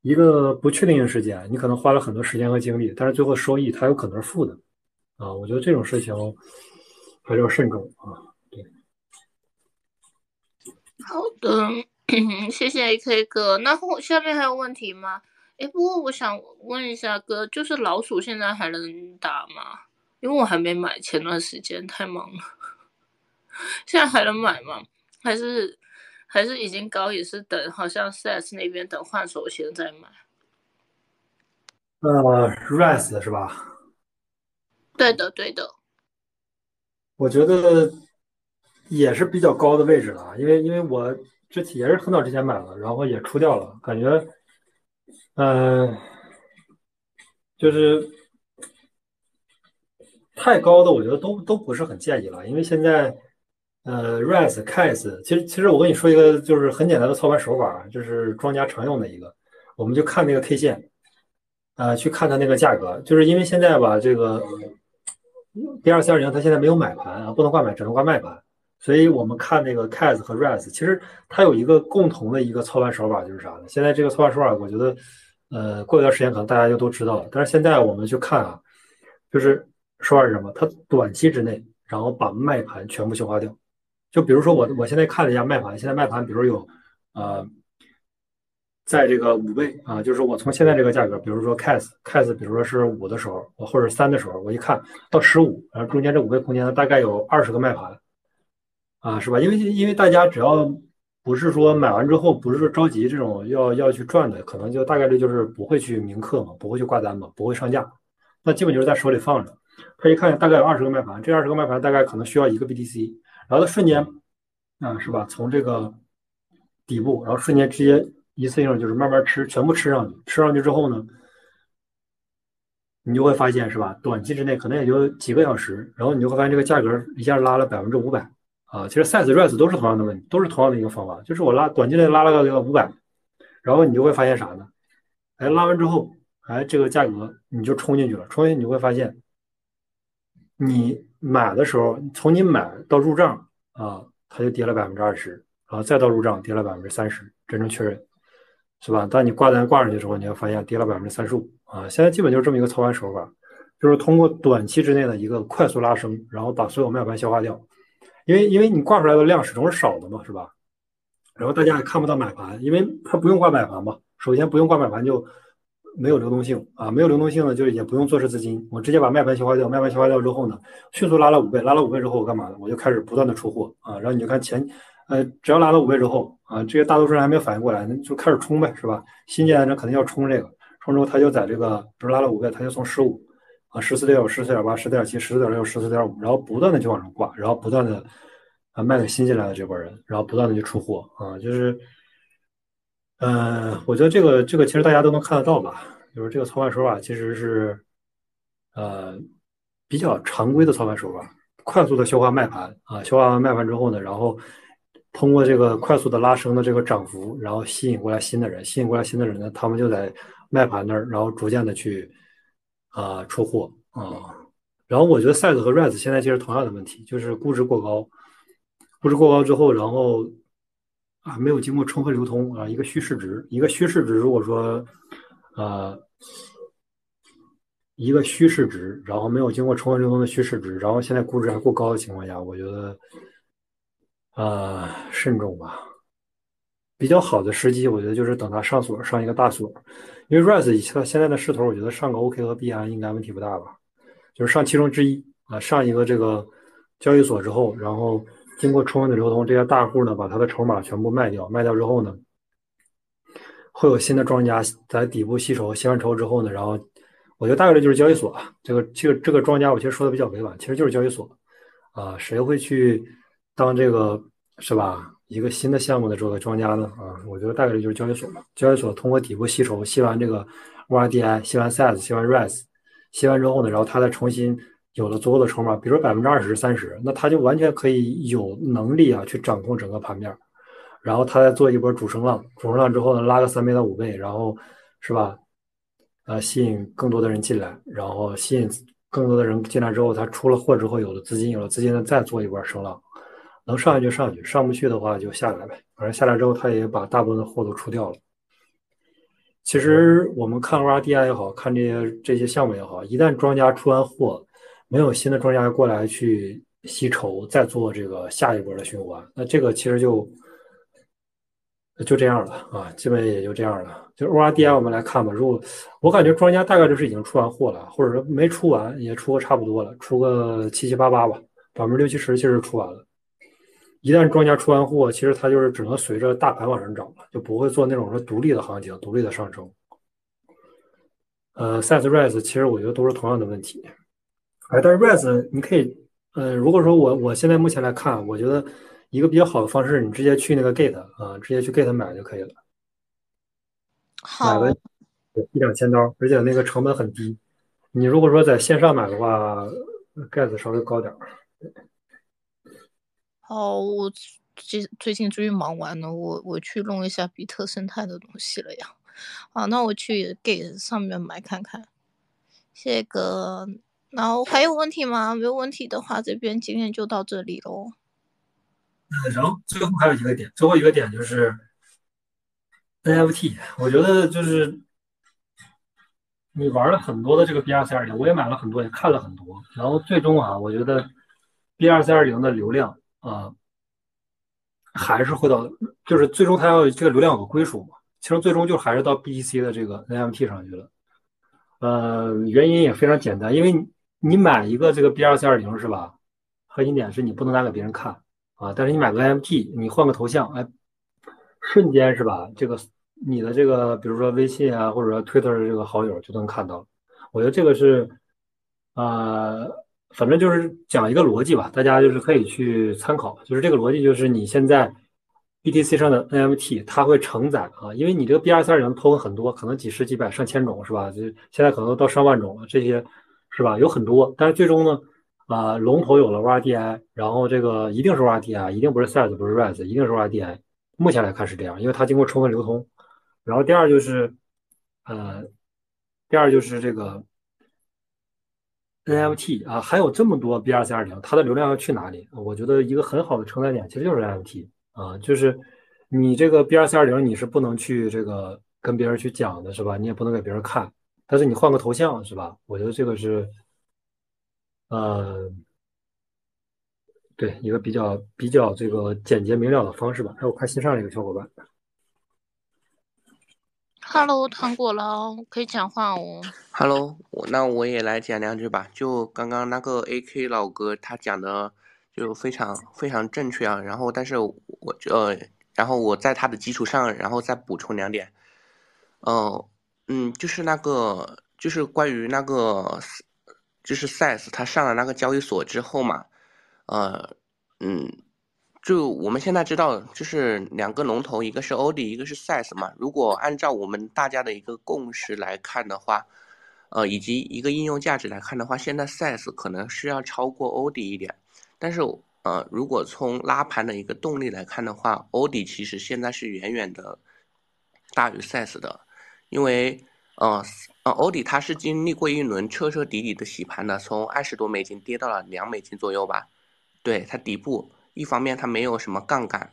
[SPEAKER 2] 一个不确定性事件，你可能花了很多时间和精力，但是最后收益它有可能是负的啊。我觉得这种事情还是要慎重啊。对，
[SPEAKER 1] 好的，谢谢 AK 哥。那后下面还有问题吗？哎，不过我想问一下哥，就是老鼠现在还能打吗？因为我还没买，前段时间太忙了。现在还能买吗？还是还是已经高，也是等，好像 CS 那边等换手先再买。
[SPEAKER 2] 呃，rise 是吧？
[SPEAKER 1] 对的，对的。
[SPEAKER 2] 我觉得也是比较高的位置了，因为因为我这也是很早之前买了，然后也出掉了，感觉。嗯、就是太高的，我觉得都都不是很建议了，因为现在呃，res、cas，其实其实我跟你说一个就是很简单的操盘手法，就是庄家常用的一个，我们就看那个 K 线，呃，去看它那个价格，就是因为现在吧，这个 B 二四二零它现在没有买盘啊，不能挂买，只能挂卖盘，所以我们看那个 cas 和 res，其实它有一个共同的一个操盘手法，就是啥呢？现在这个操盘手法，我觉得。呃，过一段时间可能大家就都知道了。但是现在我们去看啊，就是说话是什么？它短期之内，然后把卖盘全部消化掉。就比如说我我现在看了一下卖盘，现在卖盘比如有呃，在这个五倍啊，就是我从现在这个价格，比如说 cas cas，比如说是五的时候，或者三的时候，我一看到十五，然后中间这五倍空间呢，大概有二十个卖盘啊，是吧？因为因为大家只要不是说买完之后不是说着急这种要要去赚的，可能就大概率就是不会去铭刻嘛，不会去挂单嘛，不会上架，那基本就是在手里放着。他一看大概有二十个卖盘，这二十个卖盘大概可能需要一个 BTC，然后他瞬间啊是吧，从这个底部，然后瞬间直接一次性就是慢慢吃，全部吃上去，吃上去之后呢，你就会发现是吧，短期之内可能也就几个小时，然后你就会发现这个价格一下拉了百分之五百。啊，其实 size res 都是同样的问题，都是同样的一个方法，就是我拉短期内拉了个个五百，然后你就会发现啥呢？哎，拉完之后，哎，这个价格你就冲进去了，冲进去你会发现，你买的时候，从你买到入账啊，它就跌了百分之二十，啊再到入账跌了百分之三十，真正确认，是吧？当你挂单挂上去之后，你会发现跌了百分之三十五啊。现在基本就是这么一个操盘手法，就是通过短期之内的一个快速拉升，然后把所有卖盘消化掉。因为因为你挂出来的量始终是少的嘛，是吧？然后大家也看不到买盘，因为它不用挂买盘嘛。首先不用挂买盘就没有流动性啊，没有流动性呢，就是也不用做市资金。我直接把卖盘消化掉，卖盘消化掉之后呢，迅速拉了五倍，拉了五倍之后我干嘛呢？我就开始不断的出货啊。然后你就看前呃，只要拉了五倍之后啊，这些大多数人还没有反应过来，那就开始冲呗，是吧？新进来的肯定要冲这个，冲之后他就在这个，比如拉了五倍，他就从十五。啊，十四点五、十四点八、十四点七、十四点六、十四点五，然后不断的就往上挂，然后不断的啊卖给新进来的这波人，然后不断的去出货啊，就是，嗯，我觉得这个这个其实大家都能看得到吧，就是这个操盘手法其实是呃比较常规的操盘手法，快速的消化卖盘啊，消化完卖盘之后呢，然后通过这个快速的拉升的这个涨幅，然后吸引过来新的人，吸引过来新的人呢，他们就在卖盘那儿，然后逐渐的去。啊，出货啊，然后我觉得 size 和 res 现在其实同样的问题，就是估值过高，估值过高之后，然后啊没有经过充分流通啊，一个虚市值，一个虚市值，如果说呃一个虚市值，然后没有经过充分流通的虚市值，然后现在估值还过高的情况下，我觉得啊慎重吧。比较好的时机，我觉得就是等它上锁，上一个大锁，因为 res 以它现在的势头，我觉得上个 OK 和币安应该问题不大吧，就是上其中之一啊，上一个这个交易所之后，然后经过充分的流通，这些大户呢把他的筹码全部卖掉，卖掉之后呢，会有新的庄家在底部吸筹，吸完筹之后呢，然后我觉得大概率就是交易所，这个这个这个庄家，我其实说的比较委婉，其实就是交易所啊，谁会去当这个是吧？一个新的项目的这个庄家呢，啊，我觉得大概率就是交易所嘛。交易所通过底部吸筹，吸完这个 ORDI，吸完 size，吸完 res，吸完之后呢，然后他再重新有了足够的筹码，比如说百分之二十、三十，那他就完全可以有能力啊去掌控整个盘面。然后他再做一波主升浪，主升浪之后呢，拉个三倍到五倍，然后是吧？呃，吸引更多的人进来，然后吸引更多的人进来之后，他出了货之后有了资金，有了资金呢，再做一波升浪。能上去就上去，上不去的话就下来呗。反正下来之后，他也把大部分的货都出掉了。其实我们看 O R D I 也好看这些这些项目也好，一旦庄家出完货，没有新的庄家过来去吸筹，再做这个下一波的循环，那这个其实就就这样了啊，基本也就这样了。就 O R D I 我们来看吧，如果我感觉庄家大概就是已经出完货了，或者说没出完也出个差不多了，出个七七八八吧，百分之六七十其实出完了。一旦庄家出完货，其实它就是只能随着大盘往上涨了，就不会做那种说独立的行情、独立的上升。呃，size rise 其实我觉得都是同样的问题。哎，但是 rise 你可以，呃，如果说我我现在目前来看，我觉得一个比较好的方式，你直接去那个 gate 啊，直接去 gate 买就可以了。
[SPEAKER 1] 好，
[SPEAKER 2] 一两千刀，而且那个成本很低。你如果说在线上买的话，盖子稍微高点儿。
[SPEAKER 1] 哦，我最最近终于忙完了，我我去弄一下比特生态的东西了呀。啊，那我去 Gate 上面买看看。谢哥，然后还有问题吗？没有问题的话，这边今天就到这里喽。
[SPEAKER 2] 然后最后还有一个点，最后一个点就是 NFT，我觉得就是你玩了很多的这个 BRC 二零，我也买了很多，也看了很多，然后最终啊，我觉得 BRC 二零的流量啊，还是会到，就是最终它要这个流量有个归属嘛，其实最终就还是到 BTC 的这个 NFT 上去了。呃，原因也非常简单，因为你买一个这个 BRC 二零是吧？核心点是你不能拿给别人看啊，但是你买个 NFT，你换个头像，哎，瞬间是吧？这个你的这个，比如说微信啊，或者说 Twitter 的这个好友就能看到。我觉得这个是，呃，反正就是讲一个逻辑吧，大家就是可以去参考。就是这个逻辑，就是你现在 BTC 上的 NFT 它会承载啊，因为你这个 BRC 二零 token 很多，可能几十几百上千种是吧？就现在可能到上万种了，这些是吧？有很多，但是最终呢，啊，龙头有了 RDI，然后这个一定是 RDI，一定不是 SES，不是 RES，一定是 RDI。目前来看是这样，因为它经过充分流通。然后第二就是，呃，第二就是这个 NFT 啊，还有这么多 BRC 二零，它的流量要去哪里？我觉得一个很好的承载点其实就是 NFT 啊，就是你这个 BRC 二零你是不能去这个跟别人去讲的是吧？你也不能给别人看，但是你换个头像是吧？我觉得这个是，呃，对一个比较比较这个简洁明了的方式吧。哎，我看新上了一个小伙伴。
[SPEAKER 1] Hello，糖果佬，可以讲话哦。
[SPEAKER 6] Hello，我那我也来讲两句吧。就刚刚那个 AK 老哥他讲的就非常非常正确啊。然后，但是我呃，然后我在他的基础上，然后再补充两点。嗯嗯，就是那个就是关于那个就是 SIS 他上了那个交易所之后嘛，呃嗯。就我们现在知道，就是两个龙头，一个是欧迪，一个是 SAS 嘛。如果按照我们大家的一个共识来看的话，呃，以及一个应用价值来看的话，现在 SAS 可能是要超过欧迪一点。但是，呃，如果从拉盘的一个动力来看的话，欧迪其实现在是远远的大于 SIS 的，因为，呃，呃，欧迪它是经历过一轮彻彻底底的洗盘的，从二十多美金跌到了两美金左右吧。对，它底部。一方面它没有什么杠杆，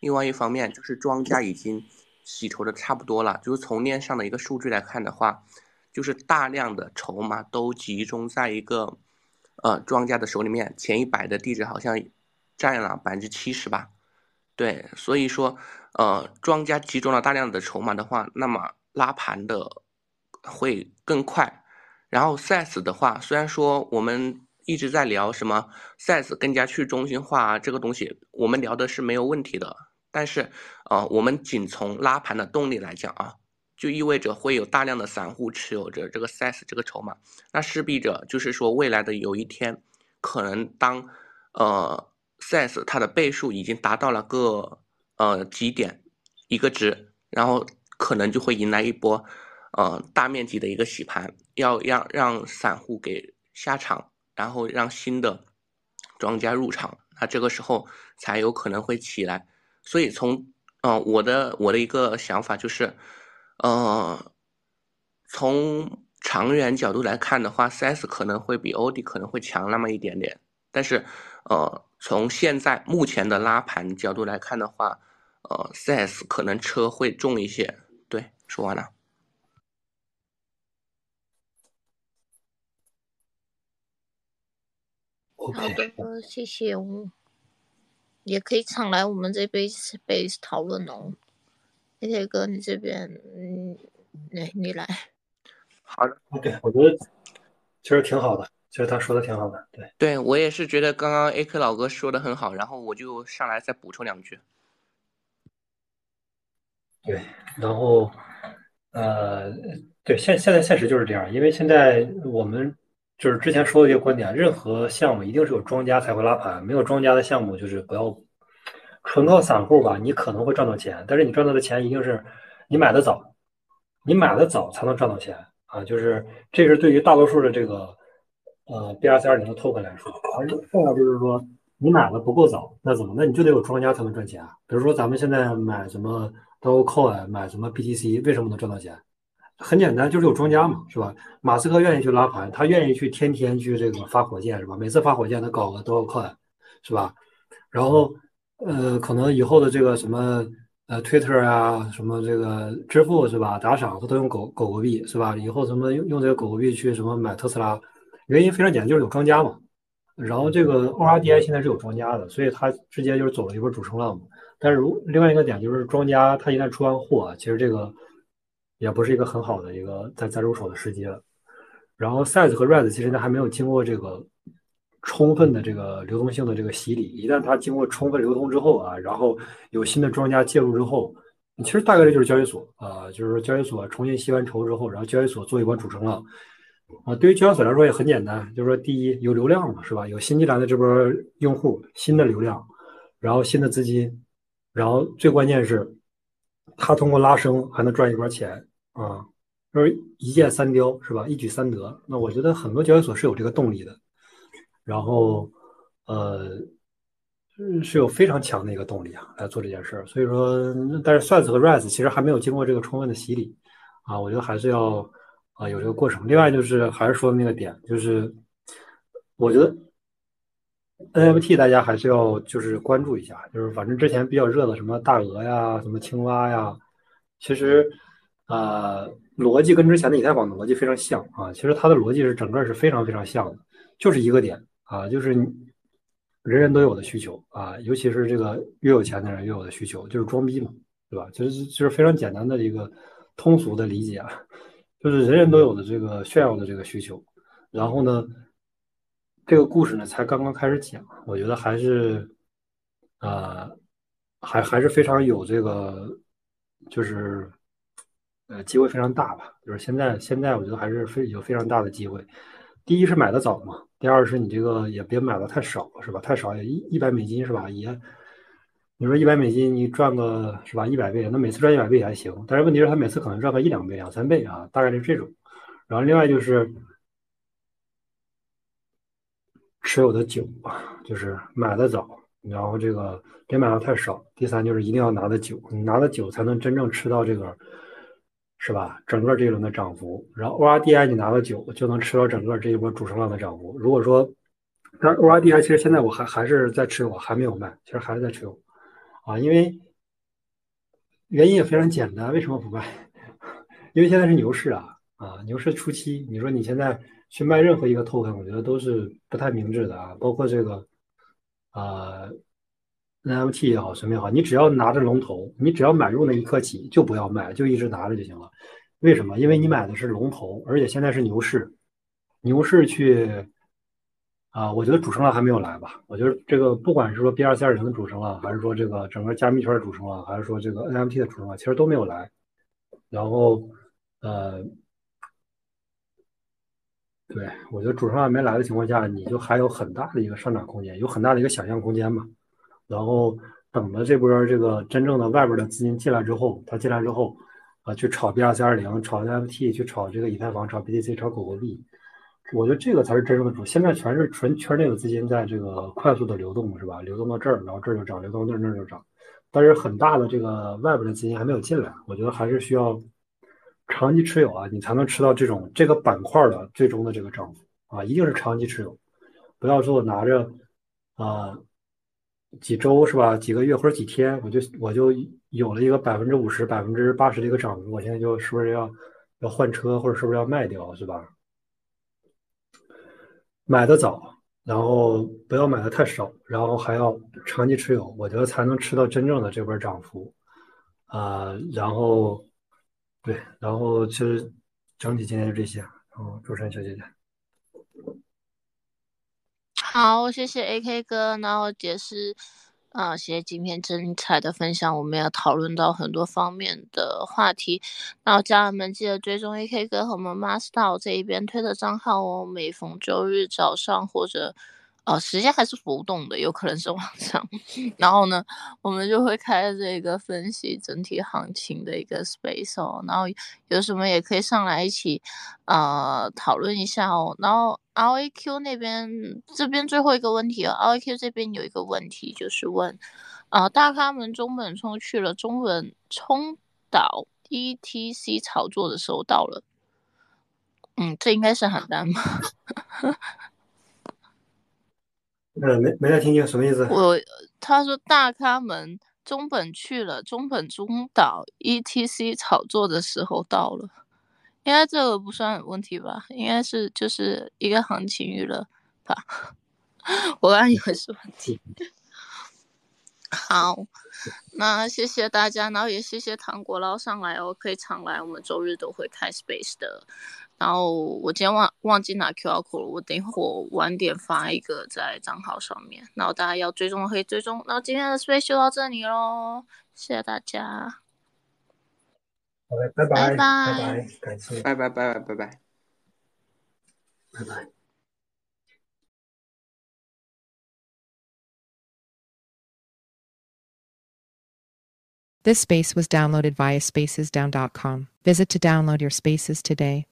[SPEAKER 6] 另外一方面就是庄家已经洗筹的差不多了。就是从链上的一个数据来看的话，就是大量的筹码都集中在一个呃庄家的手里面，前一百的地址好像占了百分之七十吧。对，所以说呃庄家集中了大量的筹码的话，那么拉盘的会更快。然后 SIS 的话，虽然说我们。一直在聊什么 size 更加去中心化啊这个东西，我们聊的是没有问题的。但是，呃，我们仅从拉盘的动力来讲啊，就意味着会有大量的散户持有着这个 size 这个筹码，那势必着就是说未来的有一天，可能当呃 size 它的倍数已经达到了个呃极点一个值，然后可能就会迎来一波呃大面积的一个洗盘，要让让散户给下场。然后让新的庄家入场，那这个时候才有可能会起来。所以从嗯我的我的一个想法就是，呃，从长远角度来看的话，CS 可能会比欧迪可能会强那么一点点。但是呃，从现在目前的拉盘角度来看的话，呃，CS 可能车会重一些。对，说完了。
[SPEAKER 1] 好的，谢谢哦。也可以常来我们这边被讨论哦。黑铁哥，你这边，嗯，来，你来。
[SPEAKER 6] 好的
[SPEAKER 2] ，OK，我觉得其实挺好的，其实他说的挺好的，对。
[SPEAKER 6] 对我也是觉得刚刚 A K 老哥说的很好，然后我就上来再补充两句。
[SPEAKER 2] 对，然后，呃，对，现现在现实就是这样，因为现在我们。就是之前说的这些观点，任何项目一定是有庄家才会拉盘，没有庄家的项目就是不要纯靠散户吧，你可能会赚到钱，但是你赚到的钱一定是你买的早你买的早才能赚到钱啊，就是这是对于大多数的这个呃 B R C 二零的 token 来说，而剩下就是说你买的不够早，那怎么？那你就得有庄家才能赚钱啊。比如说咱们现在买什么 dog coin 买什么 BTC，为什么能赚到钱？很简单，就是有庄家嘛，是吧？马斯克愿意去拉盘，他愿意去天天去这个发火箭，是吧？每次发火箭他搞个多少块，是吧？然后呃，可能以后的这个什么呃 Twitter 啊，什么这个支付是吧？打赏他都用狗狗狗币是吧？以后什么用用这个狗狗币去什么买特斯拉，原因非常简单，就是有庄家嘛。然后这个 ORDI 现在是有庄家的，所以他直接就是走了一波主升浪嘛。但是如另外一个点就是庄家他一旦出完货，其实这个。也不是一个很好的一个再再入手的时机了。然后 size 和 rise 其实它还没有经过这个充分的这个流动性的这个洗礼。一旦它经过充分流通之后啊，然后有新的庄家介入之后，其实大概率就是交易所啊，就是交易所重新吸完筹之后，然后交易所做一波主升浪啊。对于交易所来说也很简单，就是说第一有流量嘛，是吧？有新进来的这波用户，新的流量，然后新的资金，然后最关键是。他通过拉升还能赚一波钱啊，就是一箭三雕是吧？一举三得。那我觉得很多交易所是有这个动力的，然后呃是有非常强的一个动力啊来做这件事儿。所以说，但是 Size 和 Rise 其实还没有经过这个充分的洗礼啊，我觉得还是要啊有这个过程。另外就是还是说的那个点，就是我觉得 NFT 大家还是要就是关注一下，就是反正之前比较热的什么大鹅呀、什么青蛙呀。其实，呃，逻辑跟之前的以太坊的逻辑非常像啊。其实它的逻辑是整个是非常非常像的，就是一个点啊，就是人人都有的需求啊，尤其是这个越有钱的人越有的需求，就是装逼嘛，对吧？其实就是非常简单的一个通俗的理解啊，就是人人都有的这个炫耀的这个需求。然后呢，这个故事呢才刚刚开始讲，我觉得还是，呃，还还是非常有这个。就是，呃，机会非常大吧。就是现在，现在我觉得还是非有非常大的机会。第一是买的早嘛，第二是你这个也别买的太少，是吧？太少也一一百美金是吧？也，你说一百美金你赚个是吧？一百倍，那每次赚一百倍还行。但是问题是，他每次可能赚个一两倍、两三倍啊，大概是这种。然后另外就是持有的久啊，就是买的早。然后这个别买的太少，第三就是一定要拿的久，你拿的久才能真正吃到这个，是吧？整个这一轮的涨幅。然后 ORDI 你拿的久，就能吃到整个这一波主升浪的涨幅。如果说，但 ORDI 其实现在我还还是在持有，还没有卖，其实还是在持有，啊，因为原因也非常简单，为什么不卖？因为现在是牛市啊，啊，牛市初期，你说你现在去卖任何一个 token，我觉得都是不太明智的啊，包括这个。呃，NFT 也好，什么也好，你只要拿着龙头，你只要买入那一刻起就不要卖，就一直拿着就行了。为什么？因为你买的是龙头，而且现在是牛市，牛市去啊，我觉得主升浪还没有来吧？我觉得这个不管是说 B 二 C 二零的主升浪，还是说这个整个加密圈的主升浪，还是说这个 NFT 的主升浪，其实都没有来。然后，呃。对，我觉得主升浪没来的情况下，你就还有很大的一个上涨空间，有很大的一个想象空间嘛。然后等着这波这个真正的外边的资金进来之后，它进来之后，啊，去炒 B 二 C 二零，炒 NFT，去炒这个以太坊，炒 BTC，炒狗狗币，我觉得这个才是真正的主。现在全是纯圈内的资金在这个快速的流动，是吧？流动到这儿，然后这儿就涨，流动到那儿那儿就涨。但是很大的这个外边的资金还没有进来，我觉得还是需要。长期持有啊，你才能吃到这种这个板块的最终的这个涨幅啊，一定是长期持有，不要说我拿着啊几周是吧，几个月或者几天，我就我就有了一个百分之五十、百分之八十的一个涨幅，我现在就是不是要要换车，或者是不是要卖掉，是吧？买的早，然后不要买的太少，然后还要长期持有，我觉得才能吃到真正的这波涨幅啊，然后。对，然后其实整体今天就这些。嗯，主持人小姐姐，
[SPEAKER 1] 好，谢谢 AK 哥，然后杰斯，啊，谢谢今天精彩的分享，我们要讨论到很多方面的话题。那家人们记得追踪 AK 哥和我们 Master 这一边推的账号哦，每逢周日早上或者哦，时间还是浮动的，有可能是往上。然后呢，我们就会开这个分析整体行情的一个 space 哦。然后有什么也可以上来一起呃讨论一下哦。然后 RAQ 那边这边最后一个问题哦，RAQ 这边有一个问题就是问啊，大咖们中本聪去了中文冲岛 ETC 炒作的时候到了。嗯，这应该是喊单吧？
[SPEAKER 5] 呃，没没太听清什么意思？
[SPEAKER 1] 我他说大咖们中本去了，中本中岛 ETC 炒作的时候到了，应该这个不算问题吧？应该是就是一个行情娱乐吧？我刚以为是问题。好，那谢谢大家，然后也谢谢糖果捞上来哦，可以常来，我们周日都会开 space 的。然后我今天忘忘记拿 QR code 了，我等一会儿晚点发一个在账号上面，然后大家要追踪的可以追踪。然后今天的 space 就到这里喽，谢谢大家。
[SPEAKER 5] 好嘞，拜拜
[SPEAKER 1] 拜拜
[SPEAKER 5] 拜拜，感谢，
[SPEAKER 6] 拜拜拜拜拜拜。
[SPEAKER 5] 拜拜。
[SPEAKER 4] This space was downloaded via spacesdown.com. Visit to download your spaces today.